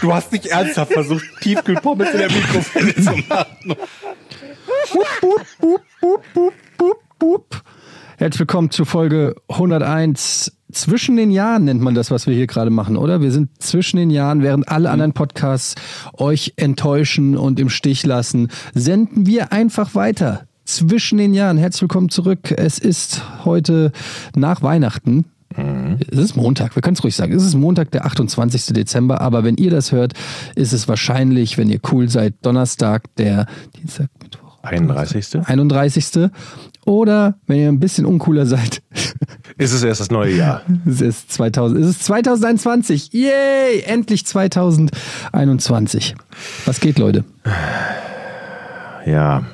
Du hast nicht ernsthaft versucht, Tiefkühlpommes in der Mikrofile zu machen. Boop, boop, boop, boop, boop, boop. Herzlich willkommen zu Folge 101. Zwischen den Jahren nennt man das, was wir hier gerade machen, oder? Wir sind zwischen den Jahren, während alle anderen Podcasts euch enttäuschen und im Stich lassen, senden wir einfach weiter. Zwischen den Jahren. Herzlich willkommen zurück. Es ist heute nach Weihnachten. Es ist Montag, wir können es ruhig sagen. Es ist Montag, der 28. Dezember, aber wenn ihr das hört, ist es wahrscheinlich, wenn ihr cool seid, Donnerstag, der Dienstag, Mittwoch, 31. 31. Oder wenn ihr ein bisschen uncooler seid, Ist es erst das neue Jahr? es ist 2000, es ist 2021. Yay! Endlich 2021. Was geht, Leute? Ja.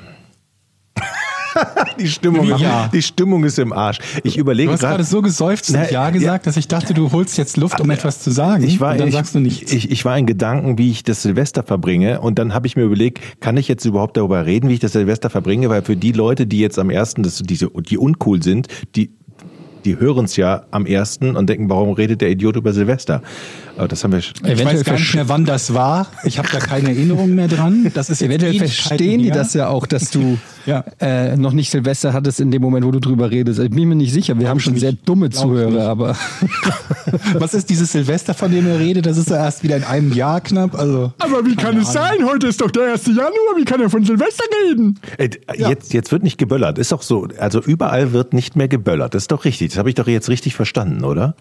die, Stimmung, Ja. die Stimmung ist im Arsch. Ich Du überlege hast gerade gerade. so geseufzt und Ja gesagt, dass ich dachte, du holst jetzt Luft, um etwas zu sagen. Ich war, und dann ich, sagst du nichts. Ich, ich war in Gedanken, wie ich das Silvester verbringe. Und dann habe ich mir überlegt, kann ich jetzt überhaupt darüber reden, wie ich das Silvester verbringe? Weil für die Leute, die jetzt am ersten, das, diese, die uncool sind, die, die hören es ja am ersten und denken, warum redet der Idiot über Silvester? Aber das haben wir. schon- ich eventuell weiß gar nicht mehr, wann das war. Ich habe da keine Erinnerung mehr dran. Das ist Eventuell verstehen die das ja auch, dass du Ja. äh, noch nicht Silvester hattest in dem Moment, wo du drüber redest. Ich bin mir nicht sicher. Wir haben schon ich sehr nicht. dumme Glaub nicht. Zuhörer, aber. Was ist dieses Silvester, von dem ihr redet? Das ist ja erst wieder in einem Jahr knapp. Also Aber wie kann es sein? Heute ist doch der 1. Januar. Wie kann er von Silvester reden? Äh, jetzt, jetzt wird nicht geböllert. Ist doch so. Also überall wird nicht mehr geböllert. Das ist doch richtig. Das habe ich doch jetzt richtig verstanden, oder?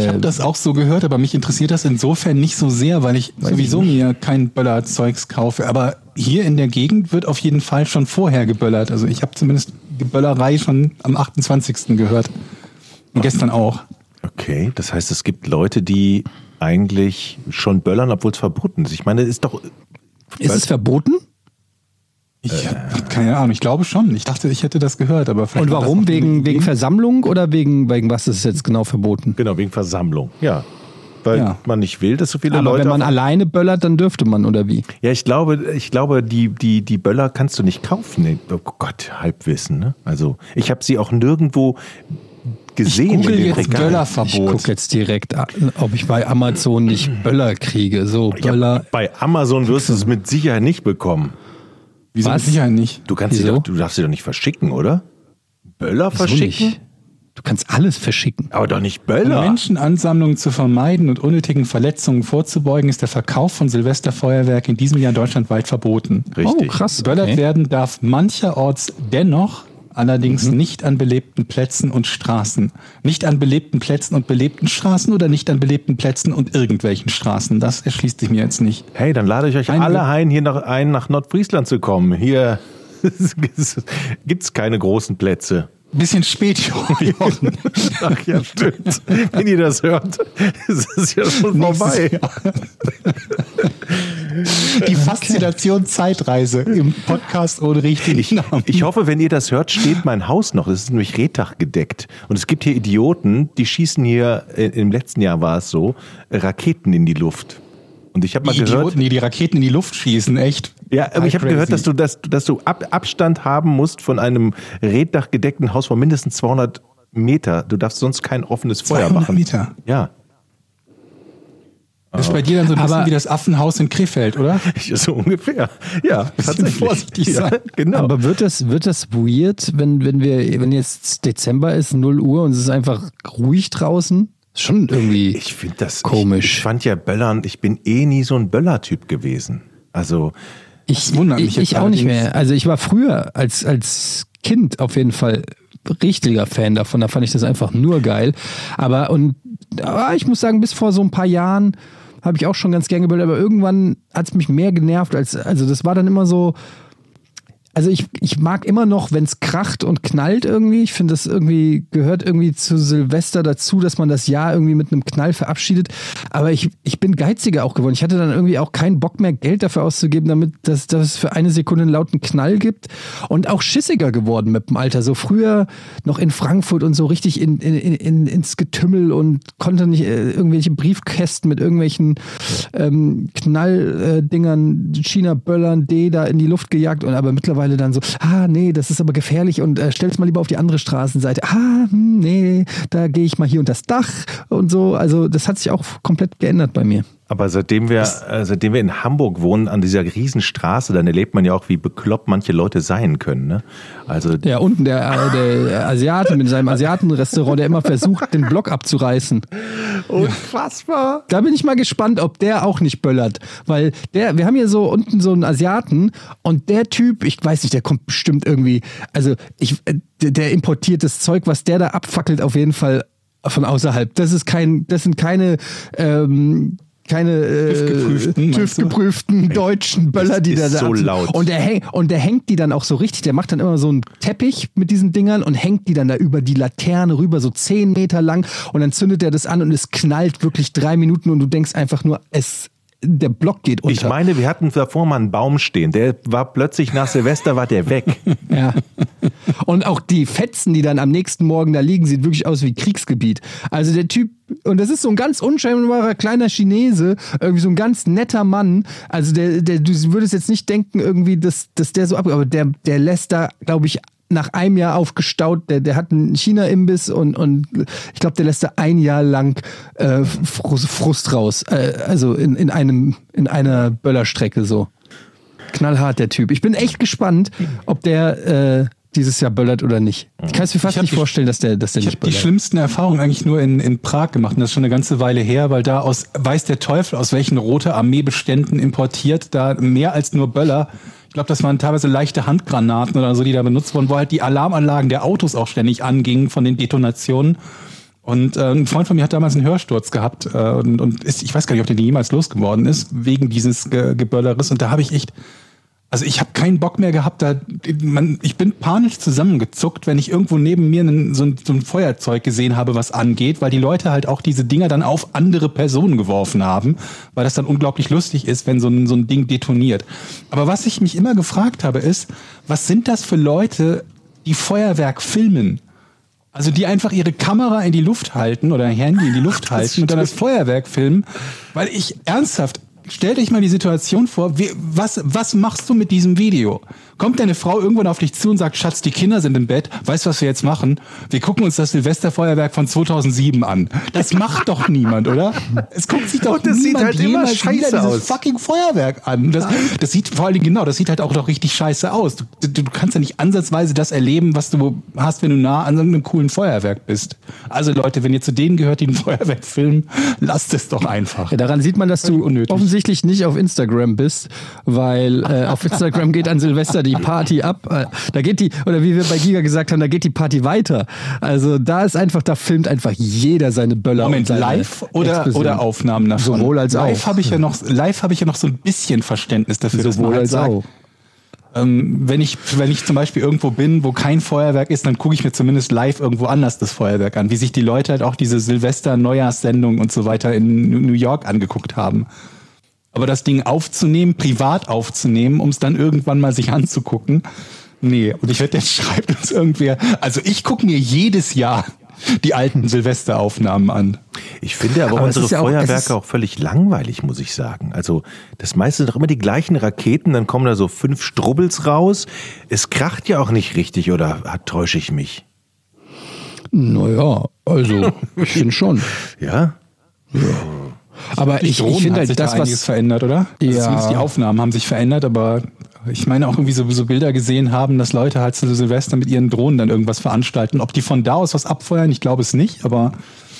Ich habe das auch so gehört, aber mich interessiert das insofern nicht so sehr, weil ich sowieso mir kein Böllerzeugs kaufe. Aber hier in der Gegend wird auf jeden Fall schon vorher geböllert. Also ich habe zumindest Geböllerei schon am 28. gehört. Und gestern auch. Okay, das heißt, es gibt Leute, die eigentlich schon böllern, obwohl es verboten ist. Ich meine, ist doch. Ist es verboten? Ich habe keine Ahnung, ich glaube schon. Ich dachte, ich hätte das gehört, aber vielleicht Und warum? Wegen, wegen. Versammlung oder wegen, wegen was ist jetzt genau verboten? Genau, wegen Versammlung. Ja. Weil Ja. man nicht will, dass so viele Aber Leute. wenn man alleine böllert, dann dürfte man, oder wie? ja, ich glaube, ich glaube, die, die, die Böller kannst du nicht kaufen. Oh Gott, Halbwissen, ne? Also, ich habe sie auch nirgendwo gesehen. google in den jetzt Regalen. Böllerverbot. Ich gucke jetzt direkt, an, ob ich bei Amazon nicht Böller kriege. So, Ja, Böller. bei Amazon wirst du es mit Sicherheit nicht bekommen. Wieso Was? mit Sicherheit nicht? Du kannst sie Wieso? doch, du darfst sie doch nicht verschicken, oder? Böller Wieso verschicken? nicht? Du kannst alles verschicken. Aber doch nicht Um Böller. Menschenansammlungen zu vermeiden und unnötigen Verletzungen vorzubeugen, ist der Verkauf von Silvesterfeuerwerk in diesem Jahr deutschlandweit verboten. Richtig. Oh, krass. Geböllert Okay. werden darf mancherorts dennoch, allerdings nicht an belebten Plätzen und Straßen. Nicht an belebten Plätzen und belebten Straßen oder nicht an belebten Plätzen und irgendwelchen Straßen. Das erschließt sich mir jetzt nicht. Hey, dann lade ich euch Ein- alle ein, hier nach, ein, nach Nordfriesland zu kommen. Hier gibt's keine großen Plätze. Bisschen spät, Jochen. Ach ja, stimmt. Wenn ihr das hört, ist es ja schon vorbei. Die Faszination Zeitreise im Podcast ohne richtigen Ich, Namen. ich hoffe, wenn ihr das hört, steht mein Haus noch. Das ist nämlich Rehtag gedeckt. Und es gibt hier Idioten, die schießen hier, äh, im letzten Jahr war es so, Raketen in die Luft. Und ich habe mal gehört, Idioten, die die Raketen in die Luft schießen, echt. Ja, aber ich habe gehört, dass du, dass, dass du Ab, Abstand haben musst von einem reddachgedeckten Haus von mindestens 200 Meter. Du darfst sonst kein offenes Feuer 200 machen. Meter. Ja, Das ist bei dir dann so ein bisschen Aber- wie das Affenhaus in Krefeld, oder? so ungefähr. Ja, tatsächlich. vorsichtig ja, sein. Genau. Aber wird das, wird das weird, wenn, wenn wir, wenn jetzt Dezember ist, 0 Uhr und es ist einfach ruhig draußen? Ist Schon irgendwie. ich finde das Komisch. Ich, ich fand ja Böllern, ich bin eh nie so ein Böller-Typ gewesen. Also, Ich, Das wundert mich ich, jetzt ich auch nicht mehr. Also ich war früher als, als Kind auf jeden Fall richtiger Fan davon. Da fand ich das einfach nur geil. Aber und aber ich muss sagen, bis vor so ein paar Jahren habe ich auch schon ganz gern geböllert, aber irgendwann hat es mich mehr genervt als, also das war dann immer so, also ich, ich mag immer noch, wenn es kracht und knallt irgendwie. Ich finde, das irgendwie gehört irgendwie zu Silvester dazu, dass man das Jahr irgendwie mit einem Knall verabschiedet. Aber ich, ich bin geiziger auch geworden. Ich hatte dann irgendwie auch keinen Bock mehr, Geld dafür auszugeben, damit das, dass es für eine Sekunde einen lauten Knall gibt. Und auch schissiger geworden mit dem Alter. So früher noch in Frankfurt und so richtig in, in, in, ins Getümmel und konnte nicht äh, irgendwelche Briefkästen mit irgendwelchen ähm, Knalldingern, China-Böllern, D da in die Luft gejagt. Und aber mittlerweile dann so, ah, nee, das ist aber gefährlich und äh, stell's mal lieber auf die andere Straßenseite. Ah, hm, nee, da gehe ich mal hier unter das Dach und so. Also das hat sich auch komplett geändert bei mir. Aber seitdem wir, äh, seitdem wir in Hamburg wohnen, an dieser Riesenstraße, dann erlebt man ja auch, wie bekloppt manche Leute sein können. Ne? Also Ja, unten der, äh, der Asiate mit seinem Asiatenrestaurant, der immer versucht, den Block abzureißen. unfassbar. Da bin ich mal gespannt, ob der auch nicht böllert. Weil der, wir haben hier so unten so einen Asiaten und der Typ, ich weiß nicht, der kommt bestimmt irgendwie, also ich, äh, der, der importiert das Zeug, was der da abfackelt, auf jeden Fall von außerhalb. Das ist kein, das sind keine, ähm, keine äh, TÜV-geprüften, deutschen Böller, die ist da so da laut. Und der, häng, und der hängt die dann auch so richtig. Der macht dann immer so einen Teppich mit diesen Dingern und hängt die dann da über die Laterne rüber, so zehn Meter lang. Und dann zündet er das an und es knallt wirklich drei Minuten und du denkst einfach nur, es, der Block geht unter. Ich meine, wir hatten davor mal einen Baum stehen. Der war plötzlich nach Silvester war der weg. Ja. Und auch die Fetzen, die dann am nächsten Morgen da liegen, sieht wirklich aus wie Kriegsgebiet. Also der Typ, und das ist so ein ganz unscheinbarer kleiner Chinese, irgendwie so ein ganz netter Mann. Also der, der du würdest jetzt nicht denken, irgendwie, dass, dass der so ab, aber der, der lässt da, glaube ich, nach einem Jahr aufgestaut, der, der hat einen China-Imbiss und, und ich glaube, der lässt da ein Jahr lang äh, Frust, raus. Äh, also in, in, einem, in einer Böllerstrecke so. Knallhart, der Typ. Ich bin echt gespannt, ob der äh, dieses Jahr böllert oder nicht. Ich kann es mir fast Ich nicht die- vorstellen, dass der, dass der Ich nicht habe die böllert. schlimmsten Erfahrungen eigentlich nur in, in Prag gemacht und das ist schon eine ganze Weile her, weil da aus weiß der Teufel aus welchen rote Armeebeständen importiert, da mehr als nur Böller. Ich glaube, das waren teilweise leichte Handgranaten oder so, die da benutzt wurden, wo halt die Alarmanlagen der Autos auch ständig angingen von den Detonationen. Und äh, ein Freund von mir hat damals einen Hörsturz gehabt äh, und, und ist, ich weiß gar nicht, ob der jemals losgeworden ist, wegen dieses Ge Gebölleres. Und da habe ich echt, also ich habe keinen Bock mehr gehabt, da man, ich bin panisch zusammengezuckt, wenn ich irgendwo neben mir einen, so, ein, so ein Feuerzeug gesehen habe, was angeht, weil die Leute halt auch diese Dinger dann auf andere Personen geworfen haben, weil das dann unglaublich lustig ist, wenn so ein, so ein Ding detoniert. Aber was ich mich immer gefragt habe, ist, was sind das für Leute, die Feuerwerk filmen? Also die einfach ihre Kamera in die Luft halten oder ihr Handy in die Luft halten und dann das Feuerwerk filmen, weil ich ernsthaft, stellt euch mal die Situation vor, wie, was, was machst du mit diesem Video? Kommt deine Frau irgendwann auf dich zu und sagt, Schatz, die Kinder sind im Bett, weißt du, was wir jetzt machen? Wir gucken uns das Silvesterfeuerwerk von 2007 an. Das macht doch niemand, oder? Es guckt sich doch Und das sieht niemand halt immer jemals scheiße wieder dieses aus. fucking Feuerwerk an. Das, das sieht vor allen Dingen genau, das sieht halt auch doch richtig scheiße aus. Du, du, du kannst ja nicht ansatzweise das erleben, was du hast, wenn du nah an so einem coolen Feuerwerk bist. Also Leute, wenn ihr zu denen gehört, die ein Feuerwerk filmen, lasst es doch einfach. Ja, daran sieht man, dass du unnötig. offensichtlich nicht auf Instagram bist, weil äh, auf Instagram geht an Silvester die Party ab. Äh, da geht die, oder wie wir bei Giga gesagt haben, da geht die Party weiter. Also da ist einfach, da filmt einfach jeder seine Böller. Moment, live oder, Explosionen. oder Aufnahmen davon? Sowohl als live auch. habe ich ja noch live habe ich ja noch so ein bisschen Verständnis dafür, Sowohl halt als sagt, auch. Ähm, wenn ich wenn ich zum Beispiel irgendwo bin, wo kein Feuerwerk ist, dann gucke ich mir zumindest live irgendwo anders das Feuerwerk an, wie sich die Leute halt auch diese Silvester Neujahrssendung und so weiter in New York angeguckt haben. Aber das Ding aufzunehmen, privat aufzunehmen, um es dann irgendwann mal sich anzugucken, nee. Und ich wette, jetzt schreibt uns irgendwer. Also ich gucke mir jedes Jahr die alten Silvesteraufnahmen an. Ich finde aber, Aber unsere ja auch- Feuerwerke ist- auch völlig langweilig, muss ich sagen. Also das meiste sind doch immer die gleichen Raketen, dann kommen da so fünf Strubbels raus. Es kracht ja auch nicht richtig, oder täusche ich mich? Naja, also ich finde schon. Ja? Aber ich, ich finde halt sich das, da was. verändert, oder? Also Ja. Zumindest die Aufnahmen haben sich verändert, aber ich meine auch irgendwie so, so Bilder gesehen haben, dass Leute halt zu Silvester mit ihren Drohnen dann irgendwas veranstalten. Ob die von da aus was abfeuern, ich glaube es nicht, aber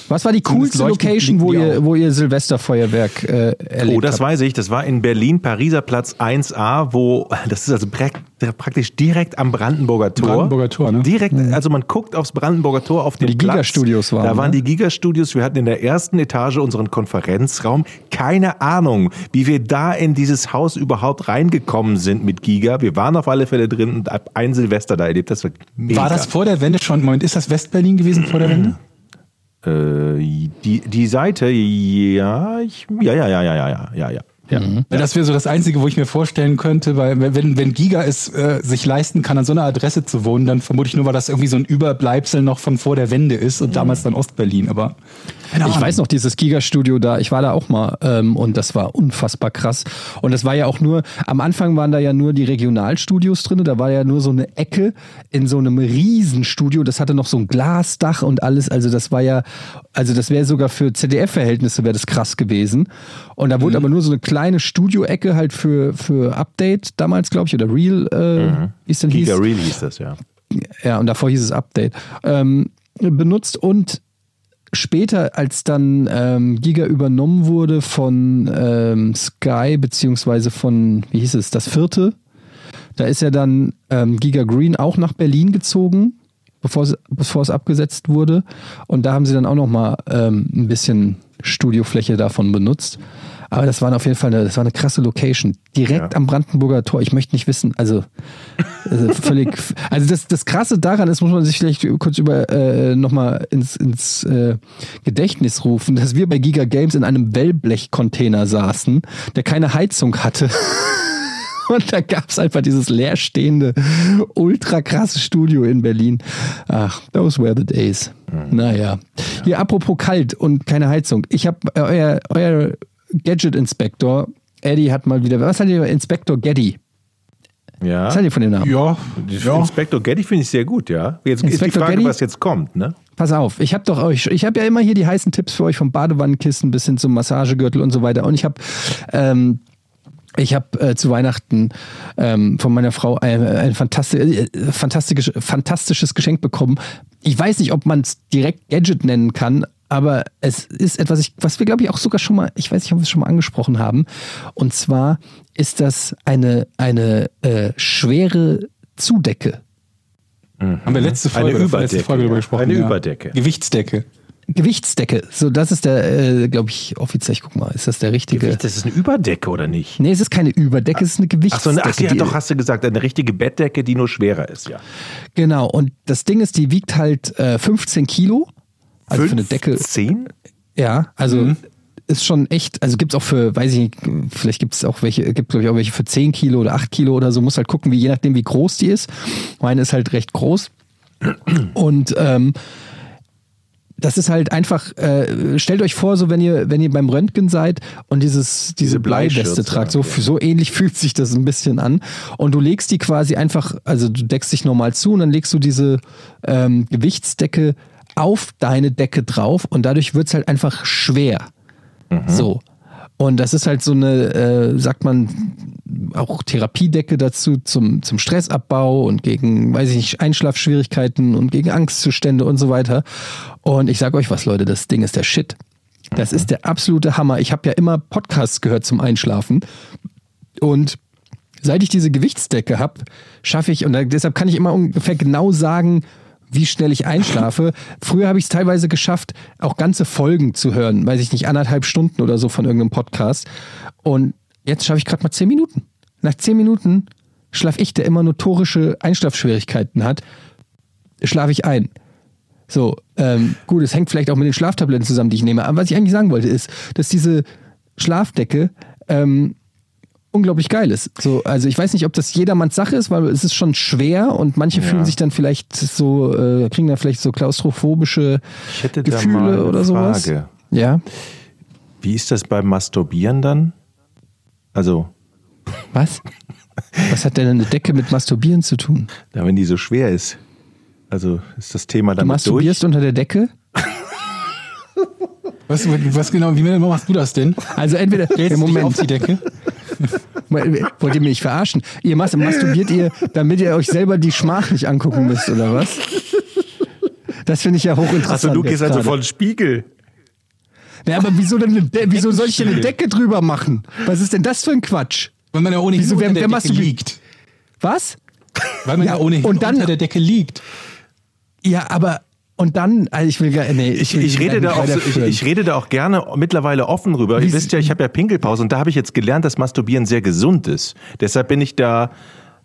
Was war die coolste Location, wo ihr, wo ihr Silvesterfeuerwerk äh, erlebt Oh, das habt? weiß ich. Das war in Berlin, Pariser Platz 1a, wo, das ist also prakt- praktisch direkt am Brandenburger Tor. Brandenburger Tor, ne? Direkt, also man guckt aufs Brandenburger Tor auf den die Platz. Giga-Studios waren, Da waren ne? die Giga-Studios. Wir hatten in der ersten Etage unseren Konferenzraum. Keine Ahnung, wie wir da in dieses Haus überhaupt reingekommen sind mit Giga. Wir waren auf alle Fälle drin und ab ein Silvester da erlebt. Das war mega. War das vor der Wende schon? Moment, ist das Westberlin gewesen vor der Wende? Äh, die, die Seite, ja, ich, ja, ja, ja, ja, ja, ja, ja, ja. ja. Weil Das wäre so das Einzige, wo ich mir vorstellen könnte, weil wenn, wenn Giga es äh, sich leisten kann, an so einer Adresse zu wohnen, dann vermute ich nur, weil das irgendwie so ein Überbleibsel noch von vor der Wende ist und damals dann Ostberlin. Aber keine Ich Ahnung. weiß noch, dieses Giga-Studio da, ich war da auch mal ähm, und das war unfassbar krass. Und das war ja auch nur, am Anfang waren da ja nur die Regionalstudios drin, da war ja nur so eine Ecke in so einem Riesenstudio, das hatte noch so ein Glasdach und alles, also das war ja, also das wäre sogar für ZDF-Verhältnisse wäre das krass gewesen. Und da Mhm. wurde aber nur so eine kleine Studio-Ecke halt für, für Update damals, glaube ich, oder Real, äh, wie es denn hieß. Giga Real hieß das, ja. Ja, und davor hieß es Update. Ähm, benutzt und später, als dann ähm, Giga übernommen wurde von ähm, Sky, beziehungsweise von, wie hieß es, das vierte, da ist ja dann ähm, Giga Green auch nach Berlin gezogen, bevor es, abgesetzt wurde. Und da haben sie dann auch nochmal ähm, ein bisschen Studiofläche davon benutzt. Aber das war auf jeden Fall eine, das war eine krasse Location. Direkt Ja. am Brandenburger Tor. Ich möchte nicht wissen, also, also völlig. Also das, das Krasse daran ist, muss man sich vielleicht kurz über äh, nochmal ins, ins äh, Gedächtnis rufen, dass wir bei Giga Games in einem Wellblech-Container saßen, der keine Heizung hatte. Und da gab es einfach dieses leerstehende, ultra krasse Studio in Berlin. Ach, those were the days. Naja. Hier, apropos kalt und keine Heizung. Ich habe äh, euer, euer Gadget-Inspektor, Eddie hat mal wieder, was hat ihr, Inspektor Geddy? Ja. Was hat ihr von dem Namen? Ja, ja. Inspektor Getty finde ich sehr gut, ja. Jetzt ist die Inspektor Frage, Getty? was jetzt kommt, ne? Pass auf, ich habe doch euch, ich habe ja immer hier die heißen Tipps für euch vom Badewannenkissen bis hin zum Massagegürtel und so weiter. Und ich habe ähm, ich habe äh, zu Weihnachten ähm, von meiner Frau ein, ein fantastisch, äh, fantastisch, fantastisches Geschenk bekommen. Ich weiß nicht, ob man es direkt Gadget nennen kann, aber es ist etwas, ich, was wir glaube ich auch sogar schon mal, ich weiß nicht, ob wir es schon mal angesprochen haben. Und zwar ist das eine, eine äh, schwere Zudecke. Haben wir letzte Folge, Eine Überdecke, letzte Folge drüber ja. gesprochen. Eine ja. Überdecke. Gewichtsdecke. Gewichtsdecke. So, das ist der, äh, glaube ich, offiziell, ich guck mal, ist das der richtige? Gewicht, das ist eine Überdecke oder nicht? Nee, es ist keine Überdecke, es ist eine Ach so, Gewichtsdecke. ne, ach, ja, doch, hast du gesagt, eine richtige Bettdecke, die nur schwerer ist, ja. Genau, und das Ding ist, die wiegt halt äh, 15 Kilo. Also für eine Decke. Zehn? Ja, also ist schon echt, also gibt's auch für, weiß ich nicht, vielleicht gibt's auch welche, gibt glaube ich auch welche für 10 Kilo oder 8 Kilo oder so, muss halt gucken, wie je nachdem wie groß die ist. Meine ist halt recht groß. Und ähm, das ist halt einfach, äh, stellt euch vor, so wenn ihr, wenn ihr beim Röntgen seid und dieses, diese, Diese Bleiweste tragt, so, ja. so ähnlich fühlt sich das ein bisschen an. Und du legst die quasi einfach, also du deckst dich normal zu und dann legst du diese ähm, Gewichtsdecke auf deine Decke drauf und dadurch wird's halt einfach schwer. So. Und das ist halt so eine, äh, sagt man, auch Therapiedecke dazu zum, zum Stressabbau und gegen, weiß ich nicht, Einschlafschwierigkeiten und gegen Angstzustände und so weiter. Und ich sage euch was, Leute, das Ding ist der Shit. Das ist der absolute Hammer. Ich habe ja immer Podcasts gehört zum Einschlafen. Und seit ich diese Gewichtsdecke habe, schaffe ich, und deshalb kann ich immer ungefähr genau sagen, wie schnell ich einschlafe. Früher habe ich es teilweise geschafft, auch ganze Folgen zu hören, weiß ich nicht, anderthalb Stunden oder so von irgendeinem Podcast. Und jetzt schaffe ich gerade mal zehn Minuten. Nach zehn Minuten schlafe ich, der immer notorische Einschlafschwierigkeiten hat, schlafe ich ein. So, ähm, gut, es hängt vielleicht auch mit den Schlaftabletten zusammen, die ich nehme. Aber was ich eigentlich sagen wollte, ist, dass diese Schlafdecke ähm, unglaublich geil ist. So, also ich weiß nicht, ob das jedermanns Sache ist, weil es ist schon schwer und manche fühlen sich dann vielleicht so, äh, kriegen da vielleicht so klaustrophobische Ich hätte da Gefühle oder sowas. Frage. Ja. Wie ist das beim Masturbieren dann? Also, Was? Was hat denn eine Decke mit Masturbieren zu tun? ja, wenn die so schwer ist. Also ist das Thema Du damit masturbierst durch? unter der Decke? Was, was genau, wie machst du das denn? Also entweder im du Moment auf die Decke? Wollt ihr mich verarschen? Ihr mas- masturbiert ihr, damit ihr euch selber die Schmach nicht angucken müsst oder was? Das finde ich ja hochinteressant. Achso, du gehst also gerade. vor den Spiegel. Ja, aber wieso denn eine De wieso soll ich denn eine Decke drüber machen? Was ist denn das für ein Quatsch? Weil man ja ohnehin Wieso, wer- unter der wer Decke liegt. Was? Weil man ja, Ja, ohnehin und dann- unter der Decke liegt. Ja, aber und dann, also ich will gar, nee, Ich, ich, gar rede nicht da auch, so, ich, ich rede da auch gerne mittlerweile offen rüber. Ihr wisst ja, ich habe ja Pinkelpause und da habe ich jetzt gelernt, dass Masturbieren sehr gesund ist. Deshalb bin ich da,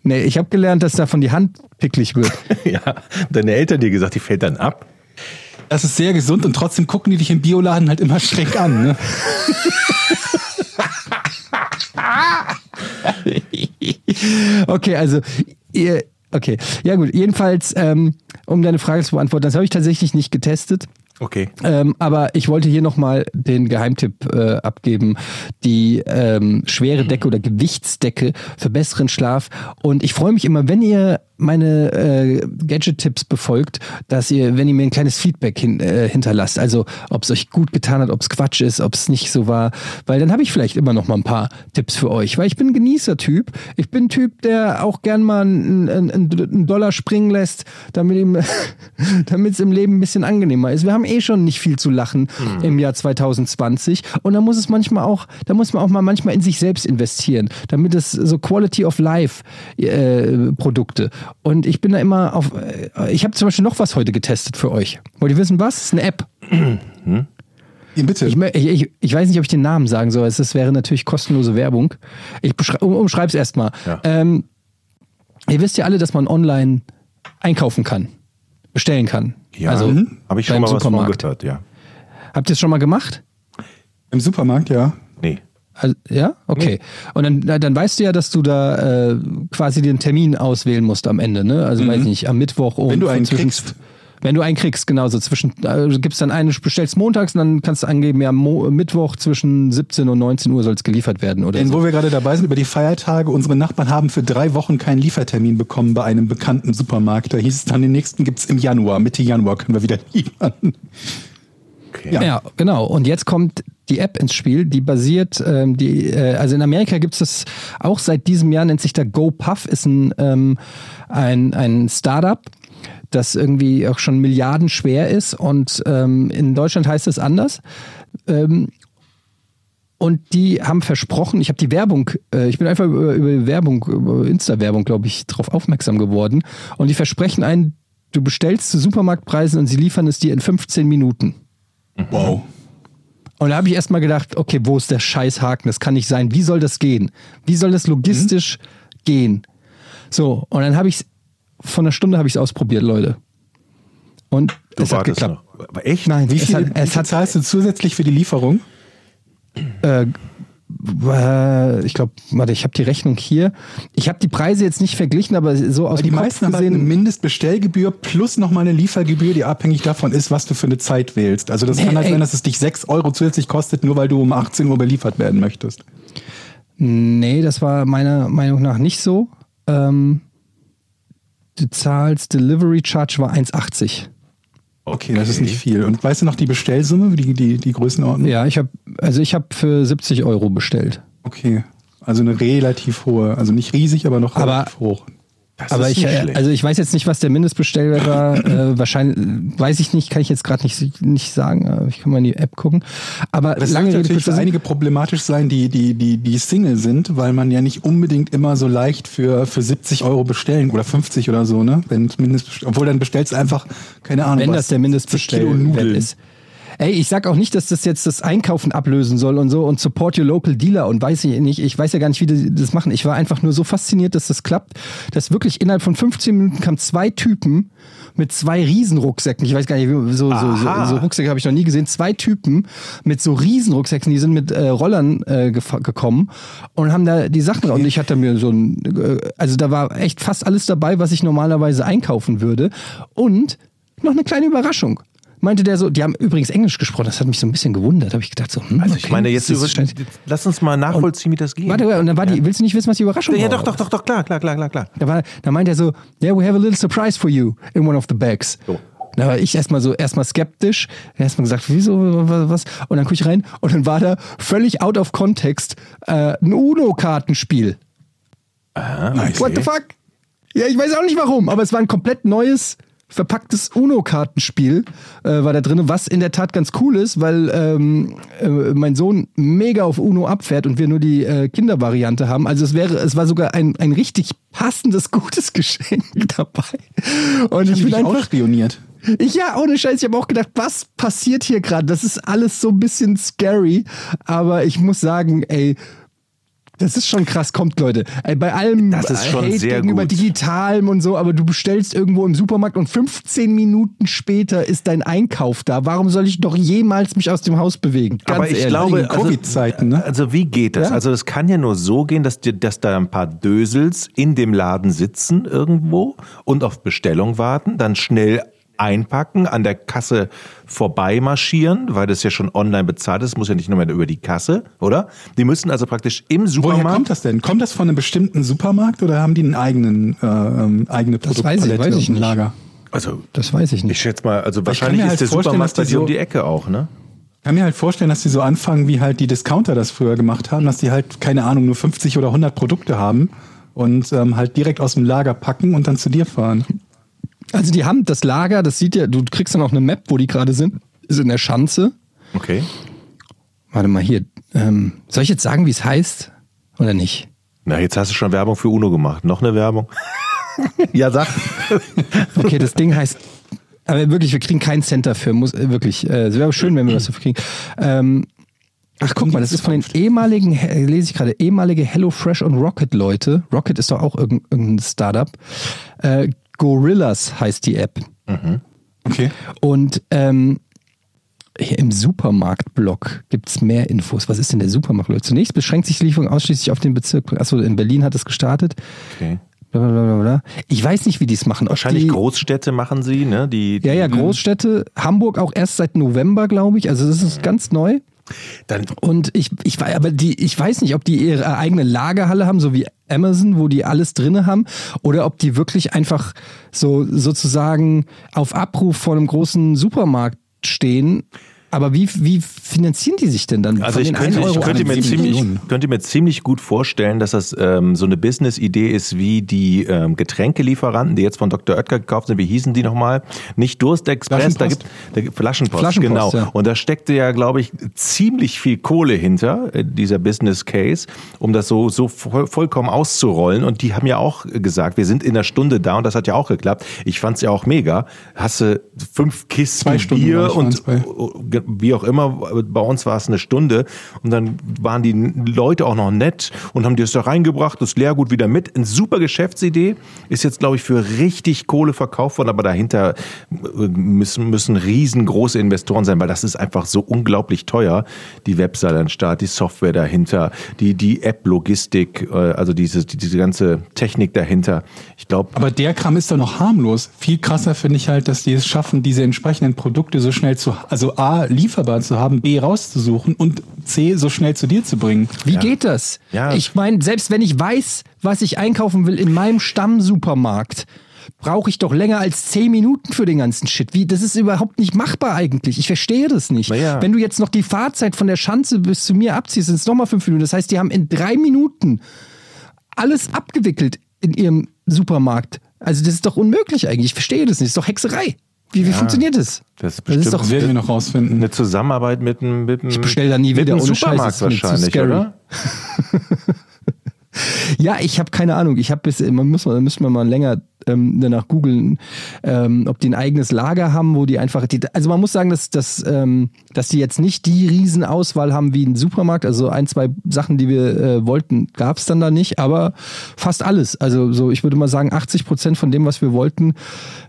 nee, ich habe gelernt, dass davon die Hand picklig wird. ja, deine Eltern dir gesagt, die fällt dann ab. Das ist sehr gesund und trotzdem gucken die dich im Bioladen halt immer schräg an. Ne? Okay, also ihr, okay, ja gut. Jedenfalls, ähm, um deine Frage zu beantworten, das habe ich tatsächlich nicht getestet. Okay. Ähm, aber ich wollte hier nochmal den Geheimtipp äh, abgeben. Die ähm, schwere Decke oder Gewichtsdecke für besseren Schlaf. Und ich freue mich immer, wenn ihr meine äh, Gadget-Tipps befolgt, dass ihr, wenn ihr mir ein kleines Feedback hin, äh, hinterlasst, also ob es euch gut getan hat, ob es Quatsch ist, ob es nicht so war, weil dann habe ich vielleicht immer noch mal ein paar Tipps für euch, weil ich bin ein Genießer-Typ. Ich bin ein Typ, der auch gern mal einen, einen, einen Dollar springen lässt, damit es im Leben ein bisschen angenehmer ist. Wir haben eh schon nicht viel zu lachen im Jahr 2020 und da muss es manchmal auch, da muss man auch mal manchmal in sich selbst investieren, damit es so Quality of Life äh, Produkte und ich bin da immer auf, äh, ich habe zum Beispiel noch was heute getestet für euch. Wollt ihr wissen was? Es ist eine App. Ja, bitte. Ich, ich, ich, weiß nicht, ob ich den Namen sagen soll. Es wäre natürlich kostenlose Werbung. Ich um, umschreibe es erstmal. Ja. Ähm, ihr wisst ja alle, dass man online einkaufen kann, bestellen kann. Ja, also habe ich schon mal was von Supermarkt. gehört, ja. Habt ihr es schon mal gemacht? Im Supermarkt, ja. Also, ja, okay. Und dann, dann weißt du ja, dass du da äh, quasi den Termin auswählen musst am Ende, ne? Also weiß nicht, am Mittwoch um Wenn du einen kriegst. Wenn du einen kriegst, genau so zwischen äh, gibt's dann einen, bestellst montags und dann kannst du angeben, ja, Mo Mittwoch zwischen 17 und 19 Uhr soll es geliefert werden oder Denn so. wo wir gerade dabei sind, über die Feiertage, unsere Nachbarn haben für drei Wochen keinen Liefertermin bekommen bei einem bekannten Supermarkt. Da hieß es dann, den nächsten gibt's im Januar. Mitte Januar können wir wieder liefern. Okay. Ja. genau. Und jetzt kommt die App ins Spiel, die basiert, ähm, die, äh, also in Amerika gibt es das auch seit diesem Jahr, nennt sich da GoPuff, ist ein, ähm, ein, ein Startup, das irgendwie auch schon Milliarden schwer ist und ähm, in Deutschland heißt es anders. Ähm, und die haben versprochen, ich habe die Werbung, äh, ich bin einfach über, über Werbung, über Insta-Werbung, glaube ich, darauf aufmerksam geworden. Und die versprechen einen, du bestellst zu Supermarktpreisen und sie liefern es dir in 15 Minuten. Wow. Und da habe ich erstmal gedacht, okay, wo ist der Scheißhaken? Das kann nicht sein. Wie soll das gehen? Wie soll das logistisch gehen? So, und dann habe ich von einer Stunde habe ich es ausprobiert, Leute. Und Du es hat geklappt. noch. Aber echt? Nein, Wie es viel, hat, wie es viel hat zahlst du zusätzlich für die Lieferung? äh, ich glaube, warte, ich habe die Rechnung hier. Ich habe die Preise jetzt nicht verglichen, aber so aus die dem Kopf meisten haben halt eine gesehen. Mindestbestellgebühr plus nochmal eine Liefergebühr, die abhängig davon ist, was du für eine Zeit wählst. Also das Nee, kann halt ey. sein, dass es dich 6 Euro zusätzlich kostet, nur weil du um 18 Uhr beliefert werden möchtest. Nee, das war meiner Meinung nach nicht so. Ähm, du zahlst Delivery Charge war 1,80. Okay, das ist nicht viel. Und weißt du noch die Bestellsumme, die, die, die Größenordnung? Ja, ich habe also ich habe für 70 Euro bestellt. Okay. Also eine relativ hohe, also nicht riesig, aber noch Aber- relativ hoch. Das Aber ich, äh, schlecht. also ich weiß jetzt nicht, was der Mindestbestellwert war. äh, wahrscheinlich, weiß ich nicht, kann ich jetzt gerade nicht, nicht sagen. Ich kann mal in die App gucken. Aber Das lange Rede, natürlich für einige problematisch sein, die, die, die, die Single sind, weil man ja nicht unbedingt immer so leicht für, für 70 Euro bestellen oder 50 oder so, ne? Wenn Mindest, obwohl dann bestellst du einfach, keine Ahnung, wenn was, das der 10 Kilo Mindestbestellwert ist. Ey, ich sag auch nicht, dass das jetzt das Einkaufen ablösen soll und so und support your local dealer und weiß ich nicht, ich weiß ja gar nicht, wie die das machen. Ich war einfach nur so fasziniert, dass das klappt, dass wirklich innerhalb von 15 Minuten kamen zwei Typen mit zwei Riesenrucksäcken. Ich weiß gar nicht, so, so, so, so Rucksäcke habe ich noch nie gesehen. Zwei Typen mit so Riesenrucksäcken, die sind mit äh, Rollern äh, gekommen und haben da die Sachen und ich hatte mir so ein, äh, also da war echt fast alles dabei, was ich normalerweise einkaufen würde und noch eine kleine Überraschung. Meinte der so, die haben übrigens Englisch gesprochen, das hat mich so ein bisschen gewundert. Habe ich gedacht so, hm, Also ich okay, meine, jetzt über, schnell- lass uns mal nachvollziehen, wie das geht. Warte, und dann war die, willst du nicht wissen, was die Überraschung ja, war? doch, doch, doch, doch, klar, klar, klar, klar, klar. Da, war, da meint er so, yeah, we have a little surprise for you in one of the bags. So. Da war ich erstmal so, erstmal skeptisch. Erstmal gesagt, wieso, wa- was? Und dann gucke ich rein und dann war da völlig out of context äh, ein UNO-Kartenspiel. Ah, What the fuck? Ja, ich weiß auch nicht warum, aber es war ein komplett neues verpacktes Uno-Kartenspiel äh, war da drin, was in der Tat ganz cool ist, weil ähm, äh, mein Sohn mega auf Uno abfährt und wir nur die äh, Kindervariante haben. Also es wäre, es war sogar ein, ein richtig passendes, gutes Geschenk dabei. Und ich, Ich bin einfach spioniert. ich, ja, ohne Scheiß, ich habe auch gedacht, was passiert hier gerade? Das ist alles so ein bisschen scary, aber ich muss sagen, ey, das ist schon krass, kommt Leute. Bei allem Das ist schon Hate sehr gegenüber gut. Digitalem und so, aber du bestellst irgendwo im Supermarkt und 15 Minuten später ist dein Einkauf da. Warum soll ich doch jemals mich aus dem Haus bewegen? Ganz Aber ich ehrlich. glaube, in Covid-Zeiten, ne? Also wie geht das? Ja. Also das kann ja nur so gehen, dass, dir, dass da ein paar Dösels in dem Laden sitzen irgendwo und auf Bestellung warten, dann schnell einpacken, an der Kasse vorbeimarschieren, weil das ja schon online bezahlt ist, muss ja nicht nur mehr über die Kasse, oder? Die müssen also praktisch im Woher Supermarkt. kommt das denn? Kommt das von einem bestimmten Supermarkt oder haben die einen eigenen äh, ähm, eigene Das weiß ich- Produktpalette weiß ich im nicht. Lager? Also das weiß ich ich nicht. schätze mal, also kann wahrscheinlich mir ist halt der vorstellen, Supermarkt dass bei die dir um so- die Ecke auch, ne? Ich kann mir halt vorstellen, dass die so anfangen, wie halt die Discounter das früher gemacht haben, dass die halt, keine Ahnung, nur 50 oder 100 Produkte haben und ähm, halt direkt aus dem Lager packen und dann zu dir fahren. Also die haben das Lager, das sieht ja, du kriegst dann auch eine Map, wo die gerade sind, ist in der Schanze. Okay. Warte mal hier, ähm, soll ich jetzt sagen, wie es heißt oder nicht? Na, jetzt hast du schon Werbung für Uno gemacht. Noch eine Werbung? ja, sag. Okay, das Ding heißt, aber wirklich, wir kriegen keinen Cent dafür, muss äh, wirklich. Äh, es wäre schön, wenn wir was dafür kriegen. Ähm, ach, guck mal, das ist von den ehemaligen, lese ich gerade, ehemalige HelloFresh und Rocket Leute. Rocket ist doch auch irgendein, irgendein Startup. Äh, Gorillas heißt die App. Okay. Und ähm, hier im Supermarktblock gibt es mehr Infos. Was ist denn der Supermarktblock? Zunächst beschränkt sich die Lieferung ausschließlich auf den Bezirk. Achso, in Berlin hat es gestartet. Okay. Blablabla. Ich weiß nicht, wie die es machen. Wahrscheinlich die, Großstädte machen sie, ne? Die, Ja, ja, Großstädte. Hamburg auch erst seit November, glaube ich. Also das ist ganz neu. Dann, Und ich, ich, aber die, ich weiß nicht, ob die ihre eigene Lagerhalle haben, so wie Amazon, wo die alles drinne haben, oder ob die wirklich einfach so sozusagen auf Abruf vor einem großen Supermarkt stehen. Aber wie, wie finanzieren die sich denn dann? Also ich den könnte, 1 ich könnte, mir 7 ziemlich, Millionen? könnte mir ziemlich gut vorstellen, dass das ähm, so eine Business-Idee ist wie die ähm, Getränkelieferanten, die jetzt von Dr. Oetker gekauft sind. Wie hießen die nochmal? Nicht Durstexpress, da gibt da Flaschenpost, Flaschenpost, genau. ja. Und da steckte ja, glaube ich, ziemlich viel Kohle hinter, äh, dieser Business Case, um das so, so voll, vollkommen auszurollen. Und die haben ja auch gesagt, wir sind in einer Stunde da und das hat ja auch geklappt. Ich fand's ja auch mega. Hast du fünf Kisten Zwei Stunden, Bier und. Wie auch immer, bei uns war es eine Stunde und dann waren die Leute auch noch nett und haben das da reingebracht, das Leergut wieder mit. Eine super Geschäftsidee, ist jetzt, glaube ich, für richtig Kohle verkauft worden, aber dahinter müssen, müssen riesengroße Investoren sein, weil das ist einfach so unglaublich teuer, die Webseite an den Start, die Software dahinter, die, die App-Logistik, äh, also diese, diese ganze Technik dahinter. Ich glaube, Aber der Kram ist doch noch harmlos. Viel krasser finde ich halt, dass die es schaffen, diese entsprechenden Produkte so schnell zu, also A, lieferbar zu haben, B, rauszusuchen und C, so schnell zu dir zu bringen. Wie geht das? Ja. Ich meine, selbst wenn ich weiß, was ich einkaufen will in meinem Stammsupermarkt, brauche ich doch länger als 10 Minuten für den ganzen Shit. Wie, das ist überhaupt nicht machbar eigentlich. Ich verstehe das nicht. Naja. Wenn du jetzt noch die Fahrzeit von der Schanze bis zu mir abziehst, sind es nochmal 5 Minuten. Das heißt, die haben in drei Minuten alles abgewickelt in ihrem Supermarkt. Also das ist doch unmöglich eigentlich. Ich verstehe das nicht. Das ist doch Hexerei. Wie, wie funktioniert das? Das ist das ist doch werden wir noch rausfinden. eine Zusammenarbeit mit einem, mit einem, Ich bestell da nie mit wieder, einem Scheiß, Supermarkt zu wahrscheinlich, oder? Ja, ich habe keine Ahnung. Ich habe bis, man muss, da müssen wir mal länger ähm, danach googeln, ähm, ob die ein eigenes Lager haben, wo die einfach, die, also man muss sagen, dass, dass, ähm, dass die jetzt nicht die Riesenauswahl haben wie ein Supermarkt. Also ein, zwei Sachen, die wir äh, wollten, gab es dann da nicht, aber fast alles. Also so, ich würde mal sagen, 80 Prozent von dem, was wir wollten.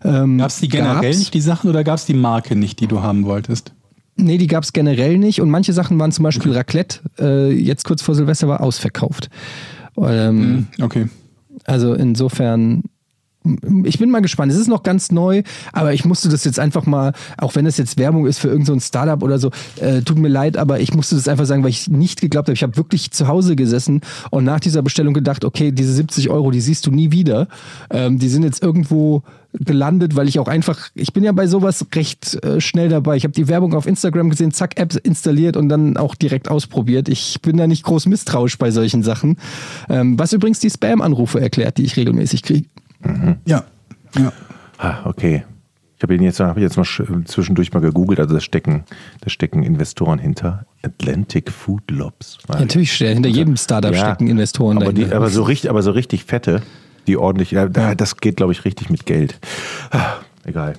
Ähm, Gab es die generell gab's. nicht, die Sachen, oder gab es die Marke nicht, die du haben wolltest? Nee, die gab es generell nicht. Und manche Sachen waren zum Beispiel Raclette, äh, jetzt kurz vor Silvester war ausverkauft. Ähm, Okay. Also insofern, ich bin mal gespannt. Es ist noch ganz neu, aber ich musste das jetzt einfach mal, auch wenn es jetzt Werbung ist für irgendein so Startup oder so, äh, tut mir leid, aber ich musste das einfach sagen, weil ich nicht geglaubt habe. Ich habe wirklich zu Hause gesessen und nach dieser Bestellung gedacht, okay, diese 70 Euro, die siehst du nie wieder. Ähm, die sind jetzt irgendwo gelandet, weil ich auch einfach, ich bin ja bei sowas recht äh, schnell dabei. Ich habe die Werbung auf Instagram gesehen, zack, App installiert und dann auch direkt ausprobiert. Ich bin da nicht groß misstrauisch bei solchen Sachen. Ähm, was übrigens die Spam-Anrufe erklärt, die ich regelmäßig kriege. Ja. Ja. Ah, okay. Ich habe ihn jetzt, hab jetzt mal sch- zwischendurch mal gegoogelt, also da stecken, da stecken Investoren hinter. Atlantic Food Lobs. Natürlich, steht- hinter jedem Startup Ja, stecken Investoren aber, die, dahinter. aber, so richtig, aber so richtig fette, die ordentlich, ja, da- das geht, glaube ich, richtig mit Geld. Ah, Egal.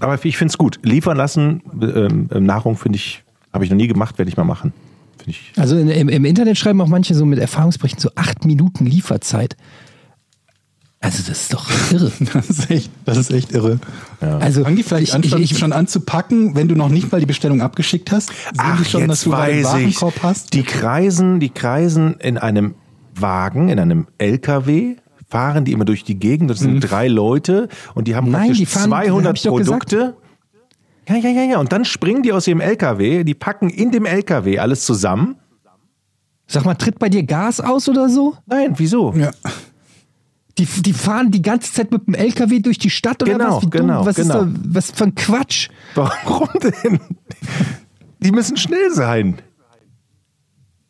Aber ich finde es gut. Liefern lassen, ähm, ähm, Nahrung finde ich, habe ich noch nie gemacht, werde ich mal machen. Ich. Also in, im, im Internet schreiben auch manche so mit Erfahrungsberichten so acht Minuten Lieferzeit. Also das ist doch irre. Das ist echt, das ist echt irre. Also Fangen die vielleicht ich, an, ich, schon, ich, schon an zu packen, wenn du noch nicht mal die Bestellung abgeschickt hast? Sehen die schon, dass du einen Warenkorb hast? Die kreisen, die kreisen in einem Wagen, in einem LKW, fahren die immer durch die Gegend. Das sind drei Leute und die haben Mhm. Nein, praktisch die fahren- hab 200 ich doch gesagt. Produkte. Ja, ja, ja, ja. Und dann springen die aus ihrem LKW, die packen in dem LKW alles zusammen. sag mal, tritt bei dir Gas aus oder so? Nein, wieso? Ja. Die, die fahren die ganze Zeit mit dem LKW durch die Stadt oder Genau, was? Wie genau, dumm? Was genau. ist da, was für ein Quatsch? Warum denn? Die müssen schnell sein.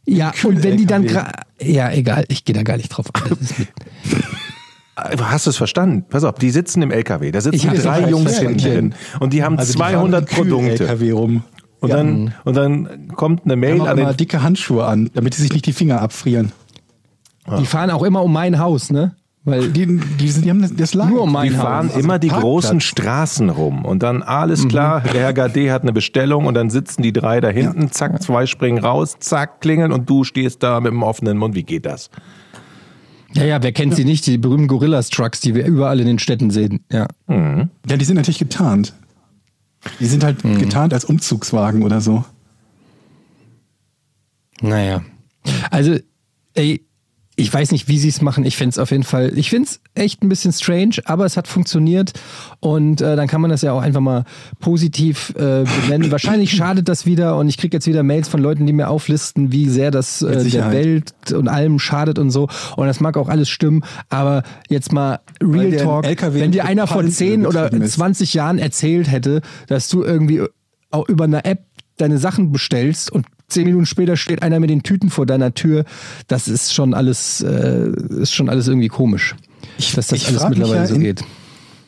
Ja, und wenn die dann LKW. gra- ja, egal, ich gehe da gar nicht drauf ein. Das ist mit, Hast du es verstanden? Pass auf, die sitzen im LKW. Da sitzen drei Jungs hinten drin. Und die haben Also die 200 fahren im Produkte. Kühl-LKW rum. Und, dann, und dann kommt eine Mail an den. dicke Handschuhe an, damit die sich nicht die Finger abfrieren. die fahren auch immer um mein Haus, ne? Weil Die, die, sind, die haben das, das Land. Nur mein Die Haus. fahren Also immer die Parkplatz. großen Straßen rum und dann alles klar, der Herr Gade hat eine Bestellung und dann sitzen die drei da hinten, zack, zwei springen raus, zack, klingeln und du stehst da mit dem offenen Mund. Wie geht das? ja, ja, wer kennt sie nicht? Die berühmten Gorillas-Trucks, die wir überall in den Städten sehen. Ja. Ja, die sind natürlich getarnt. Die sind halt Mhm. getarnt als Umzugswagen oder so. Naja. Also, ey, ich weiß nicht, wie sie es machen. Ich finde es auf jeden Fall, ich finde es echt ein bisschen strange, aber es hat funktioniert und äh, dann kann man das ja auch einfach mal positiv äh, benennen. Wahrscheinlich schadet das wieder und ich kriege jetzt wieder Mails von Leuten, die mir auflisten, wie sehr das äh, der. Welt und allem schadet und so. Und das mag auch alles stimmen, aber jetzt mal Real Talk, wenn dir einer vor total 10 oder übertrieben ist. 20 Jahren erzählt hätte, dass du irgendwie auch über eine App deine Sachen bestellst und zehn Minuten später steht einer mit den Tüten vor deiner Tür, das ist schon alles, äh, ist schon alles irgendwie komisch. dass das ich alles mittlerweile ja so in- geht.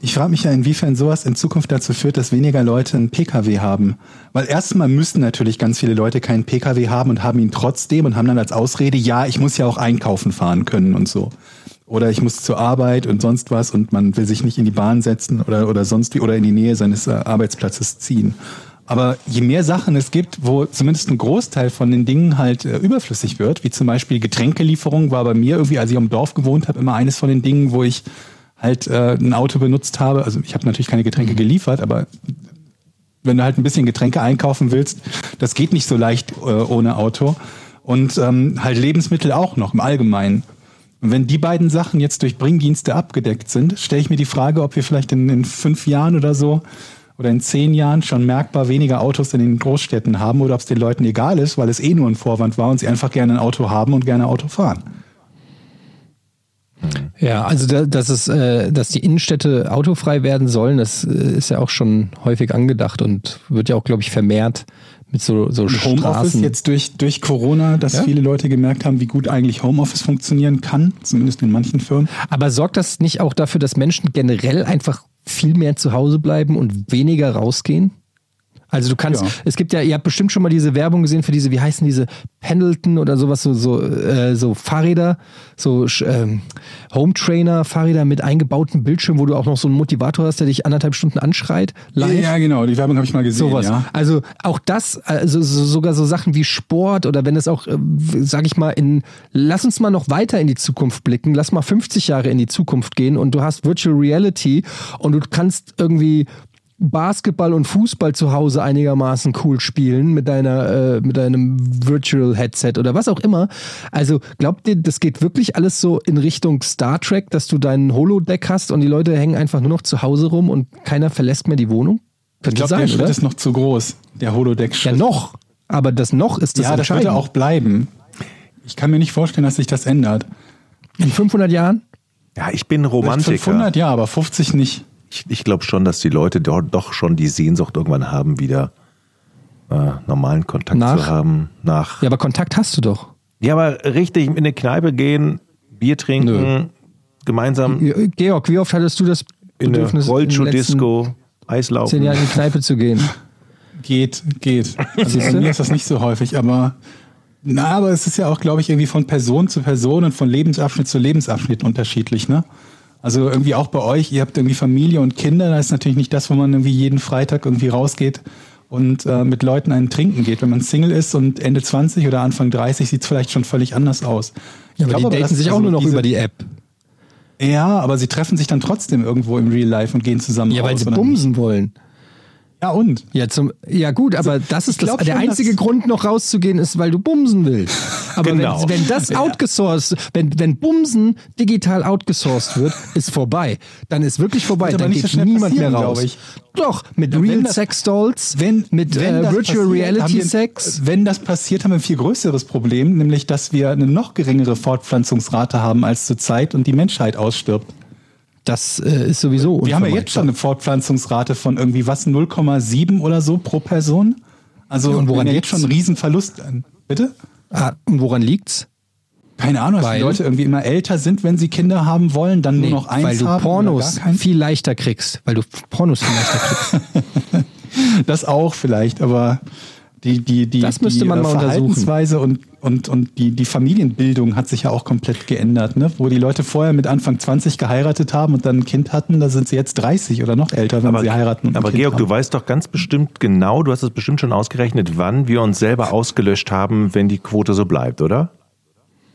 Ich frage mich ja, inwiefern sowas in Zukunft dazu führt, dass weniger Leute einen Pkw haben. Weil erstmal müssen natürlich ganz viele Leute keinen Pkw haben und haben ihn trotzdem und haben dann als Ausrede, ja, ich muss ja auch einkaufen fahren können und so. Oder ich muss zur Arbeit und sonst was und man will sich nicht in die Bahn setzen oder, oder sonst wie oder in die Nähe seines äh, Arbeitsplatzes ziehen. Aber je mehr Sachen es gibt, wo zumindest ein Großteil von den Dingen halt äh, überflüssig wird, wie zum Beispiel Getränkelieferung, war bei mir irgendwie, als ich am Dorf gewohnt habe, immer eines von den Dingen, wo ich halt äh, ein Auto benutzt habe. Also ich habe natürlich keine Getränke geliefert, aber wenn du halt ein bisschen Getränke einkaufen willst, das geht nicht so leicht äh, ohne Auto. Und ähm, halt Lebensmittel auch noch im Allgemeinen. Und wenn die beiden Sachen jetzt durch Bringdienste abgedeckt sind, stelle ich mir die Frage, ob wir vielleicht in, in fünf Jahren oder so oder in zehn Jahren schon merkbar weniger Autos in den Großstädten haben oder ob es den Leuten egal ist, weil es eh nur ein Vorwand war und sie einfach gerne ein Auto haben und gerne Auto fahren. Ja, also da, dass es, äh, dass die Innenstädte autofrei werden sollen, das äh, ist ja auch schon häufig angedacht und wird ja auch, glaube ich, vermehrt mit so, so Homeoffice Straßen. jetzt durch, durch Corona, dass Ja? viele Leute gemerkt haben, wie gut eigentlich Homeoffice funktionieren kann, zumindest in manchen Firmen. Aber sorgt das nicht auch dafür, dass Menschen generell einfach viel mehr zu Hause bleiben und weniger rausgehen? Also du kannst, Ja. es gibt ja, ihr habt bestimmt schon mal diese Werbung gesehen für diese, wie heißen diese Pendleton oder sowas, so, so, äh, so Fahrräder, so ähm, Home Trainer Fahrräder mit eingebautem Bildschirm, wo du auch noch so einen Motivator hast, der dich anderthalb Stunden anschreit. Live. Ja, genau, die Werbung habe ich mal gesehen. Sowas. Ja. Also auch das, also so, sogar so Sachen wie Sport oder wenn es auch, äh, sag ich mal, in, lass uns mal noch weiter in die Zukunft blicken, lass mal 50 Jahre in die Zukunft gehen und du hast Virtual Reality und du kannst irgendwie Basketball und Fußball zu Hause einigermaßen cool spielen mit deiner, äh, mit deinem Virtual Headset oder was auch immer. Also glaubt ihr, das geht wirklich alles so in Richtung Star Trek, dass du deinen Holodeck hast und die Leute hängen einfach nur noch zu Hause rum und keiner verlässt mehr die Wohnung? Ich Könnte glaube, sein, der Schritt oder? ist noch zu groß, der Ja, Holodeck-Schritt. noch. Aber das noch ist das ja, das wird Entscheidende. auch bleiben. Ich kann mir nicht vorstellen, dass sich das ändert. In 500 Jahren? Ja, ich bin Romantiker. 500 ja, aber 50 nicht. Ich, ich glaube schon, dass die Leute dort doch schon die Sehnsucht irgendwann haben, wieder äh, normalen Kontakt Nach? zu haben. Nach. Ja, aber Kontakt hast du doch. Ja, aber richtig in eine Kneipe gehen, Bier trinken, gemeinsam Georg, wie oft hattest du das in eine Bedürfnis? in den Rollschuh-Disco. Eislaufen. Zehn Jahre in die Kneipe zu gehen. Geht, geht. Also bei mir ist das nicht so häufig, aber na, aber es ist ja auch, glaube ich, irgendwie von Person zu Person und von Lebensabschnitt zu Lebensabschnitt unterschiedlich, ne? Also irgendwie auch bei euch, ihr habt irgendwie Familie und Kinder, da ist natürlich nicht das, wo man irgendwie jeden Freitag irgendwie rausgeht und äh, mit Leuten einen trinken geht. Wenn man Single ist und Ende 20 oder Anfang 30 sieht es vielleicht schon völlig anders aus. Ja, aber glaube die daten dass- sich auch also nur noch diese- über die App. Ja, aber sie treffen sich dann trotzdem irgendwo im Real Life und gehen zusammen Ja, weil sie bumsen wollen. Ja, und? Ja, zum, ja gut, aber das ist das, der schon, einzige Grund, noch rauszugehen, ist, weil du bumsen willst. Aber Genau. wenn, wenn das outgesourced, wenn, wenn Bumsen digital outgesourced wird, ist vorbei. Dann ist wirklich vorbei. Dann geht so niemand mehr raus. ich. Doch, mit Ja, Real das- Sex Dolls, Wenn, mit wenn äh, Virtual passiert, Reality wir, Sex. Wenn das passiert, haben wir ein viel größeres Problem, nämlich dass wir eine noch geringere Fortpflanzungsrate haben als zurzeit und die Menschheit ausstirbt. Das äh, ist sowieso Wir haben ja jetzt schon eine Fortpflanzungsrate von irgendwie was 0,7 oder so pro Person. Also Ja, und woran ja jetzt schon einen Riesenverlust. an. Bitte? Ah, und woran liegt's? Keine Ahnung, dass Weil? die Leute irgendwie immer älter sind, wenn sie Kinder haben wollen, dann Nee, nur noch eins weil du. Pornos viel leichter kriegst. Weil du Pornos viel leichter kriegst. Das auch vielleicht, aber die, die, die, Das müsste die man äh, mal untersuchen. Verhaltensweise und, und, und die, die Familienbildung hat sich ja auch komplett geändert. Ne? Wo die Leute vorher mit Anfang 20 geheiratet haben und dann ein Kind hatten, da sind sie jetzt 30 oder noch älter, wenn sie heiraten. Aber kind Georg, haben. du weißt doch ganz bestimmt genau, du hast es bestimmt schon ausgerechnet, wann wir uns selber ausgelöscht haben, wenn die Quote so bleibt, oder?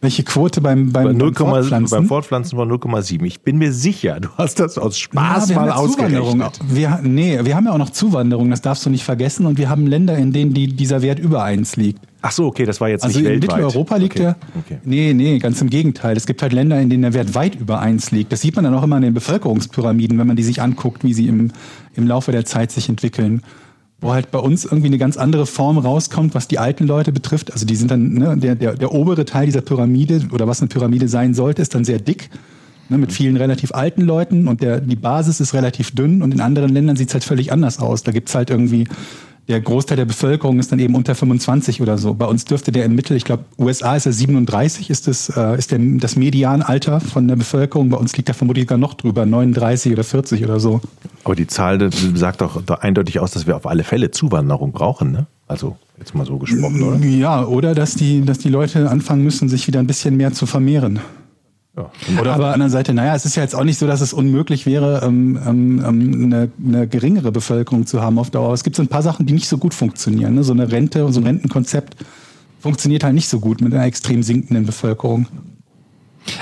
Welche Quote beim, Bei beim, 0, beim Fortpflanzen? beim Fortpflanzen von 0,7. Ich bin mir sicher, du hast das aus Spaß ja, wir mal haben ja Zuwanderung. ausgerechnet. Wir, nee, wir haben ja auch noch Zuwanderung, das darfst du nicht vergessen. Und wir haben Länder, in denen die, dieser Wert über eins liegt. Ach so, okay, das war jetzt Also nicht in weltweit. Mitteleuropa liegt okay. der. Okay. Nee, nee, ganz im Gegenteil. Es gibt halt Länder, in denen der Wert weit über eins liegt. Das sieht man dann auch immer in den Bevölkerungspyramiden, wenn man die sich anguckt, wie sie im, im Laufe der Zeit sich entwickeln. Wo halt bei uns irgendwie eine ganz andere Form rauskommt, was die alten Leute betrifft. Also die sind dann, ne, der, der, der obere Teil dieser Pyramide oder was eine Pyramide sein sollte, ist dann sehr dick. Ne, mit vielen relativ alten Leuten und der, die Basis ist relativ dünn und in anderen Ländern sieht's halt völlig anders aus. Da gibt's halt irgendwie, der Großteil der Bevölkerung ist dann eben unter 25 oder so. Bei uns dürfte der im Mittel, ich glaube, USA ist er 37, ist das, äh, ist der, das Medianalter von der Bevölkerung. Bei uns liegt er vermutlich gar noch drüber, 39 oder 40 oder so. Aber die Zahl sagt doch eindeutig aus, dass wir auf alle Fälle Zuwanderung brauchen, ne? Also, jetzt mal so gesprochen, oder? Ja, oder dass die, dass die Leute anfangen müssen, sich wieder ein bisschen mehr zu vermehren. Ja. Oder auf der anderen Seite, naja, es ist ja jetzt auch nicht so, dass es unmöglich wäre, ähm, ähm, ähm, eine, eine geringere Bevölkerung zu haben auf Dauer. Aber es gibt so ein paar Sachen, die nicht so gut funktionieren. Ne? So eine Rente und so ein Rentenkonzept funktioniert halt nicht so gut mit einer extrem sinkenden Bevölkerung.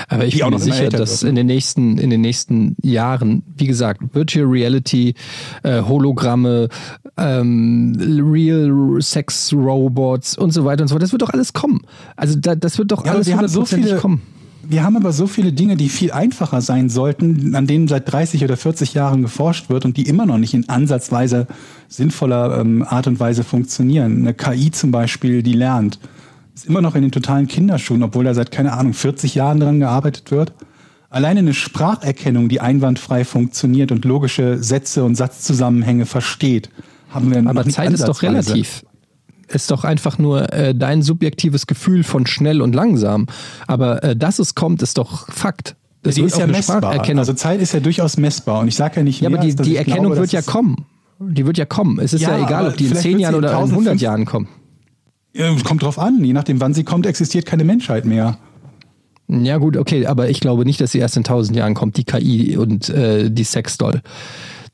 Aber ich Die bin mir sicher, dass ne? in den nächsten, in den nächsten Jahren, wie gesagt, Virtual Reality, äh, Hologramme, ähm, Real Sex Robots und so weiter und so fort, das wird doch alles kommen. Also da, das wird doch Ja, aber alles wir haben so viele, kommen. Wir haben aber so viele Dinge, die viel einfacher sein sollten, an denen seit 30 oder 40 Jahren geforscht wird und die immer noch nicht in ansatzweise sinnvoller ähm, Art und Weise funktionieren. Eine KI zum Beispiel, die lernt, ist immer noch in den totalen Kinderschuhen, obwohl da seit, keine Ahnung, 40 Jahren dran gearbeitet wird. Alleine eine Spracherkennung, die einwandfrei funktioniert und logische Sätze und Satzzusammenhänge versteht, haben wir noch Aber nicht Zeit ist doch relativ. Ist doch einfach nur äh, dein subjektives Gefühl von schnell und langsam. Aber äh, dass es kommt, ist doch Fakt. Das die wird ist ja messbar. Also Zeit ist ja durchaus messbar. Und ich sage ja nicht ja, mehr, aber die, die Erkennung glaube, wird ja kommen. Die wird ja kommen. Es ist ja, Ja, egal, ob die in vielleicht 10 wird Jahren oder in 100 1500 Jahren kommt. Ja, Kommt drauf an. Je nachdem, wann sie kommt, existiert keine Menschheit mehr. Ja gut, okay, aber ich glaube nicht, dass sie erst in 1000 Jahren kommt, die KI und äh, die Sexdoll.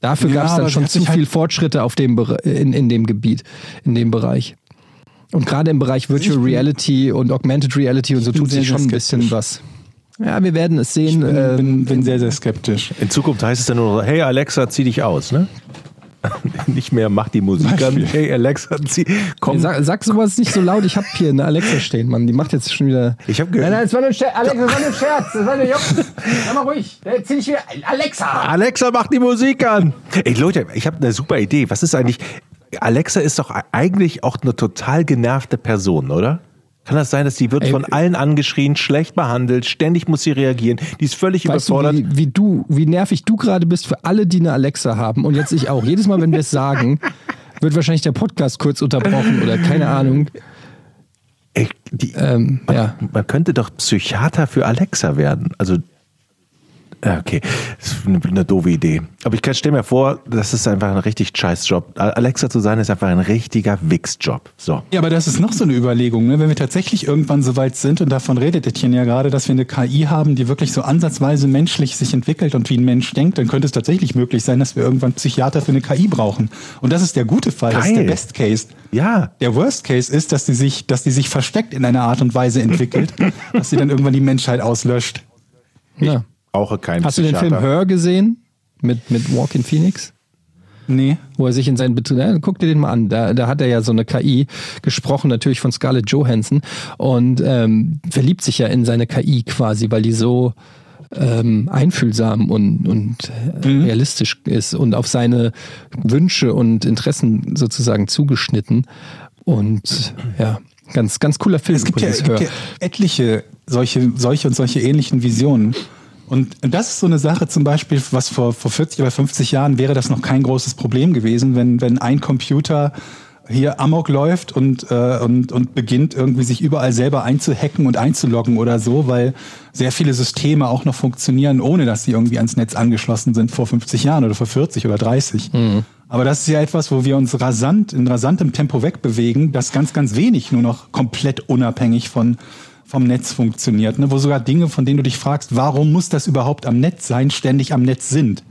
Dafür Ja, gab es dann schon zu halt- viel Fortschritte auf dem, in, in dem Gebiet, in dem Bereich. Und gerade im Bereich Virtual Also bin- Reality und Augmented Reality und so bin tut sich schon ein bisschen was. Ja, wir werden es sehen. Ich bin, ähm, bin, bin sehr, sehr skeptisch. In Zukunft heißt es dann nur, noch, hey Alexa, zieh dich aus, ne? Nicht mehr, mach die Musik an. Hey Alexa, zieh, komm. Sag, sag sowas nicht so laut. Ich habe hier eine Alexa stehen, Mann. Die macht jetzt schon wieder. Ich hab gehört- Nein, nein, es war nur ein Scherz. Alexa, das war nur ein Scherz. Das war nur Joch. Sag mal ruhig. Jetzt zieh ich wieder. Alexa! Alexa, mach die Musik an. Ey Leute, ich habe eine super Idee. Was ist eigentlich? Alexa ist doch eigentlich auch eine total genervte Person, oder? Kann das sein, dass die wird Ey, von allen angeschrien, schlecht behandelt, ständig muss sie reagieren, die ist völlig Weißt du, überfordert. wie, wie du, wie nervig du gerade bist für alle, die eine Alexa haben und jetzt ich auch. Jedes Mal, wenn wir es sagen, wird wahrscheinlich der Podcast kurz unterbrochen oder keine Ahnung. Ey, die, Ähm, ja. Man könnte doch Psychiater für Alexa werden. Also Okay, das ist eine, eine doofe Idee. Aber ich stelle mir vor, das ist einfach ein richtig scheiß Job. Alexa zu sein ist einfach ein richtiger Wichsjob. So. Ja, aber das ist noch so eine Überlegung, ne? wenn wir tatsächlich irgendwann so weit sind, und davon redet Etienne ja gerade, dass wir eine KI haben, die wirklich so ansatzweise menschlich sich entwickelt und wie ein Mensch denkt, dann könnte es tatsächlich möglich sein, dass wir irgendwann Psychiater für eine KI brauchen. Und das ist der gute Fall, das ist der Geil. Best Case. Ja. Der Worst Case ist, dass die sich, dass die sich versteckt in einer Art und Weise entwickelt, dass sie dann irgendwann die Menschheit auslöscht. Ja. Brauche keinen Hast du den Film Psychiater. Her gesehen? Mit, mit Walking Phoenix? Nee. wo er sich in seinen Betrieb, ja, guck dir den mal an, da, da hat er ja so eine KI gesprochen, natürlich von Scarlett Johansson und ähm, verliebt sich ja in seine KI quasi, weil die so ähm, einfühlsam und, und äh, realistisch ist und auf seine Wünsche und Interessen sozusagen zugeschnitten und ja, ganz, ganz cooler Film. Es gibt, ja, gibt ja etliche solche, solche und solche ähnlichen Visionen. Und das ist so eine Sache zum Beispiel, was vor, vor 40 oder 50 Jahren wäre das noch kein großes Problem gewesen, wenn, wenn ein Computer hier Amok läuft und, äh, und, und beginnt irgendwie sich überall selber einzuhacken und einzuloggen oder so, weil sehr viele Systeme auch noch funktionieren, ohne dass sie irgendwie ans Netz angeschlossen sind vor 50 Jahren oder vor 40 oder 30. Aber das ist ja etwas, wo wir uns rasant, in rasantem Tempo wegbewegen, das ganz, ganz wenig nur noch komplett unabhängig von, vom Netz funktioniert, ne? wo sogar Dinge, von denen du dich fragst, warum muss das überhaupt am Netz sein, ständig am Netz sind.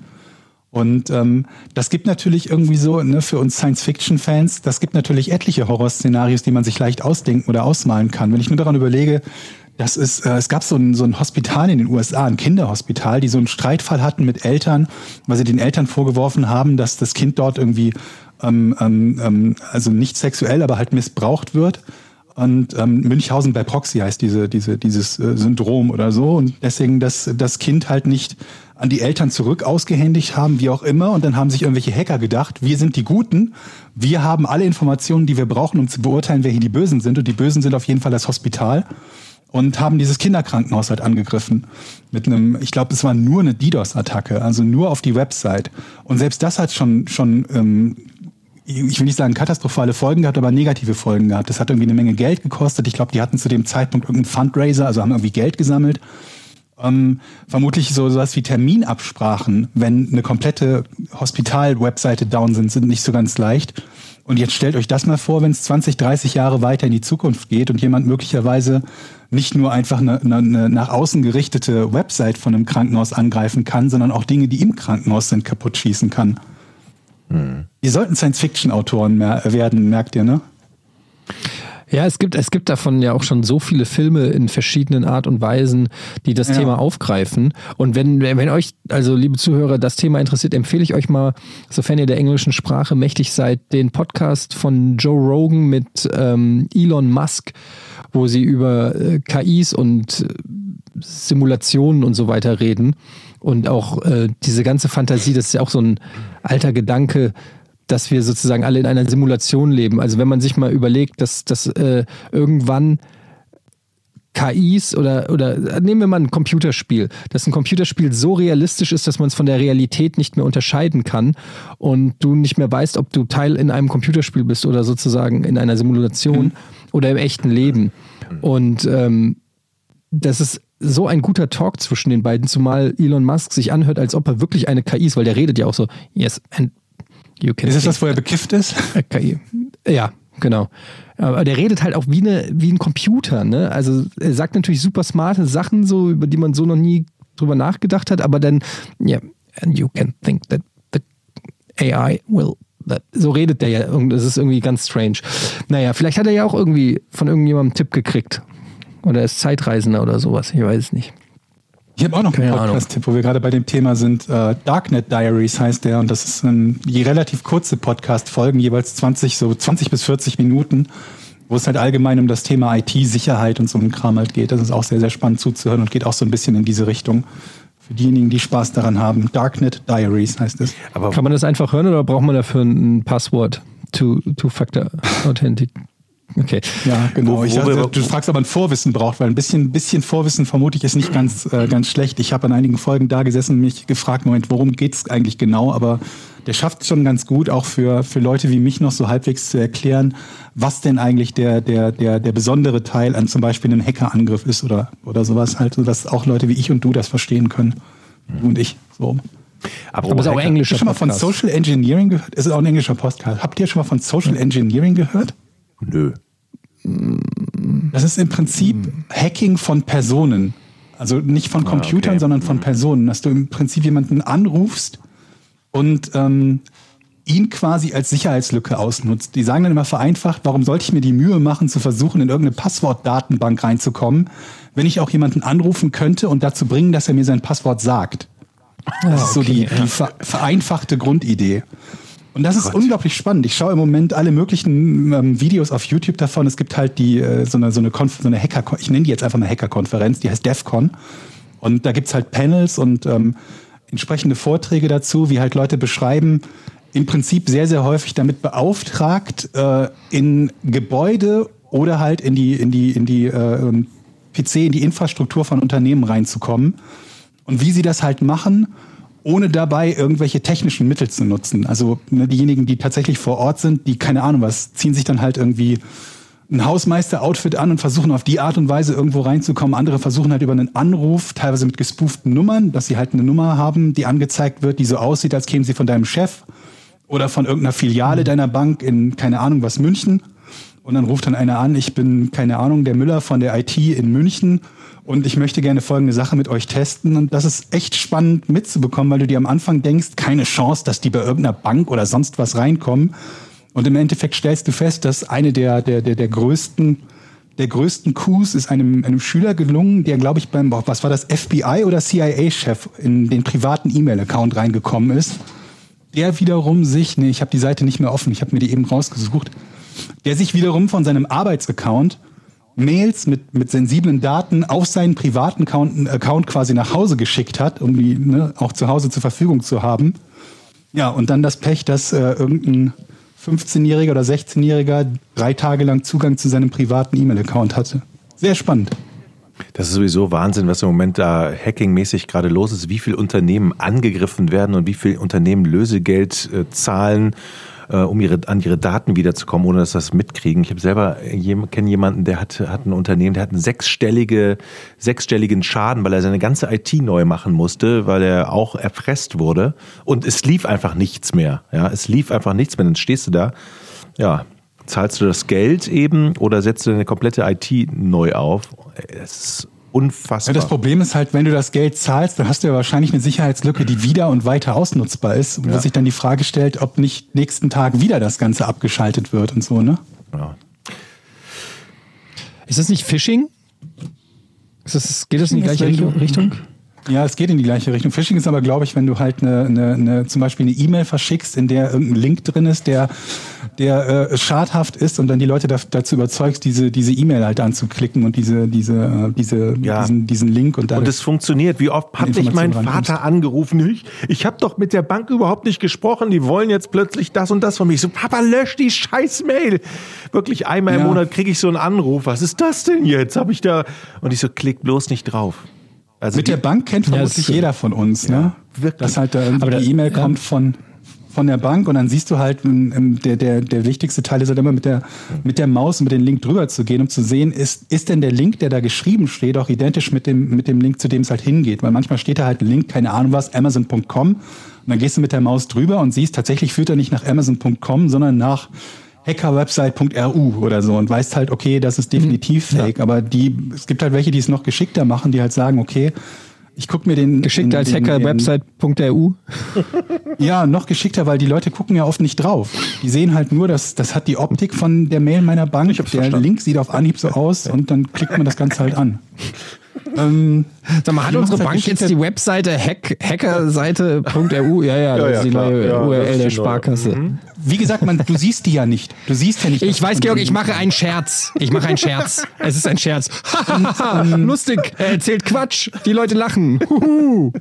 Und ähm, das gibt natürlich irgendwie so, ne, für uns Science-Fiction-Fans, das gibt natürlich etliche Horrorszenarios, die man sich leicht ausdenken oder ausmalen kann. Wenn ich nur daran überlege, das ist, äh, es gab so ein, so ein Hospital in den USA, ein Kinderhospital, die so einen Streitfall hatten mit Eltern, weil sie den Eltern vorgeworfen haben, dass das Kind dort irgendwie, ähm, ähm, ähm, also nicht sexuell, aber halt missbraucht wird. Und ähm, Münchhausen bei Proxy heißt diese, diese, dieses äh, Syndrom oder so. Und deswegen das, das Kind halt nicht an die Eltern zurück ausgehändigt haben, wie auch immer. Und dann haben sich irgendwelche Hacker gedacht, wir sind die Guten, wir haben alle Informationen, die wir brauchen, um zu beurteilen, wer hier die Bösen sind. Und die Bösen sind auf jeden Fall das Hospital. Und haben dieses Kinderkrankenhaus halt angegriffen. Mit einem, ich glaube, es war nur eine DDoS-Attacke, also nur auf die Website. Und selbst das hat schon, schon ähm, ich will nicht sagen katastrophale Folgen gehabt, aber negative Folgen gehabt. Das hat irgendwie eine Menge Geld gekostet. Ich glaube, die hatten zu dem Zeitpunkt irgendeinen Fundraiser, also haben irgendwie Geld gesammelt. Ähm, vermutlich so sowas wie Terminabsprachen, wenn eine komplette Hospital-Webseite down sind, sind nicht so ganz leicht. Und jetzt stellt euch das mal vor, wenn es 20, 30 Jahre weiter in die Zukunft geht und jemand möglicherweise nicht nur einfach eine, eine, eine nach außen gerichtete Website von einem Krankenhaus angreifen kann, sondern auch Dinge, die im Krankenhaus sind, kaputt schießen kann. Die sollten Science-Fiction-Autoren werden, merkt ihr, ne? Ja, es gibt, es gibt davon ja auch schon so viele Filme in verschiedenen Art und Weisen, die das Ja. Thema aufgreifen. Und wenn, wenn euch, also liebe Zuhörer, das Thema interessiert, empfehle ich euch mal, sofern ihr der englischen Sprache mächtig seid, den Podcast von Joe Rogan mit ähm, Elon Musk, wo sie über äh, KIs und äh, Simulationen und so weiter reden. Und auch äh, diese ganze Fantasie, das ist ja auch so ein alter Gedanke, dass wir sozusagen alle in einer Simulation leben. Also wenn man sich mal überlegt, dass, dass äh, irgendwann KIs oder, oder nehmen wir mal ein Computerspiel, dass ein Computerspiel so realistisch ist, dass man es von der Realität nicht mehr unterscheiden kann und du nicht mehr weißt, ob du Teil in einem Computerspiel bist oder sozusagen in einer Simulation oder im echten Leben. Und ähm, das ist so ein guter Talk zwischen den beiden, zumal Elon Musk sich anhört, als ob er wirklich eine KI ist, weil der redet ja auch so, yes, and you can Ist es das, wo er bekifft ist? äh, KI. Ja, genau. Aber der redet halt auch wie, eine, wie ein Computer, ne? Also er sagt natürlich super smarte Sachen, so, über die man so noch nie drüber nachgedacht hat, aber dann, ja, and you can think that the AI will. So redet der ja. Das ist irgendwie ganz strange. Naja, vielleicht hat er ja auch irgendwie von irgendjemandem einen Tipp gekriegt. Oder er ist Zeitreisender oder sowas. Ich weiß es nicht. Ich habe auch noch einen Keine. Podcast-Tipp, wo wir gerade bei dem Thema sind. Äh, Darknet Diaries heißt der und das ist ein, je relativ kurze Podcast-Folgen, jeweils 20, so 20 bis 40 Minuten, wo es halt allgemein um das Thema IT-Sicherheit und so ein Kram halt geht. Das ist auch sehr, sehr spannend zuzuhören und geht auch so ein bisschen in diese Richtung. Für diejenigen, die Spaß daran haben. Darknet Diaries heißt es. Aber Kann man das einfach hören oder braucht man dafür ein Passwort? Two-Factor Authentic. Okay. Ja, genau. Wo- ich, wo also, wir- du fragst, ob man Vorwissen braucht, weil ein bisschen, bisschen Vorwissen vermute ich ist nicht ganz, äh, ganz schlecht. Ich habe an einigen Folgen da gesessen und mich gefragt, Moment, worum geht's eigentlich genau? Aber der schafft es schon ganz gut, auch für, für Leute wie mich noch so halbwegs zu erklären, was denn eigentlich der, der, der, der besondere Teil an zum Beispiel einem Hackerangriff ist oder, oder sowas halt, sodass auch Leute wie ich und du das verstehen können. Du und ich. So. Aber, Aber es ist auch Habt englischer ihr schon mal von Podcast. Social Engineering gehört? Es ist auch ein englischer Podcast. Habt ihr schon mal von Social Engineering gehört? Nö. Das ist im Prinzip Hacking von Personen. Also nicht von Computern, okay. sondern von Personen. Dass du im Prinzip jemanden anrufst und ähm, ihn quasi als Sicherheitslücke ausnutzt. Die sagen dann immer vereinfacht, warum sollte ich mir die Mühe machen, zu versuchen, in irgendeine Passwortdatenbank reinzukommen, wenn ich auch jemanden anrufen könnte und dazu bringen, dass er mir sein Passwort sagt. Das ist so die, die ver vereinfachte Grundidee. Und das ist unglaublich spannend. Ich schaue im Moment alle möglichen ähm, Videos auf YouTube davon. Es gibt halt die äh, so eine so eine, Konf so eine Hacker, ich nenne die jetzt einfach mal Hacker-Konferenz, die heißt DEFCON. Und da gibt's halt Panels und ähm, entsprechende Vorträge dazu, wie halt Leute beschreiben, im Prinzip sehr, sehr häufig damit beauftragt, äh, in Gebäude oder halt in die, in die, in die äh, PC, in die Infrastruktur von Unternehmen reinzukommen und wie sie das halt machen, ohne dabei irgendwelche technischen Mittel zu nutzen. Also ne, diejenigen, die tatsächlich vor Ort sind, die keine Ahnung was, ziehen sich dann halt irgendwie ein Hausmeister-Outfit an und versuchen auf die Art und Weise irgendwo reinzukommen. Andere versuchen halt über einen Anruf, teilweise mit gespooften Nummern, dass sie halt eine Nummer haben, die angezeigt wird, die so aussieht, als kämen sie von deinem Chef oder von irgendeiner Filiale deiner Bank in keine Ahnung was München. Und dann ruft dann einer an, ich bin, keine Ahnung, der Müller von der IT in München und ich möchte gerne folgende Sache mit euch testen. Und das ist echt spannend mitzubekommen, weil du dir am Anfang denkst, keine Chance, dass die bei irgendeiner Bank oder sonst was reinkommen. Und im Endeffekt stellst du fest, dass eine der, der, der, der größten der größten Coups ist einem, einem Schüler gelungen, der, glaube ich, beim, was war das, FBI oder CIA-Chef in den privaten E-Mail-Account reingekommen ist. Der wiederum sich, nee, ich habe die Seite nicht mehr offen, ich habe mir die eben rausgesucht, der sich wiederum von seinem Arbeitsaccount Mails mit, mit sensiblen Daten auf seinen privaten Account, Account quasi nach Hause geschickt hat, um die ne, auch zu Hause zur Verfügung zu haben. Ja, und dann das Pech, dass äh, irgendein 15-Jähriger oder 16-Jähriger drei Tage lang Zugang zu seinem privaten E-Mail-Account hatte. Sehr spannend. Das ist sowieso Wahnsinn, was im Moment da hackingmäßig gerade los ist, wie viele Unternehmen angegriffen werden und wie viele Unternehmen Lösegeld äh, zahlen, äh, um ihre, an ihre Daten wiederzukommen, ohne dass sie das mitkriegen. Ich habe selber jem, kenne jemanden, der hat, hat ein Unternehmen, der hat einen sechsstellige, sechsstelligen Schaden, weil er seine ganze IT neu machen musste, weil er auch erpresst wurde. Und es lief einfach nichts mehr. Ja, es lief einfach nichts mehr. Dann stehst du da, ja, zahlst du das Geld eben oder setzt du deine komplette IT neu auf? Es ist Ja, unfassbar. das Problem ist halt, wenn du das Geld zahlst, dann hast du ja wahrscheinlich eine Sicherheitslücke, die wieder und weiter ausnutzbar ist, wo Ja. sich dann die Frage stellt, ob nicht nächsten Tag wieder das Ganze abgeschaltet wird und so, ne? ja. Ist das nicht Phishing? Ist das, geht das in die gleiche Richtung? Richtung? Ja, es geht in die gleiche Richtung. Phishing ist aber, glaube ich, wenn du halt eine, eine, eine, zum Beispiel eine E-Mail verschickst, in der irgendein Link drin ist, der, der äh, schadhaft ist und dann die Leute da, dazu überzeugst, diese diese E-Mail halt anzuklicken und diese diese äh, diese Ja. diesen, diesen Link und dann Und es funktioniert. Wie oft hat mich mein. Vater angerufen? Ich, ich habe doch mit der Bank überhaupt nicht gesprochen. Die wollen jetzt plötzlich das und das von mir. Ich so, Papa, lösch die scheiß Mail. Wirklich einmal im Ja. Monat kriege ich so einen Anruf. Was ist das denn jetzt? Habe ich da? Und ich so, klick bloß nicht drauf. Also Mit die- der Bank kennt Ja, vermutlich das- jeder von uns, ne? wirklich. Dass halt da Aber die E-Mail ja. kommt von von der Bank und dann siehst du halt, ähm, ähm, der, der, der wichtigste Teil ist halt immer mit der, mit der Maus und mit dem Link drüber zu gehen, um zu sehen, ist, ist denn der Link, der da geschrieben steht, auch identisch mit dem, mit dem Link, zu dem es halt hingeht. Weil manchmal steht da halt ein Link, keine Ahnung was, amazon.com und dann gehst du mit der Maus drüber und siehst, tatsächlich führt er nicht nach amazon.com, sondern nach hackerwebsite.ru oder so und weißt halt, okay, das ist definitiv fake. Aber die, es gibt halt welche, die es noch geschickter machen, die halt sagen, okay, ich guck mir den Geschickt den- als den- Hacker den- website.eu. ja, noch geschickter, weil die Leute gucken ja oft nicht drauf. Die sehen halt nur, dass das hat die Optik von der Mail meiner Bank. Der verstanden. Link sieht auf Anhieb so aus und dann klickt man das Ganze halt an. Ähm, Sag mal, hat unsere Bank jetzt die Webseite hack, hackerseite.eu? Ja, ja, das ja, ist die klar. neue Ja, URL ist der. Sparkasse. wie gesagt, man, du siehst die ja nicht. Du siehst ja nicht. Ich weiß, Georg, ich mache einen Scherz. Ich mache einen Scherz. Es ist ein Scherz. Lustig. Er erzählt Quatsch. Die Leute lachen. Huhu.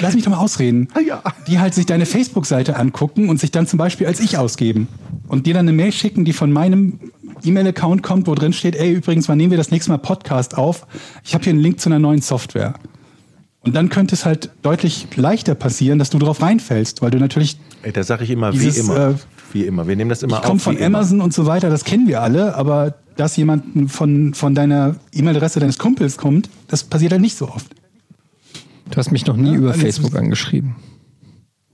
Lass mich doch mal ausreden. ja. Die halt sich deine Facebook-Seite angucken und sich dann zum Beispiel als ich ausgeben. Und dir dann eine Mail schicken, die von meinem E-Mail-Account kommt, wo drin steht, ey, übrigens, wann nehmen wir das nächste Mal Podcast auf? Ich habe hier einen Link zu einer neuen Software. Und dann könnte es halt deutlich leichter passieren, dass du drauf reinfällst, weil du natürlich, Ey, da sage ich immer, Dieses, wie immer. äh, wie immer. Wir nehmen das immer ich komme auf. von wie immer. Amazon und so weiter, das kennen wir alle, aber dass jemand von, von deiner E-Mail-Adresse deines Kumpels kommt, das passiert halt nicht so oft. Du hast mich noch nie über Facebook angeschrieben.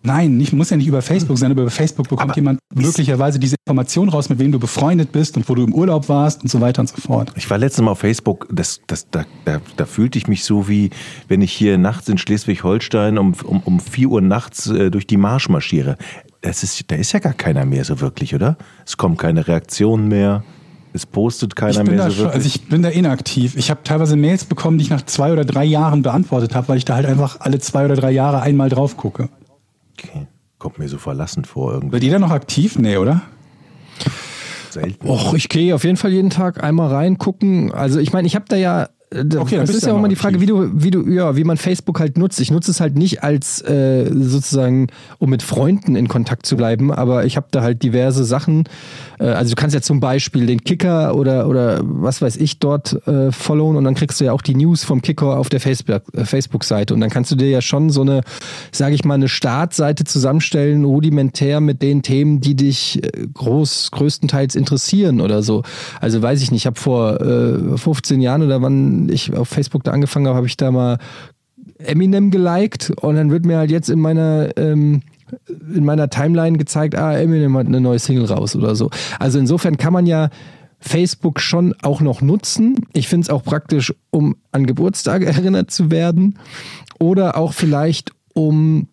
Nein, nicht, muss ja nicht über Facebook sein, aber über Facebook bekommt Aber jemand möglicherweise diese Information raus, mit wem du befreundet bist und wo du im Urlaub warst und so weiter und so fort. Ich war letztes Mal auf Facebook, das, das, da, da, da fühlte ich mich so wie, wenn ich hier nachts in Schleswig-Holstein um, um, um 4 Uhr nachts äh, durch die Marsch marschiere. Das ist, da ist ja gar keiner mehr so wirklich, oder? Es kommen keine Reaktionen mehr. Es postet keiner mehr da so wirklich. also ich bin da inaktiv. Ich habe teilweise Mails bekommen, die ich nach zwei oder drei Jahren beantwortet habe, weil ich da halt einfach alle zwei oder drei Jahre einmal drauf gucke. Okay. Kommt mir so verlassen vor irgendwie. Wird jeder noch aktiv? Nee, oder? Selten. Och, ich gehe auf jeden Fall jeden Tag einmal reingucken. Also ich meine, ich habe da ja. Äh, Okay, das ist ja auch mal die Frage, wie du, wie du, ja, wie man Facebook halt nutzt. Ich nutze es halt nicht als äh, sozusagen, um mit Freunden in Kontakt zu bleiben, aber ich habe da halt diverse Sachen. Äh, also du kannst ja zum Beispiel den Kicker oder oder was weiß ich dort äh, followen und dann kriegst du ja auch die News vom Kicker auf der Facebook äh, Facebook-Seite und dann kannst du dir ja schon so eine, sage ich mal, eine Startseite zusammenstellen, rudimentär mit den Themen, die dich äh, groß größtenteils interessieren oder so. Also weiß ich nicht, ich habe vor äh, 15 Jahren oder wann ich auf Facebook da angefangen habe, habe ich da mal Eminem geliked und dann wird mir halt jetzt in meiner ähm, in meiner Timeline gezeigt, ah, Eminem hat eine neue Single raus oder so. Also insofern kann man ja Facebook schon auch noch nutzen. Ich finde es auch praktisch, um an Geburtstage erinnert zu werden oder auch vielleicht um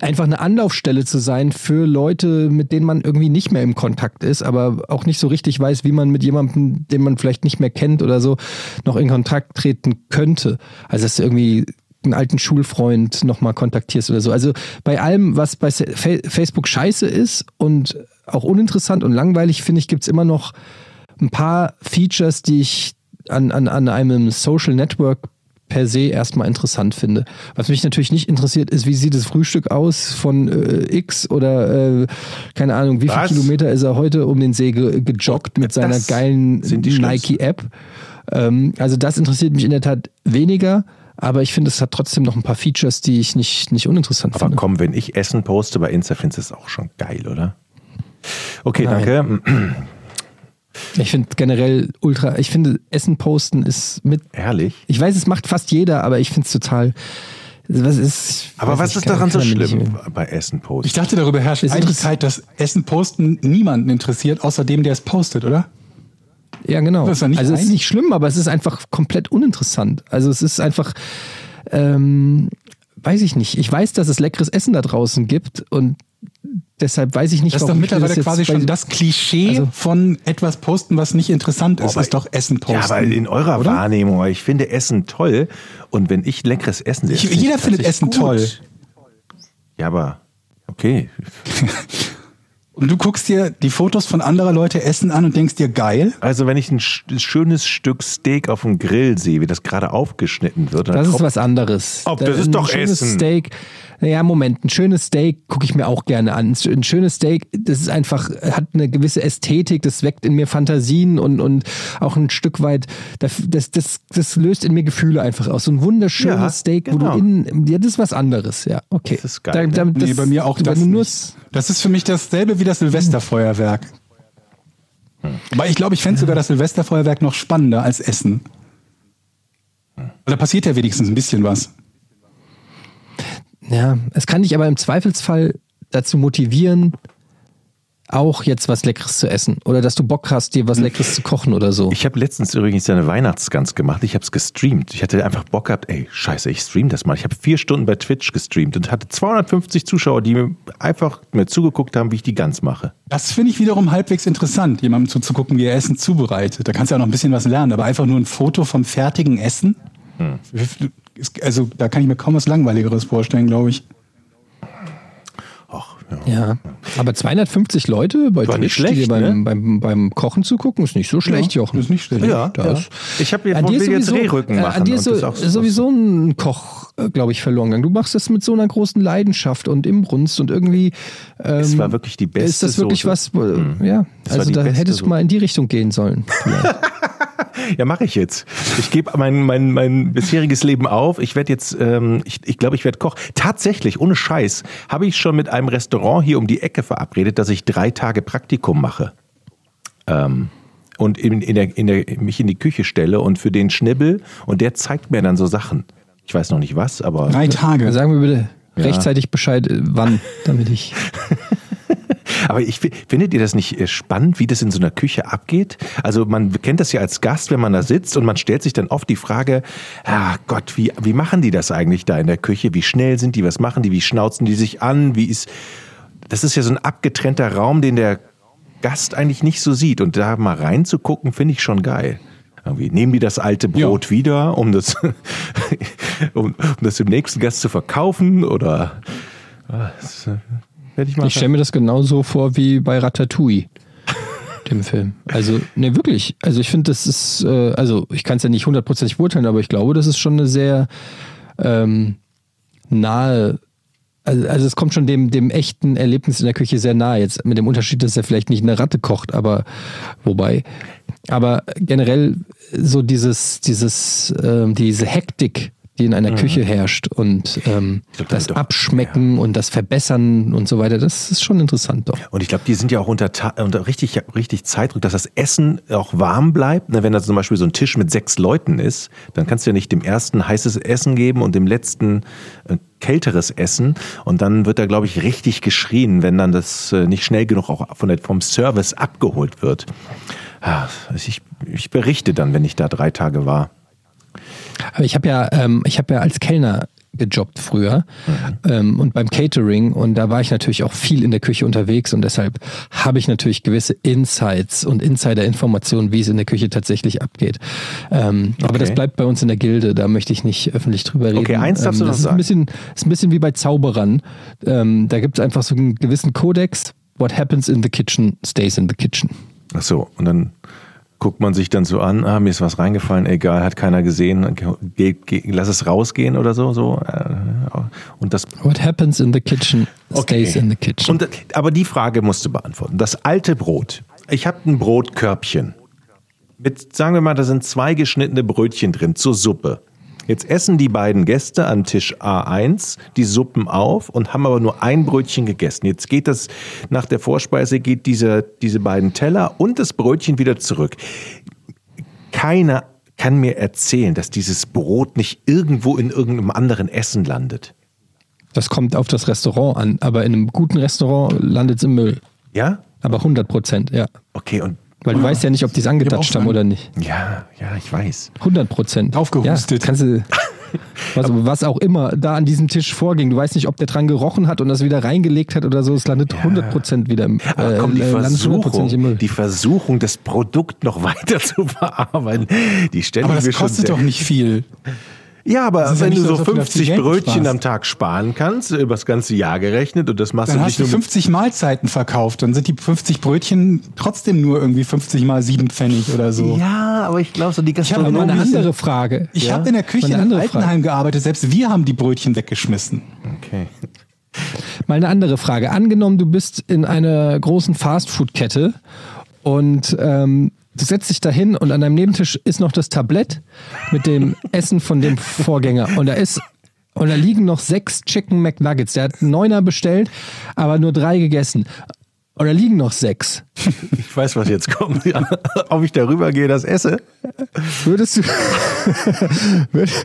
einfach eine Anlaufstelle zu sein für Leute, mit denen man irgendwie nicht mehr im Kontakt ist, aber auch nicht so richtig weiß, wie man mit jemandem, den man vielleicht nicht mehr kennt oder so, noch in Kontakt treten könnte. Also dass du irgendwie einen alten Schulfreund nochmal kontaktierst oder so. Also bei allem, was bei Fa- Facebook scheiße ist und auch uninteressant und langweilig, finde ich, gibt es immer noch ein paar Features, die ich an, an, an einem Social Network per se erstmal interessant finde. Was mich natürlich nicht interessiert, ist, wie sieht das Frühstück aus von äh, X oder äh, keine Ahnung, wie viele? Kilometer ist er heute um den See ge gejoggt mit seiner Das geilen die Schlimmsten. Nike-App. Ähm, also das interessiert mich in der Tat weniger, aber ich finde, es hat trotzdem noch ein paar Features, die ich nicht, nicht uninteressant Aber finde. komm, wenn ich Essen poste bei Insta, findest du das auch schon geil, oder? Okay, Nein. danke. Ich finde generell ultra, ich finde, Essen posten ist mit Herrlich. Ich weiß, es macht fast jeder, aber ich finde es total. Was ist, Aber was nicht, ist daran so schlimm bei Essen posten? Ich dachte, darüber herrscht Es Einigkeit, dass Essen posten niemanden interessiert, außer dem, der es postet, oder? Ja, genau. Das ist ja nicht also es ist nicht schlimm, aber es ist einfach komplett uninteressant. Also es ist einfach, ähm, weiß ich nicht. Ich weiß, dass es leckeres Essen da draußen gibt und deshalb weiß ich nicht, Das ist doch warum ich mir mittlerweile jetzt quasi schon das Klischee Also- von etwas posten, was nicht interessant ist. ist doch Essen posten. Ja, aber in eurer oder? Wahrnehmung, ich finde Essen toll. Und wenn ich leckeres Essen sehe, jeder das findet Essen toll. Ja, aber okay. Und du guckst dir die Fotos von anderer Leute essen an und denkst dir, geil. Also wenn ich ein sch- schönes Stück Steak auf dem Grill sehe, wie das gerade aufgeschnitten wird, dann Das ist was anderes. Ob, das Da- ist ein doch schönes Essen. Steak. Ja, Moment, ein schönes Steak gucke ich mir auch gerne an. Ein schönes Steak, das ist einfach, hat eine gewisse Ästhetik, das weckt in mir Fantasien und, und auch ein Stück weit, das, das, das, das löst in mir Gefühle einfach aus. So ein wunderschönes Ja, Steak, wo genau. du in, ja, das ist was anderes, ja, okay. Das ist geil, ne? Da, da, das, nee, bei mir auch das. nur. Das ist für mich dasselbe wie das Silvesterfeuerwerk. Aber ich glaube, ich fände sogar das Silvesterfeuerwerk noch spannender als Essen. Weil Da passiert ja wenigstens ein bisschen was. Ja, es kann dich aber im Zweifelsfall dazu motivieren, auch jetzt was Leckeres zu essen. Oder dass du Bock hast, dir was Leckeres zu kochen oder so. Ich habe letztens übrigens eine Weihnachtsgans gemacht. Ich habe es gestreamt. Ich hatte einfach Bock gehabt, ey, scheiße, ich stream das mal. Ich habe vier Stunden bei Twitch gestreamt und hatte 250 Zuschauer, die mir einfach mir zugeguckt haben, wie ich die Gans mache. Das finde ich wiederum halbwegs interessant, jemandem zuzugucken, wie er Essen zubereitet. Da kannst du ja noch ein bisschen was lernen, aber einfach nur ein Foto vom fertigen Essen. Ist- Also da kann ich mir kaum was Langweiligeres vorstellen, glaube ich. Ach, ja. Ja, aber 250 Leute bei War nicht Twitch, die dir schlecht, beim, ne? beim, beim Kochen zugucken, ist nicht so schlecht, Ja, Jochen. ist nicht schlecht. Ja, Das- ja. Ich habe jetzt, An dir jetzt sowieso, Rehrücken äh, machen. an dir ist so, sowieso ein Koch, glaube ich, verloren gegangen. Du machst das mit so einer großen Leidenschaft und Imbrunst und irgendwie ähm, Es war wirklich die beste ist das wirklich Soße. was, äh, ja, Es war also da hättest du Soße. mal in die Richtung gehen sollen. Ja, mache ich jetzt. Ich gebe mein, mein, mein bisheriges Leben auf. Ich werde jetzt, ähm, ich glaube, ich, glaub, ich werde Koch. Tatsächlich, ohne Scheiß, habe ich schon mit einem Restaurant hier um die Ecke verabredet, dass ich drei Tage Praktikum mache. Ähm, und in, in der, in der, mich in die Küche stelle und für den Schnibbel und der zeigt mir dann so Sachen. Ich weiß noch nicht was, aber. Drei Tage. Sagen wir bitte Ja. rechtzeitig Bescheid, äh, wann, damit ich. Aber ich fi- findet ihr das nicht äh, spannend, wie das in so einer Küche abgeht? Also man kennt das ja als Gast, wenn man da sitzt und man stellt sich dann oft die Frage, ah Gott, wie, wie machen die das eigentlich da in der Küche? Wie schnell sind die? Was machen die? Wie schnauzen die sich an? Wie ist, das ist ja so ein abgetrennter Raum, den der Gast eigentlich nicht so sieht. Und da mal reinzugucken, finde ich schon geil. Irgendwie nehmen die das alte Brot wieder, um das, um, um das dem nächsten Gast zu verkaufen? Oder ah, das, äh, ich Ich stelle mir das genauso vor wie bei Ratatouille, dem Film. Also, ne, wirklich. Also, ich finde, das ist, äh, also, ich kann es ja nicht hundertprozentig beurteilen, aber ich glaube, das ist schon eine sehr ähm, nahe. Also, also, es kommt schon dem, dem echten Erlebnis in der Küche sehr nahe. Jetzt mit dem Unterschied, dass er vielleicht nicht eine Ratte kocht, aber wobei. Aber generell so dieses, dieses, ähm, diese Hektik, die in einer Küche herrscht und ähm, glaub, das doch- Abschmecken und das Verbessern und so weiter, das ist schon interessant doch. Und ich glaube, die sind ja auch unter, unter richtig, richtig Zeitdruck, dass das Essen auch warm bleibt. Wenn da zum Beispiel so ein Tisch mit sechs Leuten ist, dann kannst du ja nicht dem ersten heißes Essen geben und dem letzten äh, kälteres Essen. Und dann wird da, glaube ich, richtig geschrien, wenn dann das äh, nicht schnell genug auch von der, vom Service abgeholt wird. Ah, Ich, ich berichte dann, wenn ich da drei Tage war. Aber ich habe ja, ähm, ich habe ja als Kellner gejobbt früher ähm, und beim Catering und da war ich natürlich auch viel in der Küche unterwegs und deshalb habe ich natürlich gewisse Insights und Insider-Informationen, wie es in der Küche tatsächlich abgeht. Ähm, Aber Okay. das bleibt bei uns in der Gilde, da möchte ich nicht öffentlich drüber reden. Okay, eins darfst du ähm, noch das ist sagen. ein bisschen, ist ein bisschen wie bei Zauberern. Ähm, da gibt es einfach so einen gewissen Kodex. What happens in the kitchen stays in the kitchen. Ach so, und dann guckt man sich dann so an, ah, mir ist was reingefallen, egal, hat keiner gesehen, geh, geh, lass es rausgehen oder so. so äh, Und das What happens in the kitchen Okay. stays in the kitchen. Und, aber die Frage musst du beantworten. Das alte Brot. Ich habe ein Brotkörbchen. Mit, sagen wir mal, da sind zwei geschnittene Brötchen drin zur Suppe. Jetzt essen die beiden Gäste an Tisch A1 die Suppen auf und haben aber nur ein Brötchen gegessen. Jetzt geht das, nach der Vorspeise geht diese, diese beiden Teller und das Brötchen wieder zurück. Keiner kann mir erzählen, dass dieses Brot nicht irgendwo in irgendeinem anderen Essen landet. Das kommt auf das Restaurant an, aber in einem guten Restaurant landet es im Müll. Ja? Aber 100 Prozent, ja. Okay, und Weil du weißt ja nicht, ob die es angetatscht haben oder nicht. ja, ja, ich weiß. 100 Prozent. Draufgehustet. Ja, kannst du, was, was auch immer da an diesem Tisch vorging. Du weißt nicht, ob der dran gerochen hat und das wieder reingelegt hat oder so. Es landet 100 Prozent wieder im, Aber komm, die äh, landet 100% Versuchung, im die Versuchung, das Produkt noch weiter zu verarbeiten, die stelle Aber das kostet doch nicht viel. Ja, aber ja wenn nicht du so, so als ob du da viel 50 Geld Brötchen sparst. am Tag sparen kannst, übers ganze Jahr gerechnet, und das machst Dann du hast nicht du nur mit 50 Mahlzeiten verkauft. Dann sind die 50 Brötchen trotzdem nur irgendwie 50 mal 7 Pfennig oder so. Ja, aber ich glaube so die hab Aber mal Gastronomie. eine andere Frage. Ich Ja? habe in der Küche in. Altenheim gearbeitet. Selbst wir haben die Brötchen weggeschmissen. Okay. Mal eine andere Frage. Angenommen, du bist in einer großen Fastfood-Kette und ähm, du setzt dich dahin und an deinem Nebentisch ist noch das Tablett mit dem Essen von dem Vorgänger. Und da ist und da liegen noch sechs Chicken McNuggets. Der hat Neuner bestellt, aber nur drei gegessen. Und da liegen noch sechs. Ich weiß, was jetzt kommt. Ja. Ob ich darüber gehe, das esse? Würdest du, würd-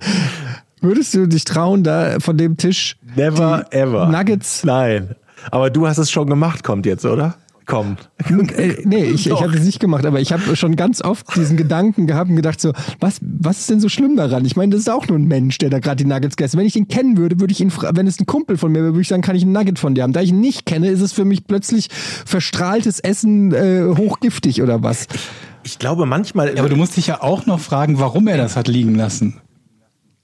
würdest du dich trauen, da von dem Tisch Never ever. Nuggets Nein. Aber du hast es schon gemacht, kommt jetzt, oder? Komm. Äh, nee, ich, ich habe es nicht gemacht, aber ich habe schon ganz oft diesen Gedanken gehabt und gedacht so, was, was ist denn so schlimm daran? Ich meine, das ist auch nur ein Mensch, der da gerade die Nuggets gegessen. Wenn ich ihn kennen würde, würde ich ihn, wenn es ein Kumpel von mir wäre, würde ich sagen, kann ich ein Nugget von dir haben. Da ich ihn nicht kenne, ist es für mich plötzlich verstrahltes Essen äh, hochgiftig oder was? Ich glaube manchmal. Aber du musst dich ja auch noch fragen, warum er das hat liegen lassen.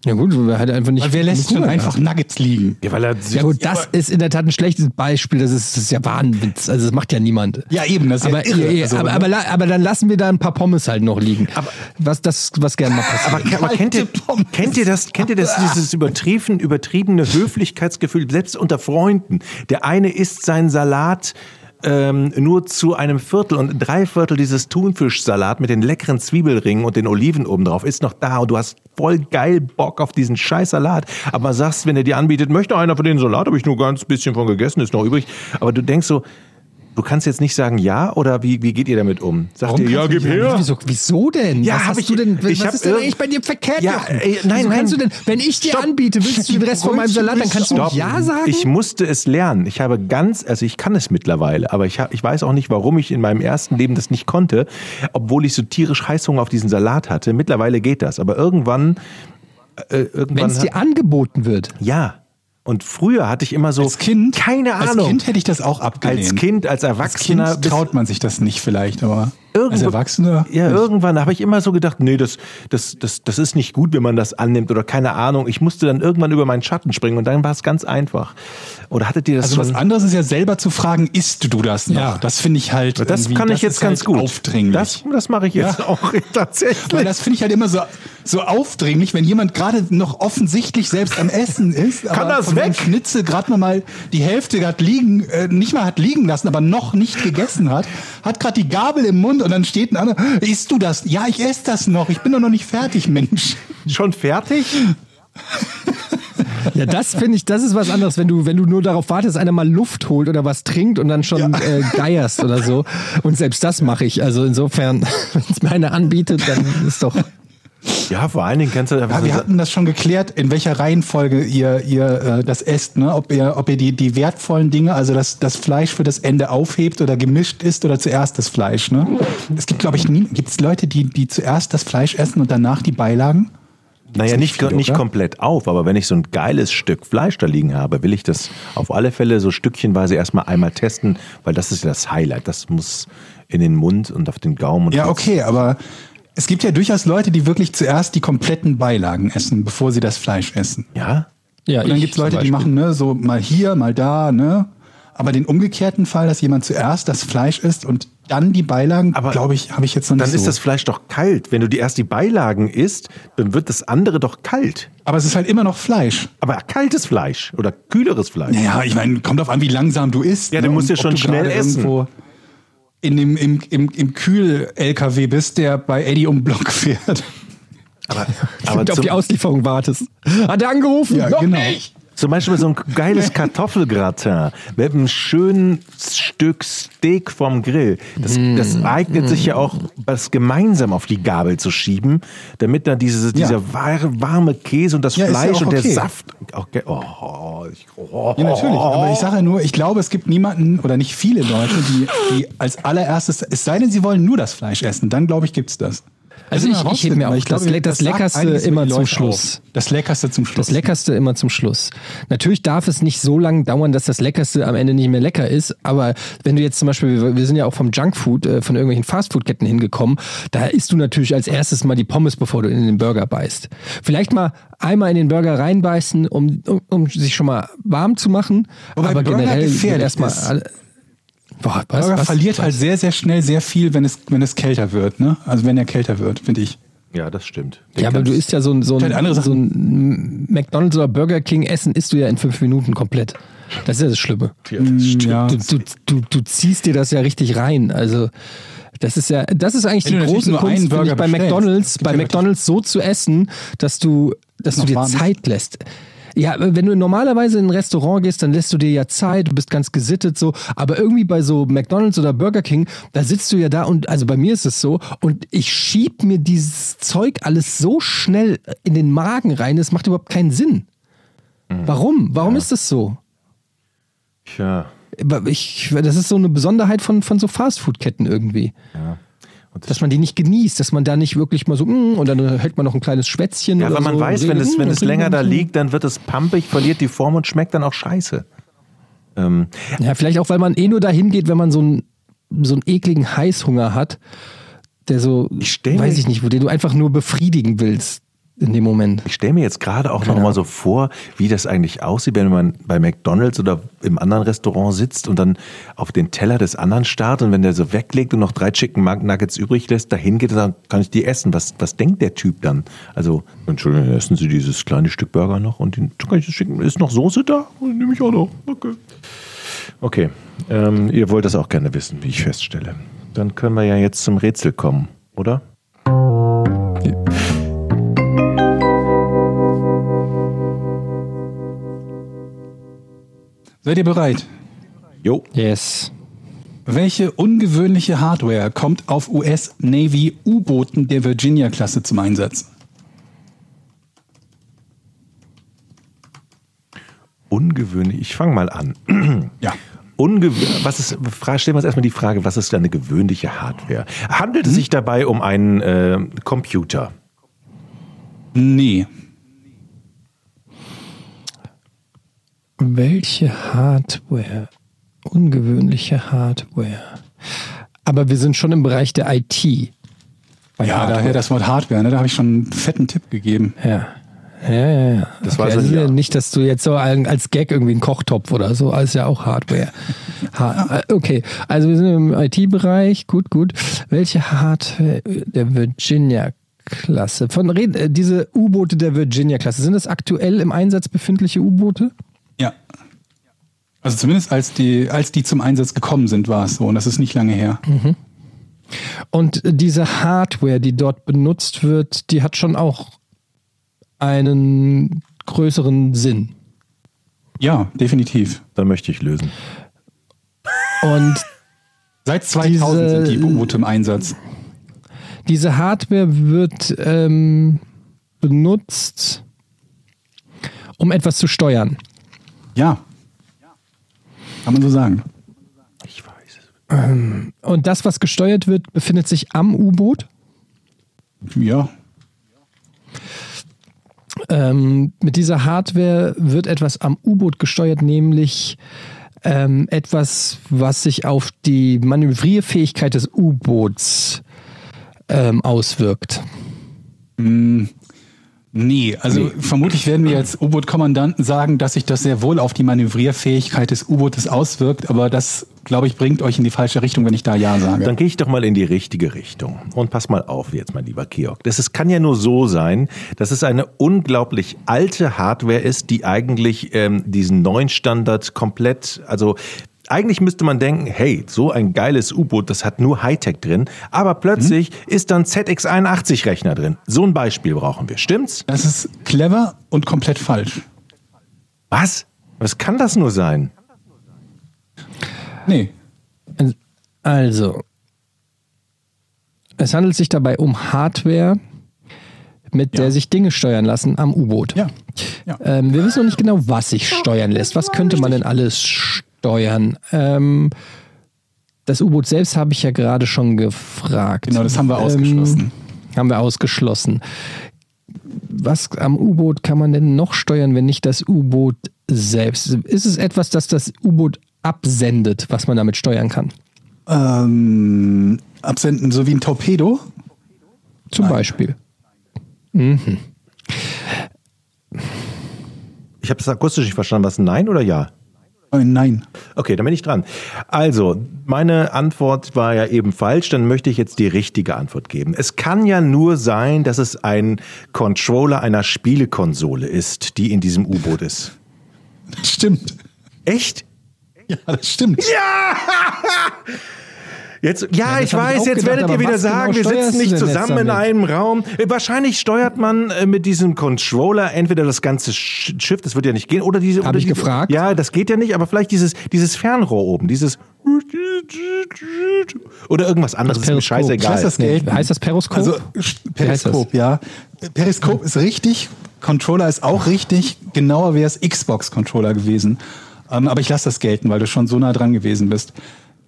Ja gut, er hat einfach nicht. Weil wer lässt schon einfach Nuggets liegen? ja, weil er Ja gut, das ist in der Tat ein schlechtes Beispiel. Das ist, das ist ja Wahnwitz. Also das macht ja niemand. Ja, eben, das ist aber, ja irre. ja, Also, aber, ne? aber, la- aber dann lassen wir da ein paar Pommes halt noch liegen. Aber- was das, was gerne mal passiert. Aber, aber kennt, ihr, Pommes. kennt ihr das, kennt ihr das, dieses übertrieben, übertriebene Höflichkeitsgefühl, selbst unter Freunden? Der eine isst seinen Salat ähm, nur zu einem Viertel und drei Viertel dieses Thunfischsalat mit den leckeren Zwiebelringen und den Oliven oben drauf ist noch da und du hast voll geil Bock auf diesen scheiß Salat. Aber sagst, wenn er dir anbietet, möchte einer von den Salat, habe ich nur ganz bisschen von gegessen, ist noch übrig. Aber du denkst so, du kannst jetzt nicht sagen ja oder wie, wie geht ihr damit um? Sagt Warum ihr ja, gib her? Wieso, wieso denn? Ja, was hast ich- du denn? ich was hab ist denn eigentlich bei dir verkehrt? Ja, ey, nein, Wieso nein. kannst du denn, wenn ich dir Stopp. anbiete, willst du den Rest von meinem Salat, dann kannst du Stopp. ja sagen? Ich musste es lernen. Ich habe ganz, also ich kann es mittlerweile, aber ich, hab, ich weiß auch nicht, warum ich in meinem ersten Leben das nicht konnte, obwohl ich so tierisch Heißhunger auf diesen Salat hatte. Mittlerweile geht das, aber irgendwann, äh, wenn irgendwann, es dir angeboten wird. ja. Und früher hatte ich immer so Als Kind, keine Ahnung. Als Kind hätte ich das auch abgelehnt. als Kind, als Als Erwachsener, Kind traut man sich das nicht vielleicht, aber als Irgendwo- Erwachsener. Ja, irgendwann habe ich immer so gedacht, nee, das, das, das, das ist nicht gut, wenn man das annimmt oder keine Ahnung. Ich musste dann irgendwann über meinen Schatten springen und dann war es ganz einfach. Oder hattet ihr das Also was anderes ist ja selber zu fragen, isst du das noch? Ja. Das finde ich halt. Das kann ich das jetzt ganz halt gut. Aufdringlich. Das, das mache ich jetzt auch tatsächlich. Weil das finde ich halt immer so, so aufdringlich, wenn jemand gerade noch offensichtlich selbst am Essen ist. Kann aber das weg? Schnitzel gerade noch mal die Hälfte gerade liegen, äh, nicht mal hat liegen lassen, aber noch nicht gegessen hat, hat gerade die Gabel im Mund und dann steht ein anderer, isst du das? Ja, ich esse das noch. Ich bin doch noch nicht fertig, Mensch. Schon fertig? Ja, das finde ich, das ist was anderes, wenn du, wenn du nur darauf wartest, dass einer mal Luft holt oder was trinkt und dann schon äh, geierst oder so. Und selbst das mache ich. Also insofern, wenn es mir einer anbietet, dann ist doch. Ja, vor allen Dingen kannst du Ja, wir hatten das schon geklärt, in welcher Reihenfolge ihr, ihr äh, das esst, ne? Ob ihr, ob ihr die, die wertvollen Dinge, also das, das Fleisch für das Ende aufhebt oder gemischt isst oder zuerst das Fleisch, ne? Es gibt, glaube ich, nie, gibt es Leute, die, die zuerst das Fleisch essen und danach die Beilagen? Naja, nicht, nicht viel, nicht komplett auf, aber wenn ich so ein geiles Stück Fleisch da liegen habe, will ich das auf alle Fälle so stückchenweise erstmal einmal testen, weil das ist ja das Highlight. Das muss in den Mund und auf den Gaumen. Und Ja, okay, aber es gibt ja durchaus Leute, die wirklich zuerst die kompletten Beilagen essen, bevor sie das Fleisch essen. Ja? Ja, Und dann gibt es Leute, die machen ne, so mal hier, mal da, ne? Aber den umgekehrten Fall, dass jemand zuerst das Fleisch isst und dann die Beilagen, Aber glaube ich, habe ich jetzt noch nicht Dann so. ist das Fleisch doch kalt. Wenn du die erst die Beilagen isst, dann wird das andere doch kalt. Aber es ist halt immer noch Fleisch. Aber kaltes Fleisch oder kühleres Fleisch. Naja, ich meine, kommt drauf an, wie langsam du isst. Ja, du ne? musst Und ja schon du schnell essen. Irgendwo in dem, im, im, im Kühl-LKW bist, der bei Eddie um Block fährt. Aber, Und aber auf zum, die Auslieferung wartest. Hat er angerufen? Ja, Noch genau. nicht. Zum Beispiel so ein geiles Kartoffelgratin mit einem schönen Stück Steak vom Grill. Das, Mm. das eignet sich ja auch, das gemeinsam auf die Gabel zu schieben, damit dann diese, dieser wahre, warme Käse und das Ja, ja Fleisch auch und der okay. Saft. auch ge- Oh, ich, oh, Ja, natürlich. Aber ich sage ja nur, ich glaube, es gibt niemanden oder nicht viele Leute, die, die als allererstes, es sei denn, sie wollen nur das Fleisch essen, dann glaube ich, gibt's das. Also Das ich- ich heb mir auch weil das Le- das sagt Leckerste immer zum Schluss. auf. Das Leckerste zum Schluss. Das Leckerste immer zum Schluss. Natürlich darf es nicht so lange dauern, dass das Leckerste am Ende nicht mehr lecker ist. Aber wenn du jetzt zum Beispiel, wir- sind ja auch vom Junkfood, äh, von irgendwelchen Fastfood-Ketten hingekommen, da isst du natürlich als erstes mal die Pommes, bevor du in den Burger beißt. Vielleicht mal einmal in den Burger reinbeißen, um, um, um sich schon mal warm zu machen. Wobei aber Burger generell erstmal ist. Boah, was, Burger was, verliert was? halt sehr, sehr schnell sehr viel, wenn es, wenn es kälter wird. Ne? Also wenn er kälter wird, finde ich. Ja, das stimmt. Den Ja, aber du isst ja so ein, so Halt ein, so ein McDonalds oder Burger King Essen isst du ja in fünf Minuten komplett. Das ist ja das Schlimme. Ja, das stimmt. Ja. Du, du, du, du ziehst dir das ja richtig rein. Also das ist ja, das ist eigentlich Wenn die große Kunst, bei. McDonalds, bei McDonalds so zu essen, dass du, dass du dir. Zeit lässt. Ja, wenn du normalerweise in ein Restaurant gehst, dann lässt du dir ja Zeit, du bist ganz gesittet so, aber irgendwie bei so McDonalds oder Burger King, da sitzt du ja da und also bei mir ist es so und ich schieb mir dieses Zeug alles so schnell in den Magen rein, das macht überhaupt keinen Sinn. Mhm. Warum? Warum ist das so? Tja. Ich, das ist so eine Besonderheit von, von so Fastfood-Ketten irgendwie. Das Dass man die nicht genießt, dass man da nicht wirklich mal so, mm, und dann hält man noch ein kleines Schwätzchen. Ja, weil man so weiß, wenn es, mm, wenn es länger da liegt, dann wird es pampig, verliert die Form und schmeckt dann auch scheiße. Ähm, Ja, vielleicht auch, weil man eh nur dahin geht, wenn man so einen, so einen ekligen Heißhunger hat, der so, Ich weiß ich nicht, wo den du einfach nur befriedigen willst in dem Moment. ich stelle mir jetzt gerade auch noch mal so vor, wie das eigentlich aussieht, wenn man bei McDonalds oder im anderen Restaurant sitzt und dann auf den Teller des anderen starrt und wenn der so weglegt und noch drei Chicken Nuggets übrig lässt, dahin geht und sagt, kann ich die essen? Was, was denkt der Typ dann? Also, Entschuldigung, essen Sie dieses kleine Stück Burger noch und den kann ich das schicken? Ist noch Soße da? Nehme ich auch noch. Okay. Okay, ähm, ihr wollt das auch gerne wissen, wie ich feststelle. Dann können wir ja jetzt zum Rätsel kommen, oder? Seid ihr bereit? Jo. Yes. Welche ungewöhnliche Hardware kommt auf US Navy U-Booten der Virginia-Klasse zum Einsatz? Ungewöhnlich. Ich fange mal an. Ja. Ungew was ist, stellen wir uns erstmal die Frage, was ist eine gewöhnliche Hardware? Handelt es sich dabei um einen äh, Computer? Nee. Welche Hardware? Ungewöhnliche Hardware. Aber wir sind schon im Bereich der IT. Bei Ja, Hardware. daher das Wort Hardware, ne? da habe ich schon einen fetten Tipp gegeben. Ja. Ja, ja, ja. Das war so also Ja. nicht, dass du jetzt so ein- als Gag irgendwie einen Kochtopf oder so, alles ja auch Hardware. ha äh, okay, also wir sind im IT-Bereich. Gut, gut. Welche Hardware der Virginia-Klasse? Von red- äh, diese U-Boote der Virginia-Klasse, sind das aktuell im Einsatz befindliche U-Boote? Ja. Also zumindest als die, als die zum Einsatz gekommen sind, war es so. Und das ist nicht lange her. Und diese Hardware, die dort benutzt wird, die hat schon auch einen größeren Sinn. Ja, definitiv. Dann möchte ich lösen. Und Seit 2000 Diese- sind die U-Boote im Einsatz. diese Hardware wird ähm, benutzt, um etwas zu steuern. Ja. Kann man so sagen. Ich weiß es. Und das, was gesteuert wird, befindet sich am U-Boot. Ja. Ähm, mit dieser Hardware wird etwas am U-Boot gesteuert, nämlich ähm, etwas, was sich auf die Manövrierfähigkeit des U-Boots ähm, auswirkt. Nee, also vermutlich werden wir als U-Boot-Kommandanten sagen, dass sich das sehr wohl auf die Manövrierfähigkeit des U-Bootes auswirkt, aber das, glaube ich, bringt euch in die falsche Richtung, wenn ich da Ja sage. Dann gehe ich doch mal in die richtige Richtung. Und pass mal auf jetzt, mein lieber Georg. Das ist, kann ja nur so sein, dass es eine unglaublich alte Hardware ist, die eigentlich ähm, diesen neuen Standard komplett, also eigentlich müsste man denken, hey, so ein geiles U-Boot, das hat nur Hightech drin, aber plötzlich ist dann ZX81-Rechner drin. So ein Beispiel brauchen wir, stimmt's? Das ist clever und komplett falsch. Was? Was kann das nur sein? Nee. Also, es handelt sich dabei um Hardware, mit der sich Dinge steuern lassen am U-Boot. Ja. ja. Ähm, wir wissen noch nicht genau, was sich steuern lässt. Was könnte man denn alles steuern? Ähm, das U-Boot selbst habe ich ja gerade schon gefragt. Genau, das haben wir ausgeschlossen. Ähm, haben wir ausgeschlossen. Was am U-Boot kann man denn noch steuern, wenn nicht das U-Boot selbst? Ist es etwas, das das U-Boot absendet, was man damit steuern kann? Ähm, absenden, so wie ein Torpedo? Zum Beispiel. Ich habe es akustisch nicht verstanden. Was? Nein oder ja? Äh, nein. Okay, dann bin ich dran. Also, meine Antwort war ja eben falsch, dann möchte ich jetzt die richtige Antwort geben. Es kann ja nur sein, dass es ein Controller einer Spielekonsole ist, die in diesem U-Boot ist. Das stimmt. Echt? Ja, das stimmt. Jetzt, ja, ich hab ich weiß, auch jetzt gedacht, werdet ihr wieder was sagen, genau wir sitzen nicht zusammen in einem Raum. Äh, Wahrscheinlich steuert man äh, mit diesem Controller entweder das ganze Sch- Schiff, das wird ja nicht gehen, oder diese. Hab oder ich die- gefragt? Ja, das geht ja nicht, aber vielleicht dieses, dieses Fernrohr oben, dieses. Oder irgendwas anderes, ist mir Periskop. scheißegal. Lass das gelten. heißt das Periskop? Also heißt Periskop, ja. Periskop ist richtig, Controller ist auch richtig, genauer wäre es Xbox-Controller gewesen. Ähm, aber ich lasse das gelten, weil du schon so nah dran gewesen bist.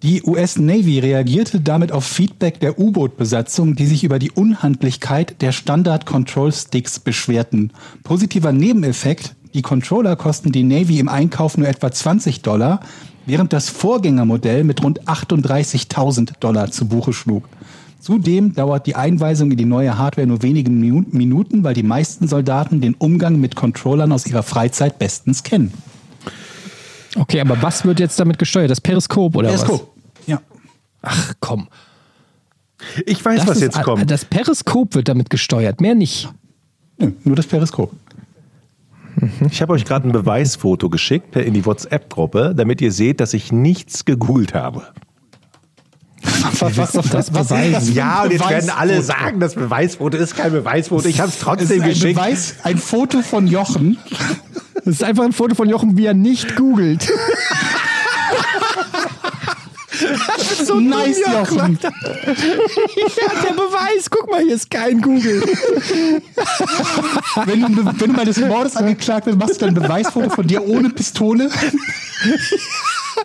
Die US Navy reagierte damit auf Feedback der U-Boot-Besatzung, die sich über die Unhandlichkeit der Standard-Control-Sticks beschwerten. Positiver Nebeneffekt, die Controller kosten die Navy im Einkauf nur etwa 20 Dollar, während das Vorgängermodell mit rund 38.000 Dollar zu Buche schlug. Zudem dauert die Einweisung in die neue Hardware nur wenige Minu- Minuten, weil die meisten Soldaten den Umgang mit Controllern aus ihrer Freizeit bestens kennen. Okay, aber was wird jetzt damit gesteuert? Das Periskop oder was? Ja. Ach komm. Ich weiß, Das was ist jetzt kommt. Das Periskop wird damit gesteuert, mehr nicht. Nö, nur das Periskop. Ich habe euch gerade ein Beweisfoto geschickt in die WhatsApp-Gruppe, damit ihr seht, dass ich nichts gegoogelt habe. Was, was, was, das beweisen? Ja, und jetzt werden alle sagen, das Beweisfoto ist kein Beweisfoto. Ich habe es ist trotzdem ein geschickt. Beweis, ein Foto von Jochen. Das ist einfach ein Foto von Jochen, wie er nicht googelt. so nice, Jochen. Jochen. ja, der Beweis. Guck mal, hier ist kein Google. Wenn, du- wenn du mal des Mordes angeklagt wirst, machst du dann ein Beweisfoto von dir ohne Pistole?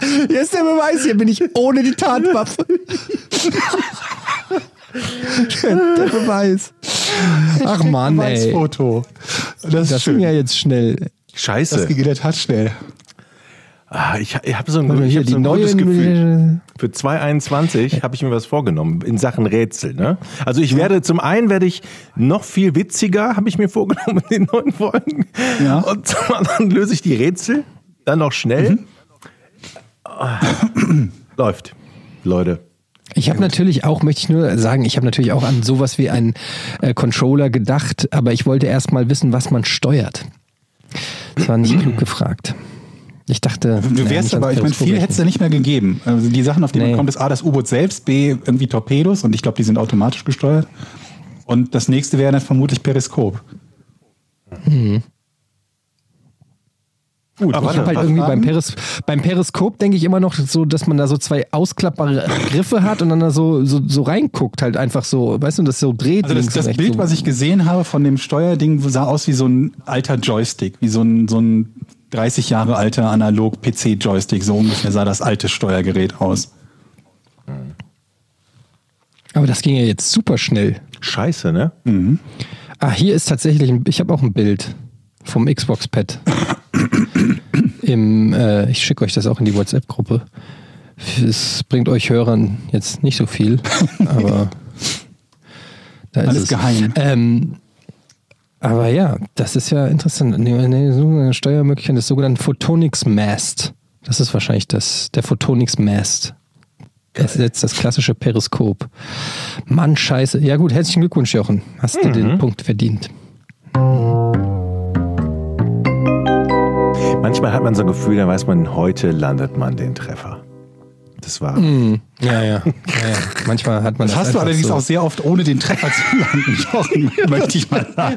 Hier ist der Beweis. Hier bin ich ohne die Tatwaffe. der Beweis. Ach Mann, ey. Beweisfoto. Das Das ging ja jetzt schnell. Scheiße. Das ging in der Tat schnell. Ah, ich ich habe so ein, ich hab so ein gutes Gefühl. Für 2021 habe ich mir was vorgenommen in Sachen Rätsel. Ne? Also ich werde zum einen werde ich noch viel witziger, habe ich mir vorgenommen in den neuen Folgen. Ja. Und zum anderen löse ich die Rätsel dann noch schnell. Ah, Läuft, Leute. Ich habe natürlich auch, möchte ich nur sagen, ich habe natürlich auch an sowas wie einen äh, Controller gedacht, aber ich wollte erst mal wissen, was man steuert. Das war nicht klug gefragt. Ich dachte, Du wärst nicht aber, ich meine, viel hätte es ja nicht mehr gegeben. Also die Sachen, auf die Nee. man kommt, ist A, das U-Boot selbst, B, irgendwie Torpedos und ich glaube, die sind automatisch gesteuert. Und das nächste wäre dann vermutlich Periskop. Gut, Aber Ich habe halt irgendwie beim, Peris, beim Periskop denke ich immer noch so, dass man da so zwei ausklappbare Griffe hat und dann da so, so, so reinguckt, halt einfach so, weißt du, das so dreht. Also das, das Bild, so. was ich gesehen habe von dem Steuerding, sah aus wie so ein alter Joystick, wie so ein, so ein 30 Jahre alter analog PC-Joystick. So ungefähr sah das alte Steuergerät aus. Aber das ging ja jetzt super schnell. Scheiße, ne? Ah, hier ist tatsächlich, ein, ich habe auch ein Bild vom Xbox-Pad. Im, äh, ich schicke euch das auch in die WhatsApp-Gruppe. Es bringt euch Hörern jetzt nicht so viel, aber da ist Alles es. geheim. Ähm, aber ja, das ist ja interessant. Eine Steuermöglichkeit des sogenannten Photonics Mast. Das ist wahrscheinlich das, der Photonics Mast. Das ist jetzt das klassische Periskop. Mann, scheiße. Ja gut, herzlichen Glückwunsch, Jochen. Hast du den Punkt verdient. Manchmal hat man so ein Gefühl, da weiß man, heute landet man den Treffer. Das war. Ja, ja. ja, ja. Manchmal hat man Das das, hast du allerdings so. auch sehr oft ohne den Treffer zu landen, Jochen, möchte ich mal sagen.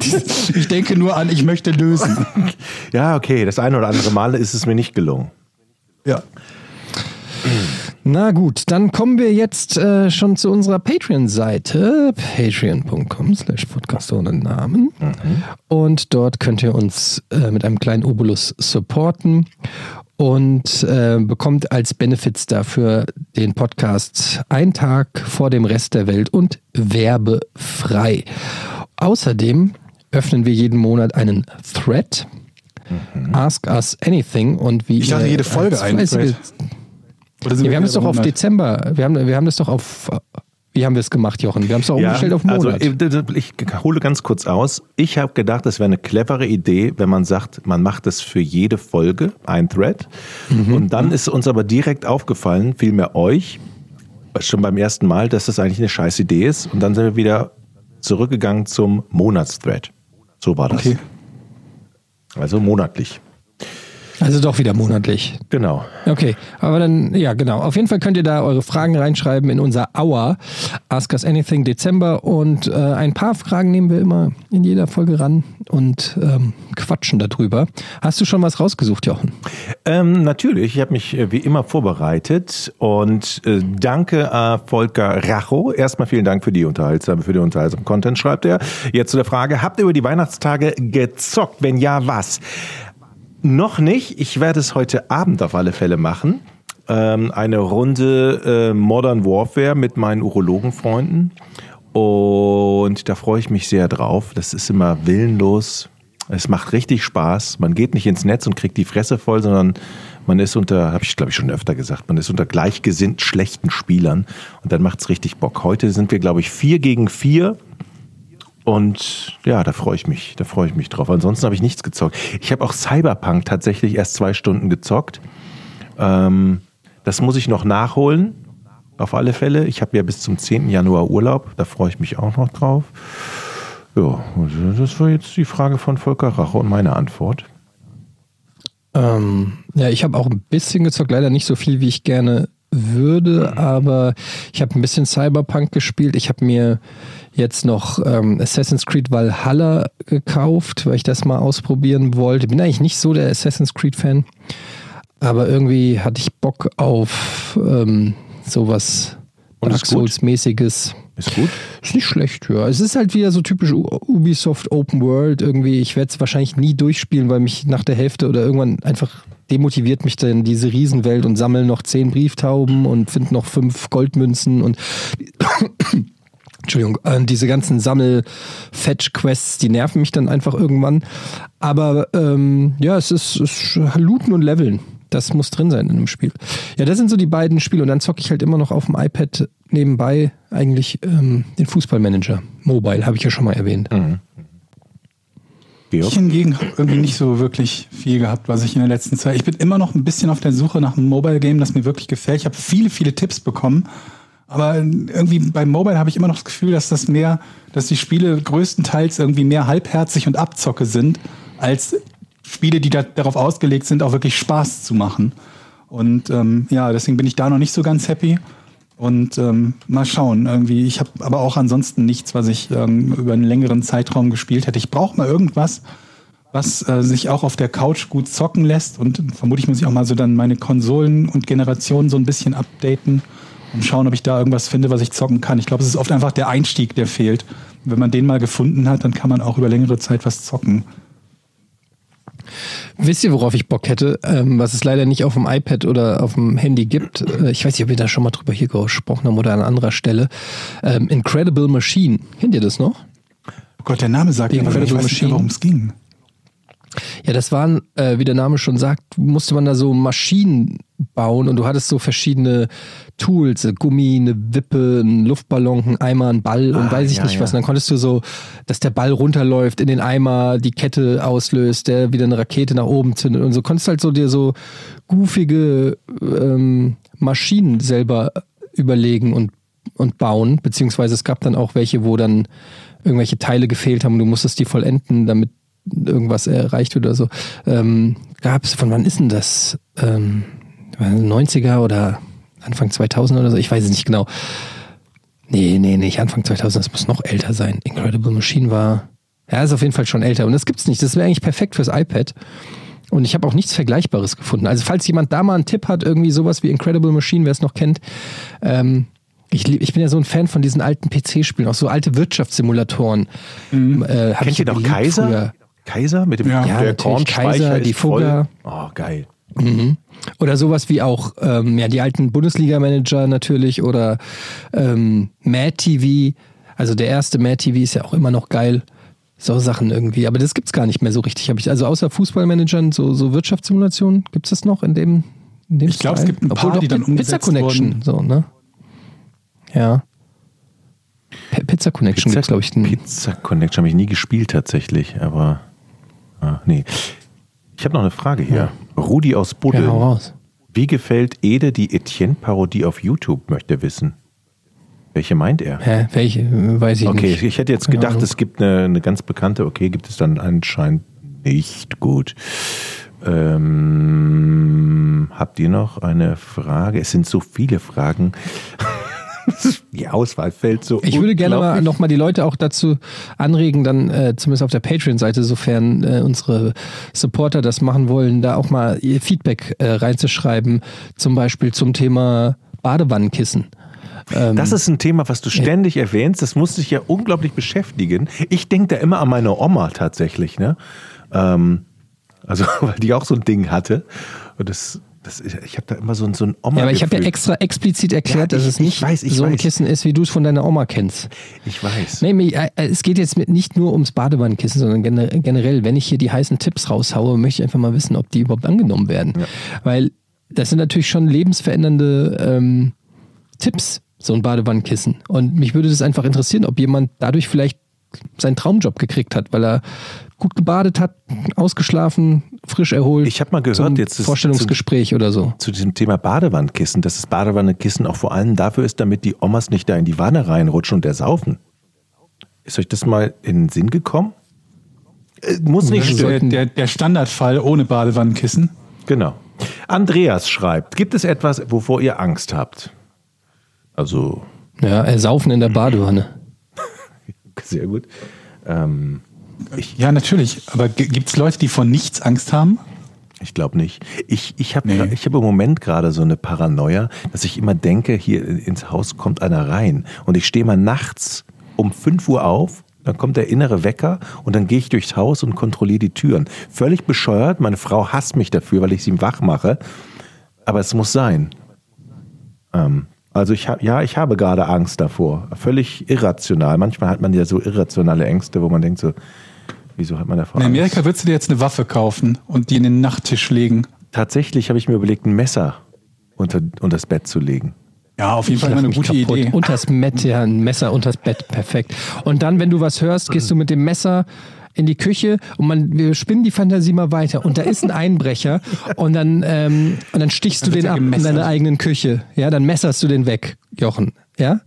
Ich denke nur an, ich möchte lösen. Ja, okay, das eine oder andere Mal ist es mir nicht gelungen. Ja. Na gut, dann kommen wir jetzt äh, schon zu unserer Patreon-Seite, patreon.com slash podcast ohne Namen. Und dort könnt ihr uns äh, mit einem kleinen Obolus supporten und äh, bekommt als Benefits dafür den Podcast einen Tag vor dem Rest der Welt und werbefrei. Außerdem öffnen wir jeden Monat einen Thread. Ask Us Anything und wie Ich dachte, jede Folge einen Thread. Ja, wir haben das doch auf 100? Dezember. Wir haben, wir haben das doch auf. Wie haben wir es gemacht, Jochen? Wir haben es doch umgestellt auf Monat. Also, ich hole ganz kurz aus. Ich habe gedacht, das wäre eine clevere Idee, wenn man sagt, man macht das für jede Folge, ein Thread. Mhm. Und dann ist uns aber direkt aufgefallen, vielmehr euch, schon beim ersten Mal, dass das eigentlich eine scheiß Idee ist. Und dann sind wir wieder zurückgegangen zum Monatsthread. So war das. Okay. Also monatlich. Also doch wieder monatlich. Genau. Okay, aber dann, ja, genau. Auf jeden Fall könnt ihr da eure Fragen reinschreiben in unser Hour. Ask Us Anything Dezember. Und äh, ein paar Fragen nehmen wir immer in jeder Folge ran und ähm, quatschen darüber. Hast du schon was rausgesucht, Jochen? Ähm, natürlich, ich habe mich äh, wie immer vorbereitet und äh, danke äh, Volker Racho. Erstmal vielen Dank für die unterhaltsame, für den unterhaltsamen Content, schreibt er. Jetzt zu der Frage, habt ihr über die Weihnachtstage gezockt? Wenn ja, was? Noch nicht. Ich werde es heute Abend auf alle Fälle machen. Ähm, eine Runde äh, Modern Warfare mit meinen Urologenfreunden. Und da freue ich mich sehr drauf. Das ist immer willenlos. Es macht richtig Spaß. Man geht nicht ins Netz und kriegt die Fresse voll, sondern man ist unter, habe ich glaube ich schon öfter gesagt, man ist unter gleichgesinnt schlechten Spielern und dann macht's richtig Bock. Heute sind wir glaube ich vier gegen vier und ja, da freue ich mich, da freue ich mich drauf. Ansonsten habe ich nichts gezockt. Ich habe auch Cyberpunk tatsächlich erst zwei Stunden gezockt. Ähm, das muss ich noch nachholen, auf alle Fälle. Ich habe ja bis zum 10. Januar Urlaub, da freue ich mich auch noch drauf. Ja, das war jetzt die Frage von Volker Rache und meine Antwort. Ähm, ja, ich habe auch ein bisschen gezockt, leider nicht so viel, wie ich gerne würde, aber ich habe ein bisschen Cyberpunk gespielt. Ich habe mir jetzt noch ähm, Assassin's Creed Valhalla gekauft, weil ich das mal ausprobieren wollte. Bin eigentlich nicht so der Assassin's Creed-Fan, aber irgendwie hatte ich Bock auf ähm, sowas Dark ist gut? Souls-mäßiges. Ist gut? Ist nicht schlecht, ja. Es ist halt wieder so typisch Ubisoft Open World irgendwie. Ich werde es wahrscheinlich nie durchspielen, weil mich nach der Hälfte oder irgendwann einfach demotiviert mich dann diese Riesenwelt und sammle noch zehn Brieftauben und finde noch fünf Goldmünzen und Entschuldigung, äh, diese ganzen Sammel-Fetch-Quests, die nerven mich dann einfach irgendwann. Aber ähm, ja, es ist, es ist Looten und Leveln. Das muss drin sein in einem Spiel. Ja, das sind so die beiden Spiele. Und dann zocke ich halt immer noch auf dem iPad nebenbei eigentlich ähm, den Fußballmanager. Mobile, habe ich ja schon mal erwähnt. Georg? Ich hingegen habe irgendwie nicht so wirklich viel gehabt, was ich in der letzten Zeit. Ich bin immer noch ein bisschen auf der Suche nach einem Mobile Game, das mir wirklich gefällt. Ich habe viele, viele Tipps bekommen. Aber irgendwie beim Mobile habe ich immer noch das Gefühl, dass das mehr, dass die Spiele größtenteils irgendwie mehr halbherzig und Abzocke sind, als Spiele, die da, darauf ausgelegt sind, auch wirklich Spaß zu machen. Und ähm, ja, deswegen bin ich da noch nicht so ganz happy. Und ähm, mal schauen, irgendwie. Ich habe aber auch ansonsten nichts, was ich ähm, über einen längeren Zeitraum gespielt hätte. Ich brauche mal irgendwas, was äh, sich auch auf der Couch gut zocken lässt. Und vermutlich muss ich auch mal so dann meine Konsolen und Generationen so ein bisschen updaten und schauen, ob ich da irgendwas finde, was ich zocken kann. Ich glaube, es ist oft einfach der Einstieg, der fehlt. Und wenn man den mal gefunden hat, dann kann man auch über längere Zeit was zocken. Wisst ihr, worauf ich Bock hätte, ähm, was es leider nicht auf dem iPad oder auf dem Handy gibt? Äh, ich weiß nicht, ob wir da schon mal drüber hier gesprochen haben oder an anderer Stelle. Ähm, Incredible Machine. Kennt ihr das noch? Oh Gott, der Name sagt mir, aber ich weiß nicht worum es ging. Ja, das waren, äh, wie der Name schon sagt, musste man da so Maschinen bauen und du hattest so verschiedene Tools, äh, Gummi, eine Wippe, ein Luftballon, ein Eimer, ein Ball und Ah, weiß ich ja, nicht was. Und dann konntest du so, dass der Ball runterläuft in den Eimer, die Kette auslöst, der wieder eine Rakete nach oben zündet und so. Konntest halt so dir so goofige ähm, Maschinen selber überlegen und, und bauen, beziehungsweise es gab dann auch welche, wo dann irgendwelche Teile gefehlt haben und du musstest die vollenden, damit irgendwas erreicht wird oder so. Ähm, Gab es, von wann ist denn das? Ähm, 90er oder Anfang 2000 oder so? Ich weiß es nicht genau. Nee, nee, nicht Anfang 2000, das muss noch älter sein. Incredible Machine war, ja, ist auf jeden Fall schon älter. Und das gibt's nicht. Das wäre eigentlich perfekt fürs iPad. Und ich habe auch nichts Vergleichbares gefunden. Also falls jemand da mal einen Tipp hat, irgendwie sowas wie Incredible Machine, wer es noch kennt, ähm, ich, lieb- ich bin ja so ein Fan von diesen alten PC-Spielen, auch so alte Wirtschaftssimulatoren. Äh, hab Kennt ich ihr noch Kaiser? früher. Kaiser mit dem Ja. Ja, der Kornspeicher Kaiser, ist die. Fugger. Oh, geil. Oder sowas wie auch ähm, ja, die alten Bundesliga-Manager natürlich oder ähm, Mad TV. Also der erste Mad TV ist ja auch immer noch geil. So Sachen irgendwie. Aber das gibt's gar nicht mehr so richtig. Hab ich, also außer Fußballmanagern, so, so Wirtschaftssimulationen, gibt's das noch in dem, in dem Ich glaub, es gibt ein Obwohl paar, doch die dann Pi- Pizza umgesetzt Connection, wurden. so, ne? Ja. P Pizza Connection gibt's, glaube ich. Pizza Connection habe ich nie gespielt tatsächlich, aber ah, nee. Ich habe noch eine Frage hier. Rudi aus Ja, Buddel. hau raus. Wie gefällt Ede die Etienne-Parodie auf YouTube, möchte wissen. Welche meint er? Hä, welche? Weiß ich Okay, nicht. ich hätte jetzt gedacht, Ahnung. es gibt eine, eine ganz bekannte, okay, gibt es dann anscheinend nicht gut. Ähm, habt ihr noch eine Frage? Es sind so viele Fragen. Die Auswahl fällt so. Ich würde gerne mal nochmal die Leute auch dazu anregen, dann äh, zumindest auf der Patreon-Seite, sofern äh, unsere Supporter das machen wollen, da auch mal ihr Feedback äh, reinzuschreiben, zum Beispiel zum Thema Badewannenkissen. Ähm, Das ist ein Thema, was du ständig erwähnst. Das muss dich ja unglaublich beschäftigen. Ich denke da immer an meine Oma tatsächlich, ne? Ähm, also, weil die auch so ein Ding hatte. Und das, das ich habe da immer so ein, so ein Oma. ja, aber ich habe ja extra explizit erklärt, Ja, dass ich- es nicht ich weiß, ich so ein weiß. Kissen ist, wie du es von deiner Oma kennst. Ich weiß. Nee, mir- äh, es geht jetzt nicht nur ums Badewannenkissen, sondern gener- generell, wenn ich hier die heißen Tipps raushaue, möchte ich einfach mal wissen, ob die überhaupt angenommen werden. Weil das sind natürlich schon lebensverändernde ähm, Tipps, so ein Badewannenkissen. Und mich würde das einfach interessieren, ob jemand dadurch vielleicht seinen Traumjob gekriegt hat, weil er gut gebadet hat, ausgeschlafen, frisch erholt. Ich hab mal gehört, jetzt ist- Vorstellungsgespräch oder so. Zu diesem Thema Badewannenkissen, dass das Badewannenkissen auch vor allem dafür ist, damit die Omas nicht da in die Wanne reinrutschen und ersaufen. Ist euch das mal in den Sinn gekommen? Äh, muss nicht Das ist der, stimmen. der, der Standardfall ohne Badewannenkissen. Genau. Andreas schreibt, gibt es etwas, wovor ihr Angst habt? Also, Ja, ersaufen in der Badewanne. sehr gut. Ähm, Ja, natürlich. Aber gibt es Leute, die vor nichts Angst haben? Ich glaube nicht. Ich, ich habe Nee. ich hab im Moment gerade so eine Paranoia, dass ich immer denke, hier ins Haus kommt einer rein. Und ich stehe mal nachts um 5 Uhr auf, dann kommt der innere Wecker und dann gehe ich durchs Haus und kontrolliere die Türen. Völlig bescheuert, meine Frau hasst mich dafür, weil ich sie wach mache. Aber es muss sein. Ähm, also ich habe ja, ich habe gerade Angst davor. Völlig irrational. Manchmal hat man ja so irrationale Ängste, wo man denkt so, wieso hat man davor In Angst? Amerika würdest du dir jetzt eine Waffe kaufen und die in den Nachttisch legen. Tatsächlich habe ich mir überlegt, ein Messer unter, unter das Bett zu legen. Ja, auf jeden Ich Fall eine gute kaputt. Idee. Unters Bett, ja, ein Messer unters Bett, perfekt. Und dann, wenn du was hörst, gehst du mit dem Messer in die Küche und man, wir spinnen die Fantasie mal weiter. Und da ist ein Einbrecher und dann, ähm, und dann stichst Dann du den ab in deiner eigenen Küche. Ja, dann messerst du den weg, Jochen. Ja?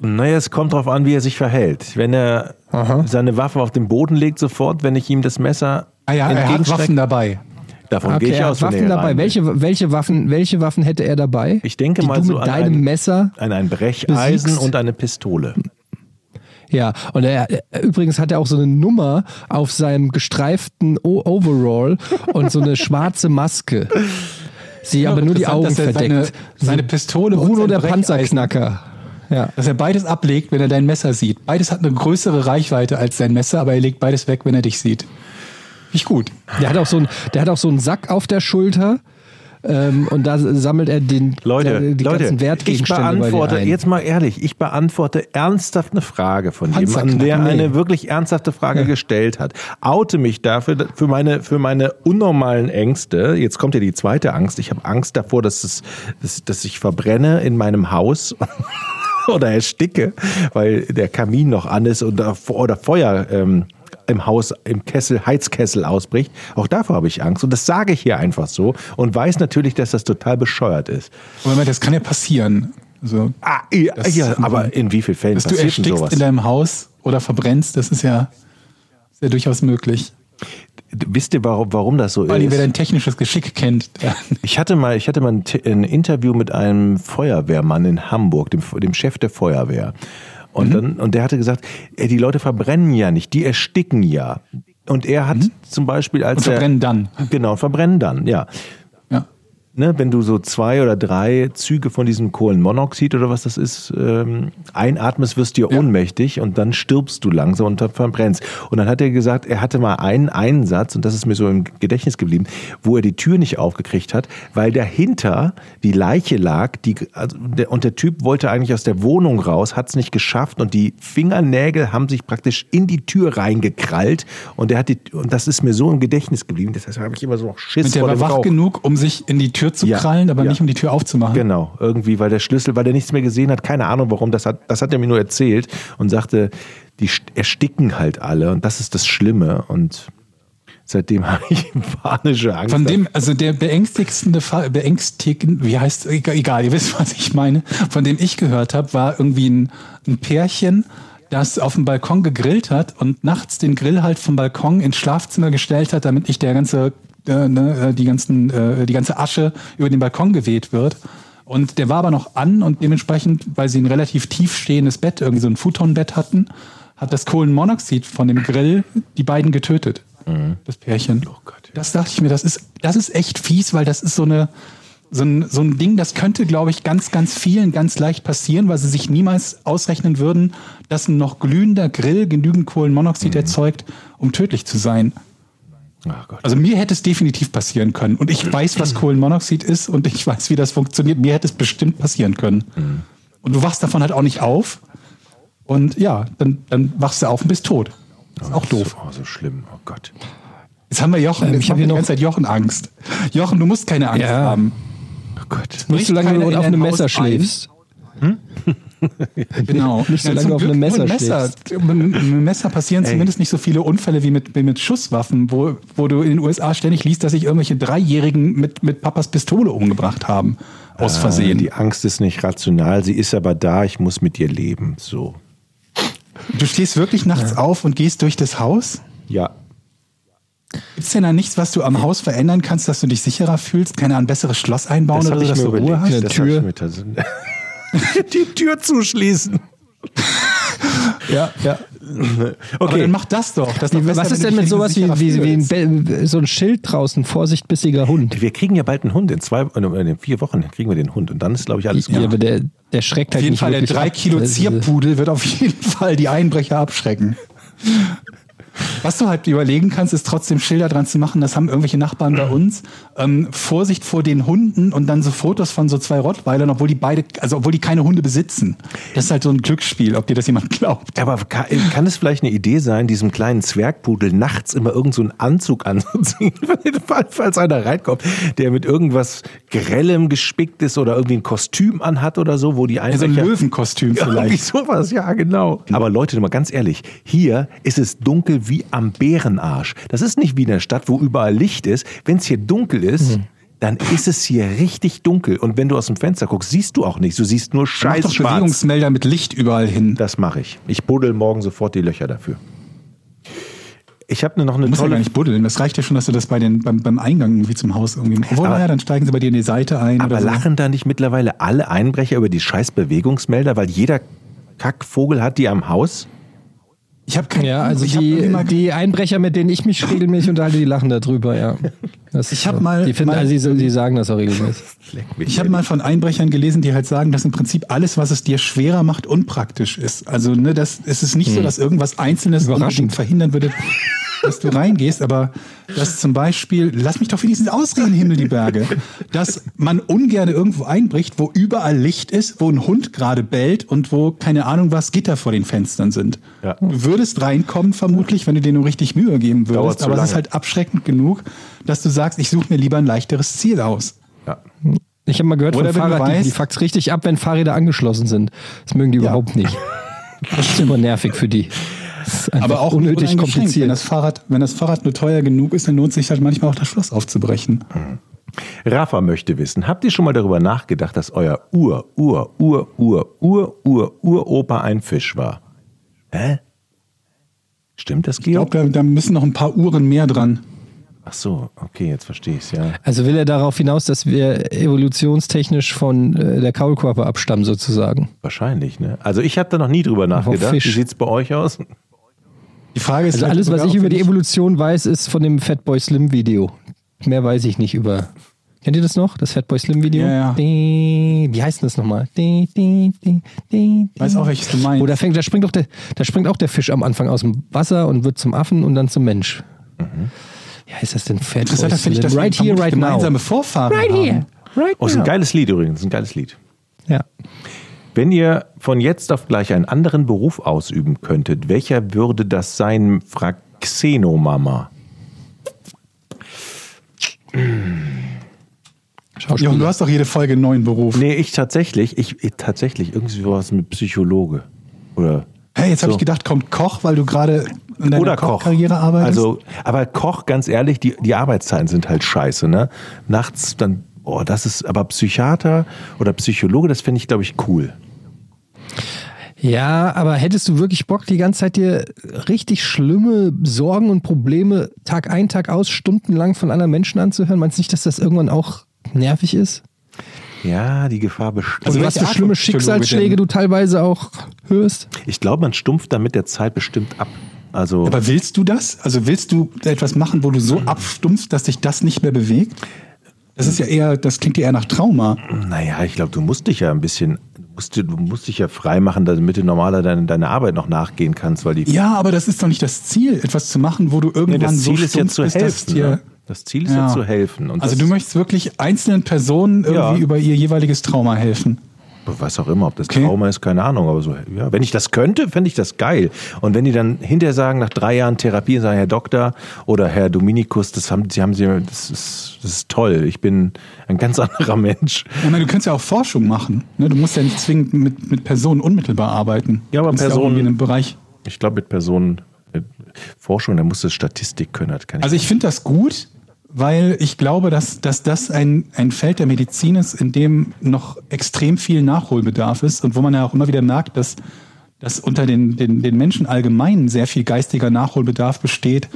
Naja, es kommt darauf an, wie er sich verhält. Wenn er seine Waffe auf den Boden legt, sofort, wenn ich ihm das Messer Ah ja, er hat entgegenstrecke, Waffen dabei. davon Okay, gehe ich er aus. hat wenn Waffen er dabei. Welche, welche, Waffen, welche Waffen hätte er dabei? Ich denke die mal du so mit an deinem ein- Messer. An ein Brecheisen besiegst. und eine Pistole. Ja, und er, übrigens hat er auch so eine Nummer auf seinem gestreiften o Overall und so eine schwarze Maske. Sie aber nur die Augen er verdeckt. Seine, seine Pistole und Bruno sein der Panzerknacker. Ja. Dass er beides ablegt, wenn er dein Messer sieht. Beides hat eine größere Reichweite als sein Messer, aber er legt beides weg, wenn er dich sieht. Ich gut. Der hat auch so ein, der hat auch so einen Sack auf der Schulter. Ähm, und da sammelt er den, Leute, die Leute, ganzen ich Wertgegenstände bei beantworte, dir ein. jetzt mal ehrlich, ich beantworte ernsthaft eine Frage von jemandem, der nee. eine wirklich ernsthafte Frage gestellt hat. Oute mich dafür, für meine, für meine unnormalen Ängste. Jetzt kommt ja die zweite Angst. Ich habe Angst davor, dass, es, dass, dass ich verbrenne in meinem Haus. oder ersticke, weil der Kamin noch an ist und oder Feuer ähm, im Haus, im Kessel, Heizkessel ausbricht. Auch davor habe ich Angst. Und das sage ich hier einfach so und weiß natürlich, dass das total bescheuert ist. Aber das kann ja passieren. Also, Ah, ja, ja, aber in wie vielen Fällen dass du passiert denn erstickst sowas? in deinem Haus oder verbrennst, das ist ja, ist ja durchaus möglich. Wisst ihr, warum, warum das so Vor allem, wer ist? dein technisches Geschick kennt. Ich hatte mal, ich hatte mal ein, ein Interview mit einem Feuerwehrmann in Hamburg, dem, dem Chef der Feuerwehr. Und, dann, und der hatte gesagt, ey, die Leute verbrennen ja nicht, die ersticken ja. Und er hat zum Beispiel als und verbrennen dann. er, genau verbrennen dann, ja. Ne, wenn du so zwei oder drei Züge von diesem Kohlenmonoxid oder was das ist, ähm, einatmest, wirst du ja, ohnmächtig und dann stirbst du langsam und verbrennst. Und dann hat er gesagt, er hatte mal einen Einsatz, und das ist mir so im Gedächtnis geblieben, wo er die Tür nicht aufgekriegt hat, weil dahinter die Leiche lag, die, also der, und der Typ wollte eigentlich aus der Wohnung raus, hat es nicht geschafft und die Fingernägel haben sich praktisch in die Tür reingekrallt und der hat die, und das ist mir so im Gedächtnis geblieben, deshalb habe ich immer so noch Schiss Und der war wach genug, um sich in die Tür zu Ja, krallen, aber ja. nicht um die Tür aufzumachen. Genau, irgendwie, weil der Schlüssel, weil der nichts mehr gesehen hat, keine Ahnung warum, das hat, das hat er mir nur erzählt und sagte, die st- ersticken halt alle und das ist das Schlimme und seitdem habe ich panische Angst. Von dem, also der beängstigende Fall, beängstigend, wie heißt, egal, egal, ihr wisst, was ich meine, von dem ich gehört habe, war irgendwie ein, ein Pärchen, das auf dem Balkon gegrillt hat und nachts den Grill halt vom Balkon ins Schlafzimmer gestellt hat, damit nicht der ganze, äh, ne, die ganzen, äh, die ganze Asche über den Balkon geweht wird. Und der war aber noch an und dementsprechend, weil sie ein relativ tief stehendes Bett, irgendwie so ein Futonbett hatten, hat das Kohlenmonoxid von dem Grill die beiden getötet. Das Pärchen. Oh Gott. Das dachte ich mir, das ist, das ist echt fies, weil das ist so eine, so ein, so ein Ding, das könnte, glaube ich, ganz, ganz vielen ganz leicht passieren, weil sie sich niemals ausrechnen würden, dass ein noch glühender Grill genügend Kohlenmonoxid erzeugt, um tödlich zu sein. Gott. Also mir hätte es definitiv passieren können. Und ich weiß, was Kohlenmonoxid ist und ich weiß, wie das funktioniert. Mir hätte es bestimmt passieren können. Und du wachst davon halt auch nicht auf. Und ja, dann, dann wachst du auf und bist tot. ist auch doof. Oh, so schlimm, oh Gott. Jetzt haben wir Jochen, Ähm, jetzt ich hab macht hier die noch- ganze Zeit Jochen Angst. Jochen, du musst keine Angst Ja. haben. Oh Gott. Nicht solange du in auf einem Haus Messer ein. schläfst. Genau. Nicht so lange zum auf Glück einem Messer Messer. Mit mit einem Messer passieren zumindest nicht so viele Unfälle wie mit, wie mit Schusswaffen, wo, wo du in den USA ständig liest, dass sich irgendwelche Dreijährigen mit, mit Papas Pistole umgebracht haben. Aus Versehen. Die Angst ist nicht rational, sie ist aber da, ich muss mit ihr leben. So. Du stehst wirklich nachts auf und gehst durch das Haus? Ja. Gibt es denn da nichts, was du am Haus verändern kannst, dass du dich sicherer fühlst? Keine Ahnung, ein besseres Schloss einbauen Das oder so, dass du Ruhe hast? Das Tür. Die Tür zuschließen. Ja, ja. Aber Okay, dann mach das doch. Das ist doch besser, Was ist denn mit sowas wie, wie, wie so ein Schild draußen, Vorsicht, bissiger Hund? wir kriegen ja bald einen Hund. In zwei, äh, in vier Wochen kriegen wir den Hund. Und dann ist, glaube ich, alles Ja, gut. aber der, der schreckt halt Auf jeden nicht Fall, der wirklich drei ab. Kilo Das ist, Zierpudel wird auf jeden Fall die Einbrecher abschrecken. Was du halt überlegen kannst, ist trotzdem Schilder dran zu machen. Das haben irgendwelche Nachbarn bei uns. Ähm, Vorsicht vor den Hunden und dann so Fotos von so zwei Rottweilern, obwohl die beide, also obwohl die keine Hunde besitzen. Das ist halt so ein Glücksspiel, ob dir das jemand glaubt. Aber kann, kann es vielleicht eine Idee sein, diesem kleinen Zwergpudel nachts immer irgend so einen Anzug anzuziehen, falls einer reinkommt, der mit irgendwas Grellem gespickt ist oder irgendwie ein Kostüm anhat oder so, wo die Ja, so ein. Löwenkostüm Ja, irgendwie vielleicht. sowas, ja, genau. Aber Leute, mal ganz ehrlich, hier ist es dunkel wie am Bärenarsch. Das ist nicht wie in der Stadt, wo überall Licht ist. Wenn es hier dunkel ist, dann ist es hier richtig dunkel. Und wenn du aus dem Fenster guckst, siehst du auch nichts. Du siehst nur Mach scheiß doch schwarz. Bewegungsmelder mit Licht überall hin. Das mache ich. Ich buddel morgen sofort die Löcher dafür. Ich habe noch eine Du musst ja tolle... gar nicht buddeln. Das reicht ja schon, dass du das bei den, beim, beim Eingang irgendwie zum Haus irgendwie. Obwohl, Aber- naja, dann steigen sie bei dir in die Seite ein. aber oder so. lachen da nicht mittlerweile alle Einbrecher über die scheiß Bewegungsmelder, weil jeder Kackvogel hat die am Haus? Ich habe keine Ja, also ich hab irgendwie die, mal die Einbrecher, mit denen ich mich regelmäßig unterhalte, die lachen darüber, ja. Das Ich ist hab so. mal- Die, finden, mal- also die, die sagen das auch regelmäßig. Ich habe mal von Einbrechern gelesen, die halt sagen, dass im Prinzip alles, was es dir schwerer macht, unpraktisch ist. Also ne, das, es ist nicht so, dass irgendwas Einzelnes Hm. Überraschend. unbedingt verhindern würde, dass du reingehst, aber dass zum Beispiel, lass mich doch wenigstens ausreden, Himmel die Berge, dass man ungern irgendwo einbricht, wo überall Licht ist, wo ein Hund gerade bellt und wo, keine Ahnung was, Gitter vor den Fenstern sind. Ja. Du würdest reinkommen vermutlich, wenn du dir nur richtig Mühe geben würdest, aber es ist lange. halt abschreckend genug, dass du sagst, ich suche mir lieber ein leichteres Ziel aus. Ja. Ich habe mal gehört Oder von Fahrrad, die, weißt- die fuckt's richtig ab, wenn Fahrräder angeschlossen sind. Das mögen die überhaupt nicht. Das ist immer nervig für die. Das ist einfach Aber auch unnötig uneingeschränkt. Wenn kompliziert. das, Fahrrad, wenn das Fahrrad nur teuer genug ist, dann lohnt es sich halt manchmal auch das Schloss aufzubrechen. Rafa möchte wissen, habt ihr schon mal darüber nachgedacht, dass euer Ur, Ur, Ur, Ur, Ur, Ur, Uropa ein Fisch war? Hä? Stimmt das, Ich glaube, Georg? da, da müssen noch ein paar Uhren mehr dran. Ach so, okay, jetzt verstehe ich es, ja. Also will er darauf hinaus, dass wir evolutionstechnisch von äh, der Kaulquappe abstammen sozusagen. Wahrscheinlich, ne? Also ich habe da noch nie drüber nachgedacht. Wie sieht's bei euch aus? Die Frage ist Also halt alles, was ich über die Evolution weiß, ist von dem Fatboy Slim Video. Mehr weiß ich nicht über. Kennt ihr das noch? Das Fatboy Slim Video? Ja, ja. Die- Wie heißt denn das nochmal? Die- die- weiß auch, welches du meinst. Oh, da, fängt, da, springt auch der, da springt auch der Fisch am Anfang aus dem Wasser und wird zum Affen und dann zum Mensch. Wie heißt das denn? Fatboy Interessanter finde ich, dass wir Right here, right now. gemeinsame Vorfahren Right haben. here. Right Oh, ist ein now. geiles Lied übrigens, ist ein geiles Lied. Ja. Wenn ihr von jetzt auf gleich einen anderen Beruf ausüben könntet, welcher würde das sein? fragt Xenomama. Jochen, du hast doch jede Folge einen neuen Beruf. Nee, ich tatsächlich, ich, ich tatsächlich irgendwie sowas mit Psychologe. Oder Hey, jetzt habe So. ich gedacht, kommt Koch, weil du gerade in deiner oder Koch. Kochkarriere arbeitest. Also, aber Koch, ganz ehrlich, die, die Arbeitszeiten sind halt scheiße, ne? Nachts dann, oh, das ist, aber Psychiater oder Psychologe, das finde ich, glaube ich, cool. Ja, aber hättest du wirklich Bock, die ganze Zeit dir richtig schlimme Sorgen und Probleme Tag ein, Tag aus, stundenlang von anderen Menschen anzuhören? Meinst du nicht, dass das irgendwann auch nervig ist? Ja, die Gefahr besteht. Also und was für Art schlimme Schicksalsschläge du teilweise auch hörst? ich glaube, man stumpft dann mit der Zeit bestimmt ab. Also, aber willst du das? Also willst du etwas machen, wo du so abstumpfst, dass dich das nicht mehr bewegt? Das ist ja eher, das klingt ja eher nach Trauma. naja, ich glaube, du musst dich ja ein bisschen, du musst, du musst dich ja frei machen, damit du normaler deine, deine Arbeit noch nachgehen kannst, weil die Ja, aber das ist doch nicht das Ziel, etwas zu machen, wo du Nee, irgendwann das Ziel so ist ja stumpf zu bist, dass helfen. dir Ne? Das Ziel ist ja, zu helfen. Und also du möchtest wirklich einzelnen Personen irgendwie Ja. über ihr jeweiliges Trauma helfen. was auch immer, ob das Okay. Trauma ist, keine Ahnung, aber so, ja, wenn ich das könnte, fände ich das geil. Und wenn die dann hinterher sagen, nach drei Jahren Therapie, sagen, Herr Doktor oder Herr Dominikus, das haben sie, haben sie, das ist, das ist toll. Ich bin ein ganz anderer Mensch. Ich meine, du könntest ja auch Forschung machen. Ne? Du musst ja nicht zwingend mit, mit Personen unmittelbar arbeiten. Ja, aber Personen- irgendwie in einem Bereich. Ich glaube, mit Personen, Forschung, da muss es Statistik können, das kann ich. Also ich finde das gut, weil ich glaube, dass, dass das ein, ein Feld der Medizin ist, in dem noch extrem viel Nachholbedarf ist und wo man ja auch immer wieder merkt, dass, dass unter den, den, den Menschen allgemein sehr viel geistiger Nachholbedarf besteht,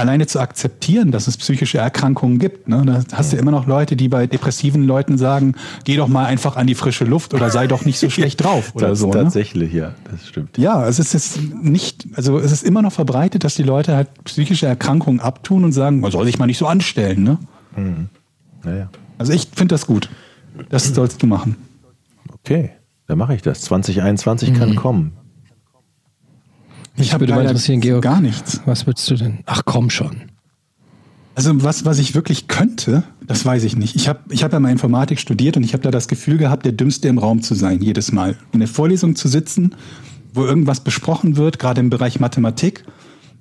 alleine zu akzeptieren, dass es psychische Erkrankungen gibt. Ne? Da hast du immer noch Leute, die bei depressiven Leuten sagen, geh doch mal einfach an die frische Luft oder sei doch nicht so schlecht drauf oder Das- so. Ne? Tatsächlich, ja, das stimmt. Ja, es ist jetzt nicht, also es ist immer noch verbreitet, dass die Leute halt psychische Erkrankungen abtun und sagen, man soll sich mal nicht so anstellen. Ne? Naja. Also ich finde das gut. Das sollst du machen. Okay, dann mache ich das. 2021 kann kommen. Mich hab würde mal interessieren, Georg. Gar nichts. Was würdest du denn? Ach komm schon. Also was, was ich wirklich könnte, das weiß ich nicht. Ich habe ich hab ja mal Informatik studiert und ich habe da das Gefühl gehabt, der Dümmste im Raum zu sein, jedes Mal. In der Vorlesung zu sitzen, wo irgendwas besprochen wird, gerade im Bereich Mathematik.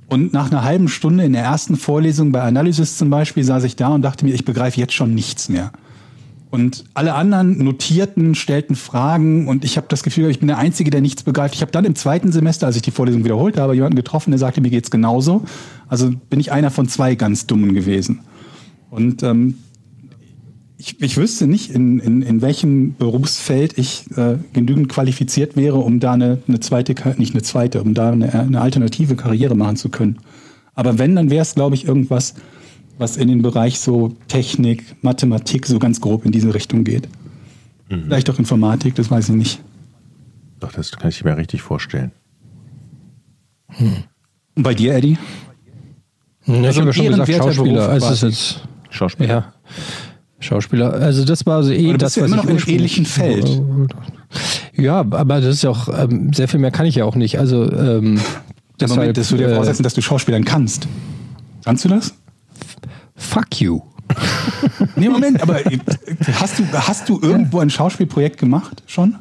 Und nach einer halben Stunde in der ersten Vorlesung bei Analysis zum Beispiel saß ich da und dachte mir, ich begreife jetzt schon nichts mehr. Und alle anderen notierten, stellten Fragen und ich habe das Gefühl, ich bin der Einzige, der nichts begreift. Ich habe dann im zweiten Semester, als ich die Vorlesung wiederholt habe, jemanden getroffen, der sagte, mir geht's genauso. Also bin ich einer von zwei ganz Dummen gewesen. Und ähm, ich, ich wüsste nicht, in, in, in welchem Berufsfeld ich äh, genügend qualifiziert wäre, um da eine, eine zweite, nicht eine zweite, um da eine, eine alternative Karriere machen zu können. Aber wenn, dann wäre es, glaube ich, irgendwas, was in den Bereich so Technik, Mathematik so ganz grob in diese Richtung geht. Vielleicht auch Informatik, das weiß ich nicht. Doch, das kann ich mir richtig vorstellen. Und bei dir, Eddie? Hm, Also ich habe ja schon gesagt, Schauspieler. Also es ist jetzt, Schauspieler. ja. Schauspieler. Also das war so eh Aber du das, ja was immer ich noch im ähnlichen Feld. Ja, aber das ist ja auch, ähm, sehr viel mehr kann ich ja auch nicht. Also ähm, Ja, deshalb, Moment, das würde ja äh, voraussetzen, dass du Schauspielern kannst. Kannst du das? Fuck you. Nee, Moment, aber äh, hast du, hast du irgendwo ein Schauspielprojekt gemacht schon?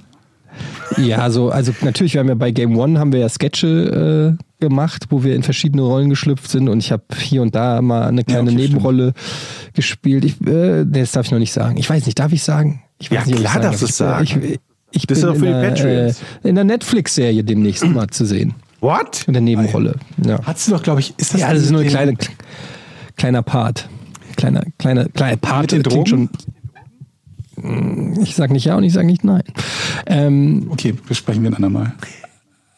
Ja, so, also natürlich, wir haben ja bei Game One haben wir ja Sketche äh, gemacht, wo wir in verschiedene Rollen geschlüpft sind und ich habe hier und da mal eine kleine okay, Nebenrolle gespielt. Ich, äh, nee, das darf ich noch nicht sagen. Ich weiß nicht, darf ich sagen? Ich weiß Ja, nicht, klar sagen darfst darf. du's sagen. Ich, ich, ich Das ist bin doch für in die der, Patreons. Äh, in der Netflix-Serie demnächst mal zu sehen. What? In der Nebenrolle. Ja, Hast du doch, glaube ich, ist das ja das ist nur ein den- kleiner, Part. Kleiner, kleiner, kleiner Part. Mit den Drogen? Schon, ich sag nicht ja und ich sag nicht nein. Ähm, Okay, besprechen wir ein andermal.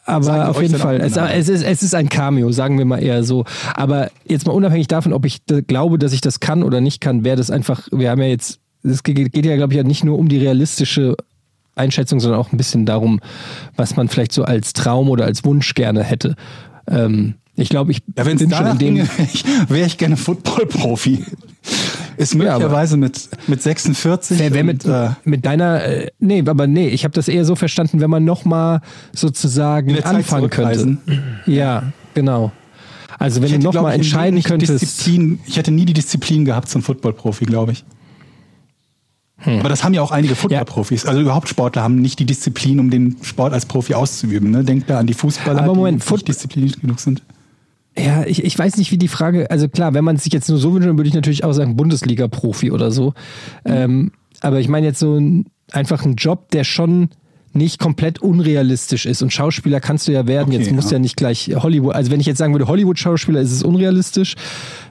Aber auf jeden Fall, es, es, ist, es ist ein Cameo, sagen wir mal eher so. Aber jetzt mal unabhängig davon, ob ich glaube, dass ich das kann oder nicht kann, wäre das einfach, wir haben ja jetzt, es geht, geht ja, glaube ich, ja nicht nur um die realistische Einschätzung, sondern auch ein bisschen darum, was man vielleicht so als Traum oder als Wunsch gerne hätte. Ähm, ich glaube, ich Ja, bin schon in dem. wäre ich, gerne Football-Profi. Ist Ja, möglicherweise mit, mit 46. Wer, wer und, mit, äh, mit deiner, äh, nee, aber nee, ich habe das eher so verstanden, wenn man nochmal sozusagen anfangen könnte. Ja, genau. Also wenn ich du hätte, nochmal glaub ich, entscheiden die könntest. Disziplin, ich hätte nie die Disziplin gehabt zum Football-Profi, glaube ich. Hm. Aber das haben ja auch einige Football-Profis. Also überhaupt Sportler haben nicht die Disziplin, um den Sport als Profi auszuüben. Ne? Denkt da an die Fußballer, Aber Moment, die Foot- nicht diszipliniert genug sind. Ja, ich, ich weiß nicht, wie die Frage, also klar, wenn man es sich jetzt nur so wünscht, dann würde ich natürlich auch sagen Bundesliga-Profi oder so. Ähm, aber ich meine jetzt so ein, einfach ein Job, der schon nicht komplett unrealistisch ist. Und Schauspieler kannst du ja werden. Okay, jetzt musst du ja. ja nicht gleich Hollywood, also wenn ich jetzt sagen würde, Hollywood-Schauspieler ist es unrealistisch.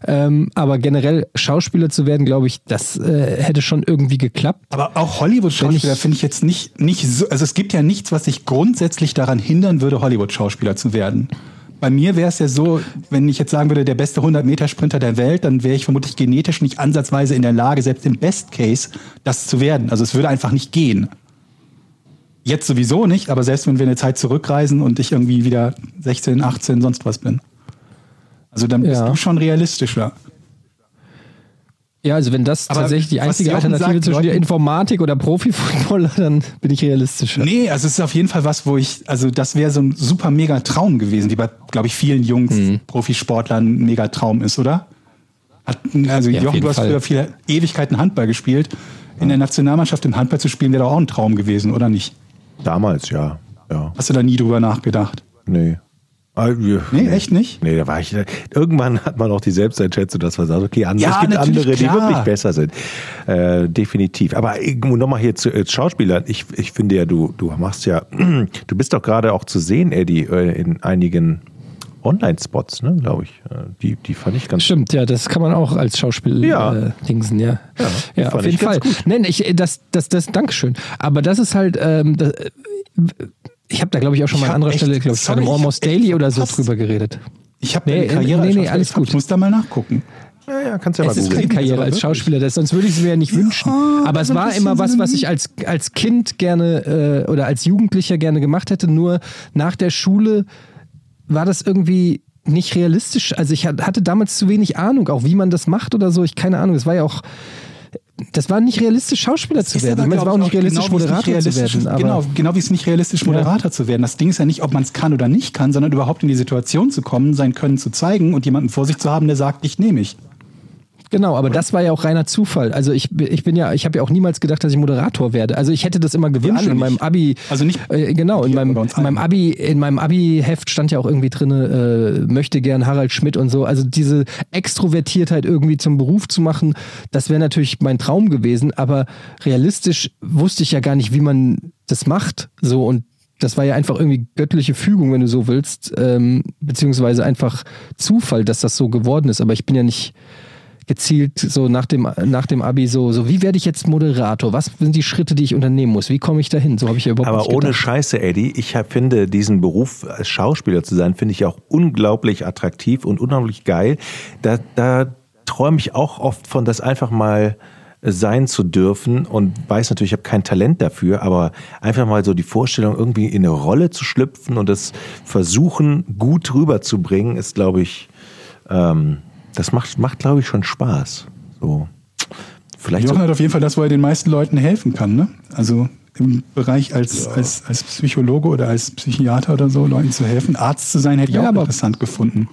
Ähm, aber generell Schauspieler zu werden, glaube ich, das äh, hätte schon irgendwie geklappt. Aber auch Hollywood-Schauspieler finde ich jetzt nicht, nicht so, also es gibt ja nichts, was sich grundsätzlich daran hindern würde, Hollywood-Schauspieler zu werden. Bei mir wäre es ja so, wenn ich jetzt sagen würde, der beste 100-Meter-Sprinter der Welt, dann wäre ich vermutlich genetisch nicht ansatzweise in der Lage, selbst im Best Case, das zu werden. Also es würde einfach nicht gehen. Jetzt sowieso nicht, aber selbst wenn wir eine Zeit zurückreisen und ich irgendwie wieder 16, 18, sonst was bin. Also dann bist Ja. du schon realistischer. Ja, also wenn das Aber tatsächlich die einzige Alternative sagt, zwischen der Informatik oder Profifußballer, dann bin ich realistischer. Nee, also es ist auf jeden Fall was, wo ich, also das wäre so ein super mega Traum gewesen, die bei, glaube ich, vielen Jungs, Mhm. Profisportlern ein mega Traum ist, oder? Hat, also Ja, Jochen, du hast Fall. früher viele Ewigkeiten Handball gespielt. In der Nationalmannschaft im Handball zu spielen, wäre doch auch ein Traum gewesen, oder nicht? Damals, ja. ja. Hast du da nie drüber nachgedacht? Nee. Ja, Nee, echt nicht? Nee, da war ich. Irgendwann hat man auch die Selbsteinschätzung, dass man sagt, okay, andere, Ja, es gibt andere, die klar. wirklich besser sind. Äh, definitiv. Aber nochmal hier zu äh, Schauspielern. Ich, ich finde ja, du, du machst ja, du bist doch gerade auch zu sehen, Eddie, äh, in einigen Online-Spots, ne, glaube ich. Äh, Die, die fand ich ganz Stimmt, ja, das kann man auch als Schauspiel Ja. äh, dingsen, ja. die Ja, fand auf jeden Fall. Nein, ich, das, das, das, Dankeschön. Aber das ist halt, ähm, das, äh, ich habe da, glaube ich, auch schon Ich mal an anderer echt- Stelle, glaube ich, bei sorry, einem ich hab Almost Daily oder so drüber geredet. Ich habe Nee, Karriere nee, nee, alles gut. Ich muss da mal nachgucken. Ja, ja, kannst ja mal Es ist googeln. keine Karriere als Schauspieler, das, sonst würde ich es mir ja nicht wünschen. Aber es war immer ist was, was ich als, als Kind gerne äh, oder als Jugendlicher gerne gemacht hätte. Nur nach der Schule war das irgendwie nicht realistisch. Also ich hat- hatte damals zu wenig Ahnung, auch wie man das macht oder so. Ich keine Ahnung. Es war ja auch, das war nicht realistisch, Schauspieler zu werden. aber, Ich meine, es war auch nicht ich, realistisch, genau wie es nicht Moderator zu realistisch werden. Genau, genau wie es nicht realistisch, Moderator zu werden. Das Ding ist ja nicht, ob man es kann oder nicht kann, sondern überhaupt in die Situation zu kommen, sein Können zu zeigen und jemanden vor sich zu haben, der sagt, dich nehme ich. Genau, aber das war ja auch reiner Zufall. Also ich, bin- ich bin ja, ich habe ja auch niemals gedacht, dass ich Moderator werde. Also ich hätte das immer gewünscht in meinem. Abi. Also nicht äh, genau in meinem, in meinem. Abi, in meinem Abi-Heft stand ja auch irgendwie drin, äh, möchte gern Harald Schmidt und so. Also diese Extrovertiertheit irgendwie zum Beruf zu machen, das wäre natürlich mein Traum gewesen. Aber realistisch wusste ich ja gar nicht, wie man das macht. So und das war ja einfach irgendwie göttliche Fügung, wenn du so willst, ähm, beziehungsweise einfach Zufall, dass das so geworden ist. Aber ich bin ja nicht gezielt so nach dem, nach dem Abi so, so, wie werde ich jetzt Moderator? Was sind die Schritte, die ich unternehmen muss? Wie komme ich dahin? So habe ich ja überhaupt Aber ohne. Scheiße, Eddie, ich hab, finde diesen Beruf als Schauspieler zu sein, finde ich auch unglaublich attraktiv und unglaublich geil. Da, da träume ich auch oft von, das einfach mal sein zu dürfen und weiß natürlich, ich habe kein Talent dafür, aber einfach mal so die Vorstellung, irgendwie in eine Rolle zu schlüpfen und das versuchen, gut rüberzubringen, ist, glaube ich, ähm, das macht, macht glaube ich, schon Spaß. So. Vielleicht so, Jochen hat auf jeden Fall das, wo er den meisten Leuten helfen kann. Ne? Also im Bereich als, als, als Psychologe oder als Psychiater oder so, Leuten zu helfen. Arzt zu sein, hätte ich Ja, auch aber- interessant gefunden.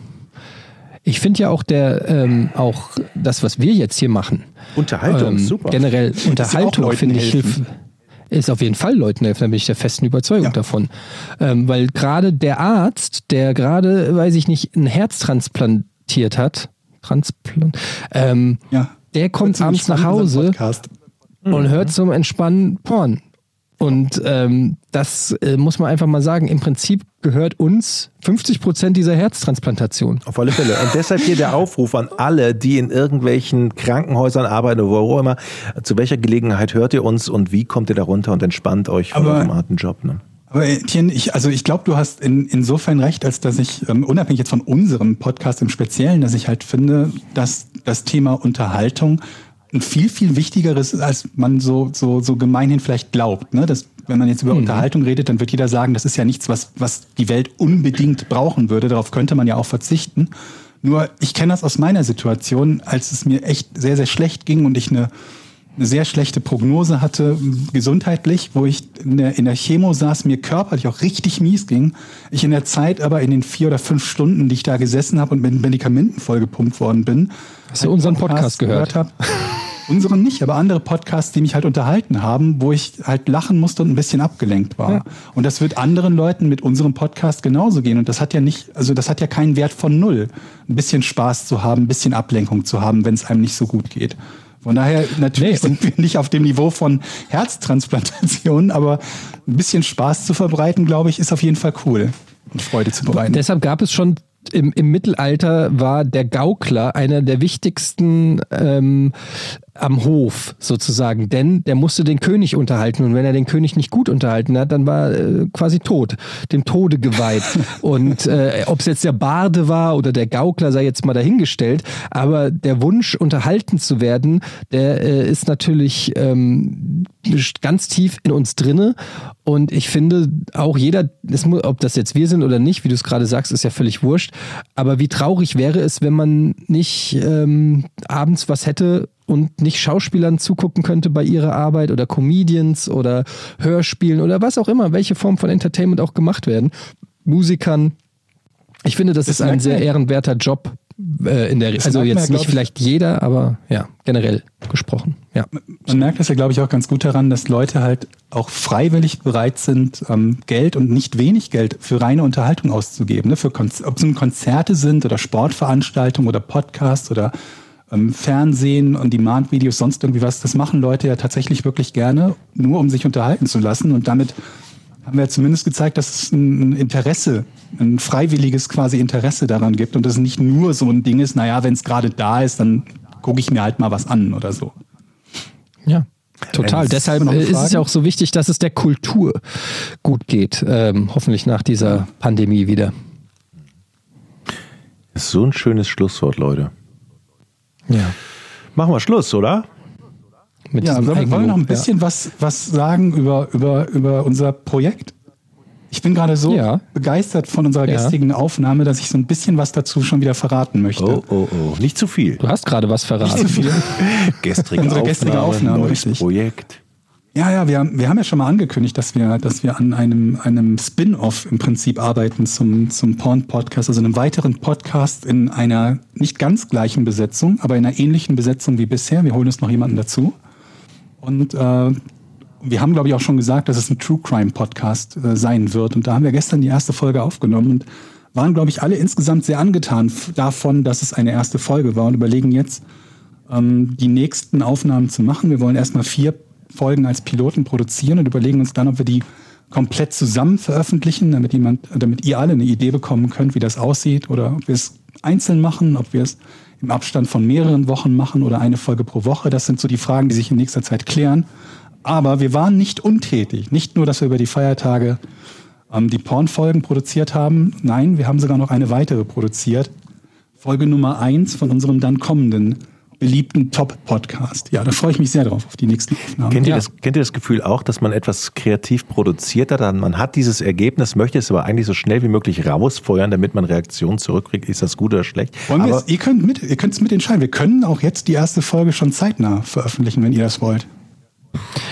Ich finde ja auch der, ähm, auch das, was wir jetzt hier machen, Unterhaltung, ähm, super. generell Unterhaltung finde ich helfen. hilf, ist auf jeden Fall Leuten helfen, da bin ich der festen Überzeugung Ja. davon. Ähm, weil gerade der Arzt, der gerade, weiß ich nicht, ein Herz transplantiert hat, Transplant, ähm, Ja. der kommt abends nach Hause und hört zum Entspannen Porn. Und ähm, das äh, muss man einfach mal sagen. Im Prinzip gehört uns 50 Prozent dieser Herztransplantation. Auf alle Fälle. Und deshalb hier der Aufruf an alle, die in irgendwelchen Krankenhäusern arbeiten oder wo auch immer. Zu welcher Gelegenheit hört ihr uns und wie kommt ihr da runter und entspannt euch von Aber- eurem harten Job? Ne? Aber Etienne, ich, also ich glaube, du hast in, insofern recht, als dass ich, ähm, unabhängig jetzt von unserem Podcast im Speziellen, dass ich halt finde, dass das Thema Unterhaltung ein viel, viel wichtigeres ist, als man so, so, so gemeinhin vielleicht glaubt. Ne? Das, wenn man jetzt über Unterhaltung redet, dann wird jeder sagen, das ist ja nichts, was, was die Welt unbedingt brauchen würde. Darauf könnte man ja auch verzichten. Nur ich kenne das aus meiner Situation, als es mir echt sehr, sehr schlecht ging und ich eine sehr schlechte Prognose hatte, gesundheitlich, wo ich in der, in der Chemo saß, mir körperlich auch richtig mies ging. Ich in der Zeit aber in den vier oder fünf Stunden, die ich da gesessen habe und mit Medikamenten vollgepumpt worden bin. Hast du unseren Podcast gehört? habe. Unseren nicht, aber andere Podcasts, die mich halt unterhalten haben, wo ich halt lachen musste und ein bisschen abgelenkt war. Ja. Und das wird anderen Leuten mit unserem Podcast genauso gehen. Und das hat ja nicht, also das hat ja keinen Wert von null. Ein bisschen Spaß zu haben, ein bisschen Ablenkung zu haben, wenn es einem nicht so gut geht. Von daher, natürlich Nee, sind wir nicht auf dem Niveau von Herztransplantationen, aber ein bisschen Spaß zu verbreiten, glaube ich, ist auf jeden Fall cool. Und Freude zu bereiten. Deshalb gab es schon im, im Mittelalter war der Gaukler einer der wichtigsten ähm, am Hof sozusagen, denn der musste den König unterhalten und wenn er den König nicht gut unterhalten hat, dann war er äh, quasi tot, dem Tode geweiht. und äh, ob es jetzt der Barde war oder der Gaukler, sei jetzt mal dahingestellt, aber der Wunsch, unterhalten zu werden, der äh, ist natürlich ähm, ganz tief in uns drinne und ich finde auch jeder, es mu- ob das jetzt wir sind oder nicht, wie du es gerade sagst, ist ja völlig wurscht, aber wie traurig wäre es, wenn man nicht ähm, abends was hätte und nicht Schauspielern zugucken könnte bei ihrer Arbeit oder Comedians oder Hörspielen oder was auch immer, welche Form von Entertainment auch gemacht werden, Musikern. Ich finde, das, Das ist ein sehr ehrenwerter Job äh, in der, Das also man, jetzt nicht ich. vielleicht jeder, aber ja, generell gesprochen. Ja. Man merkt das ja, glaube ich, auch ganz gut daran, dass Leute halt auch freiwillig bereit sind, ähm, Geld und nicht wenig Geld für reine Unterhaltung auszugeben. Ne? Für Konz ob es nun Konzerte sind oder Sportveranstaltungen oder Podcasts oder ähm, Fernsehen und Demand-Videos, sonst irgendwie was. Das machen Leute ja tatsächlich wirklich gerne, nur um sich unterhalten zu lassen. Und damit haben wir ja zumindest gezeigt, dass es ein Interesse, ein freiwilliges quasi Interesse daran gibt und das nicht nur so ein Ding ist, naja, wenn es gerade da ist, dann gucke ich mir halt mal was an oder so. Ja. Total. Ähm, Deshalb äh, ist es ja auch so wichtig, dass es der Kultur gut geht. Ähm, hoffentlich nach dieser Pandemie wieder. Das ist so ein schönes Schlusswort, Leute. Ja. Machen wir Schluss, oder? Mit Ja, wollen wir wollen wir noch ein bisschen was, was sagen über, über, über unser Projekt? Ich bin gerade so Ja. begeistert von unserer Ja. gestrigen Aufnahme, dass ich so ein bisschen was dazu schon wieder verraten möchte. Oh, oh, oh. Nicht zu viel. Ja. Du hast gerade was verraten. Nicht zu viel. Gestrige Unsere gestrige Aufnahme, neues richtig. Projekt. Ja, ja, wir, haben- wir haben ja schon mal angekündigt, dass wir, dass wir an einem, einem Spin-off im Prinzip arbeiten zum, zum Porn-Podcast, also einem weiteren Podcast in einer nicht ganz gleichen Besetzung, aber in einer ähnlichen Besetzung wie bisher. Wir holen uns noch jemanden dazu. Und äh, wir haben, glaube ich, auch schon gesagt, dass es ein True Crime Podcast äh, sein wird. Und da haben wir gestern die erste Folge aufgenommen und waren, glaube ich, alle insgesamt sehr angetan davon, dass es eine erste Folge war und überlegen jetzt, ähm, die nächsten Aufnahmen zu machen. Wir wollen erstmal vier Folgen als Piloten produzieren und überlegen uns dann, ob wir die komplett zusammen veröffentlichen, damit jemand, damit ihr alle eine Idee bekommen könnt, wie das aussieht, oder ob wir es einzeln machen, ob wir es im Abstand von mehreren Wochen machen oder eine Folge pro Woche. Das sind so die Fragen, die sich in nächster Zeit klären. Aber wir waren nicht untätig. Nicht nur, dass wir über die Feiertage ähm, die Pornfolgen produziert haben. Nein, wir haben sogar noch eine weitere produziert. Folge Nummer eins von unserem dann kommenden beliebten Top-Podcast. Ja, da freue ich mich sehr drauf, auf die nächsten Aufnahmen. Kennt ihr, Ja. das, kennt ihr das Gefühl auch, dass man etwas kreativ produziert hat? Dann Man hat dieses Ergebnis, möchte es aber eigentlich so schnell wie möglich rausfeuern, damit man Reaktionen zurückkriegt. Ist das gut oder schlecht? Wollen aber es, ihr könnt mit, ihr könnt es mitentscheiden. Wir können auch jetzt die erste Folge schon zeitnah veröffentlichen, wenn ihr das wollt.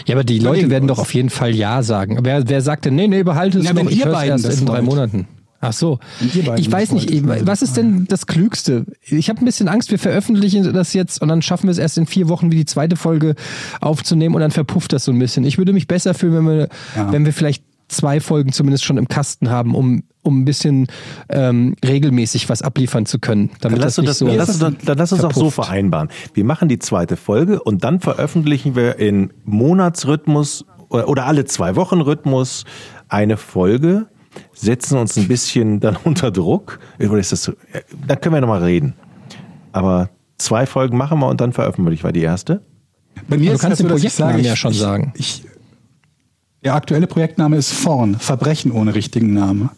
Ja, aber die Leute werden doch auf jeden Fall Ja sagen. Wer, wer sagt denn, nee, nee, behalte es Na, noch, wenn ich ihr beiden erst das in drei wollt. Monaten. Ach so. Ich weiß nicht, wollt, was ist denn das Klügste? Ich habe ein bisschen Angst, wir veröffentlichen das jetzt und dann schaffen wir es erst in vier Wochen, wie die zweite Folge aufzunehmen und dann verpufft das so ein bisschen. Ich würde mich besser fühlen, wenn wir, Ja. wenn wir vielleicht zwei Folgen zumindest schon im Kasten haben, um, um ein bisschen ähm, regelmäßig was abliefern zu können. Damit Dann lass, das das, so dann, lass dann, dann lass uns auch so verpufft. vereinbaren. Wir machen die zweite Folge und dann veröffentlichen wir in Monatsrhythmus oder, oder alle zwei Wochen Rhythmus eine Folge, setzen uns ein bisschen dann unter Druck. Oder ist das so? Äh, Da können wir nochmal reden. Aber zwei Folgen machen wir und dann veröffentlichen wir die erste. Bei mir Du ist kannst das so, den dass ich Projektnamen ja ich- schon ich, sagen. Ich, der aktuelle Projektname ist Vorn, Verbrechen ohne richtigen Namen.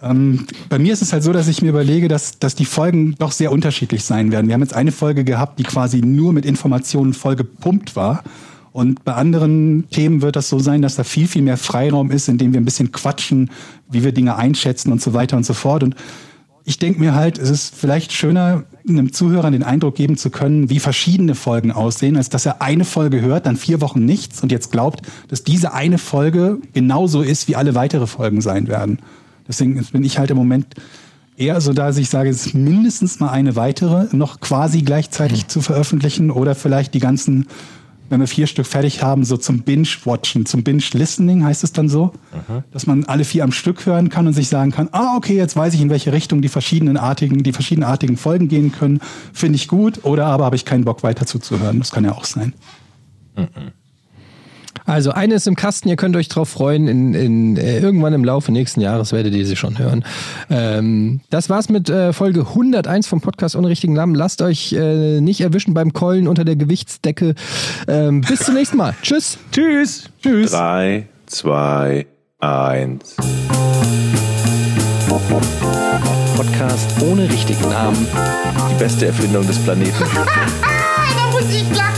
Ähm, bei mir ist es halt so, dass ich mir überlege, dass, dass die Folgen doch sehr unterschiedlich sein werden. Wir haben jetzt eine Folge gehabt, die quasi nur mit Informationen voll gepumpt war. Und bei anderen Themen wird das so sein, dass da viel, viel mehr Freiraum ist, in dem wir ein bisschen quatschen, wie wir Dinge einschätzen und so weiter und so fort. Und ich denke mir halt, es ist vielleicht schöner, einem Zuhörer den Eindruck geben zu können, wie verschiedene Folgen aussehen, als dass er eine Folge hört, dann vier Wochen nichts und jetzt glaubt, dass diese eine Folge genauso ist, wie alle weitere Folgen sein werden. Deswegen bin ich halt im Moment eher so da, dass ich sage, es ist mindestens mal eine weitere noch quasi gleichzeitig zu veröffentlichen oder vielleicht die ganzen, wenn wir vier Stück fertig haben, so zum Binge-Watchen, zum Binge-Listening heißt es dann so, dass man alle vier am Stück hören kann und sich sagen kann, ah, okay, jetzt weiß ich, in welche Richtung die verschiedenen artigen, die verschiedenartigen Folgen gehen können, finde ich gut, oder aber habe ich keinen Bock weiter zuzuhören. Das kann ja auch sein. Also eine ist im Kasten, ihr könnt euch drauf freuen. In, in, äh, irgendwann im Laufe nächsten Jahres werdet ihr sie schon hören. Ähm, das war's mit äh, Folge 101 vom Podcast ohne richtigen Namen. Lasst euch äh, nicht erwischen beim Keulen unter der Gewichtsdecke. Ähm, bis zum nächsten Mal. Tschüss. Tschüss. Tschüss. Drei, zwei, eins. Podcast ohne richtigen Namen. Die beste Erfindung des Planeten. da muss ich lachen.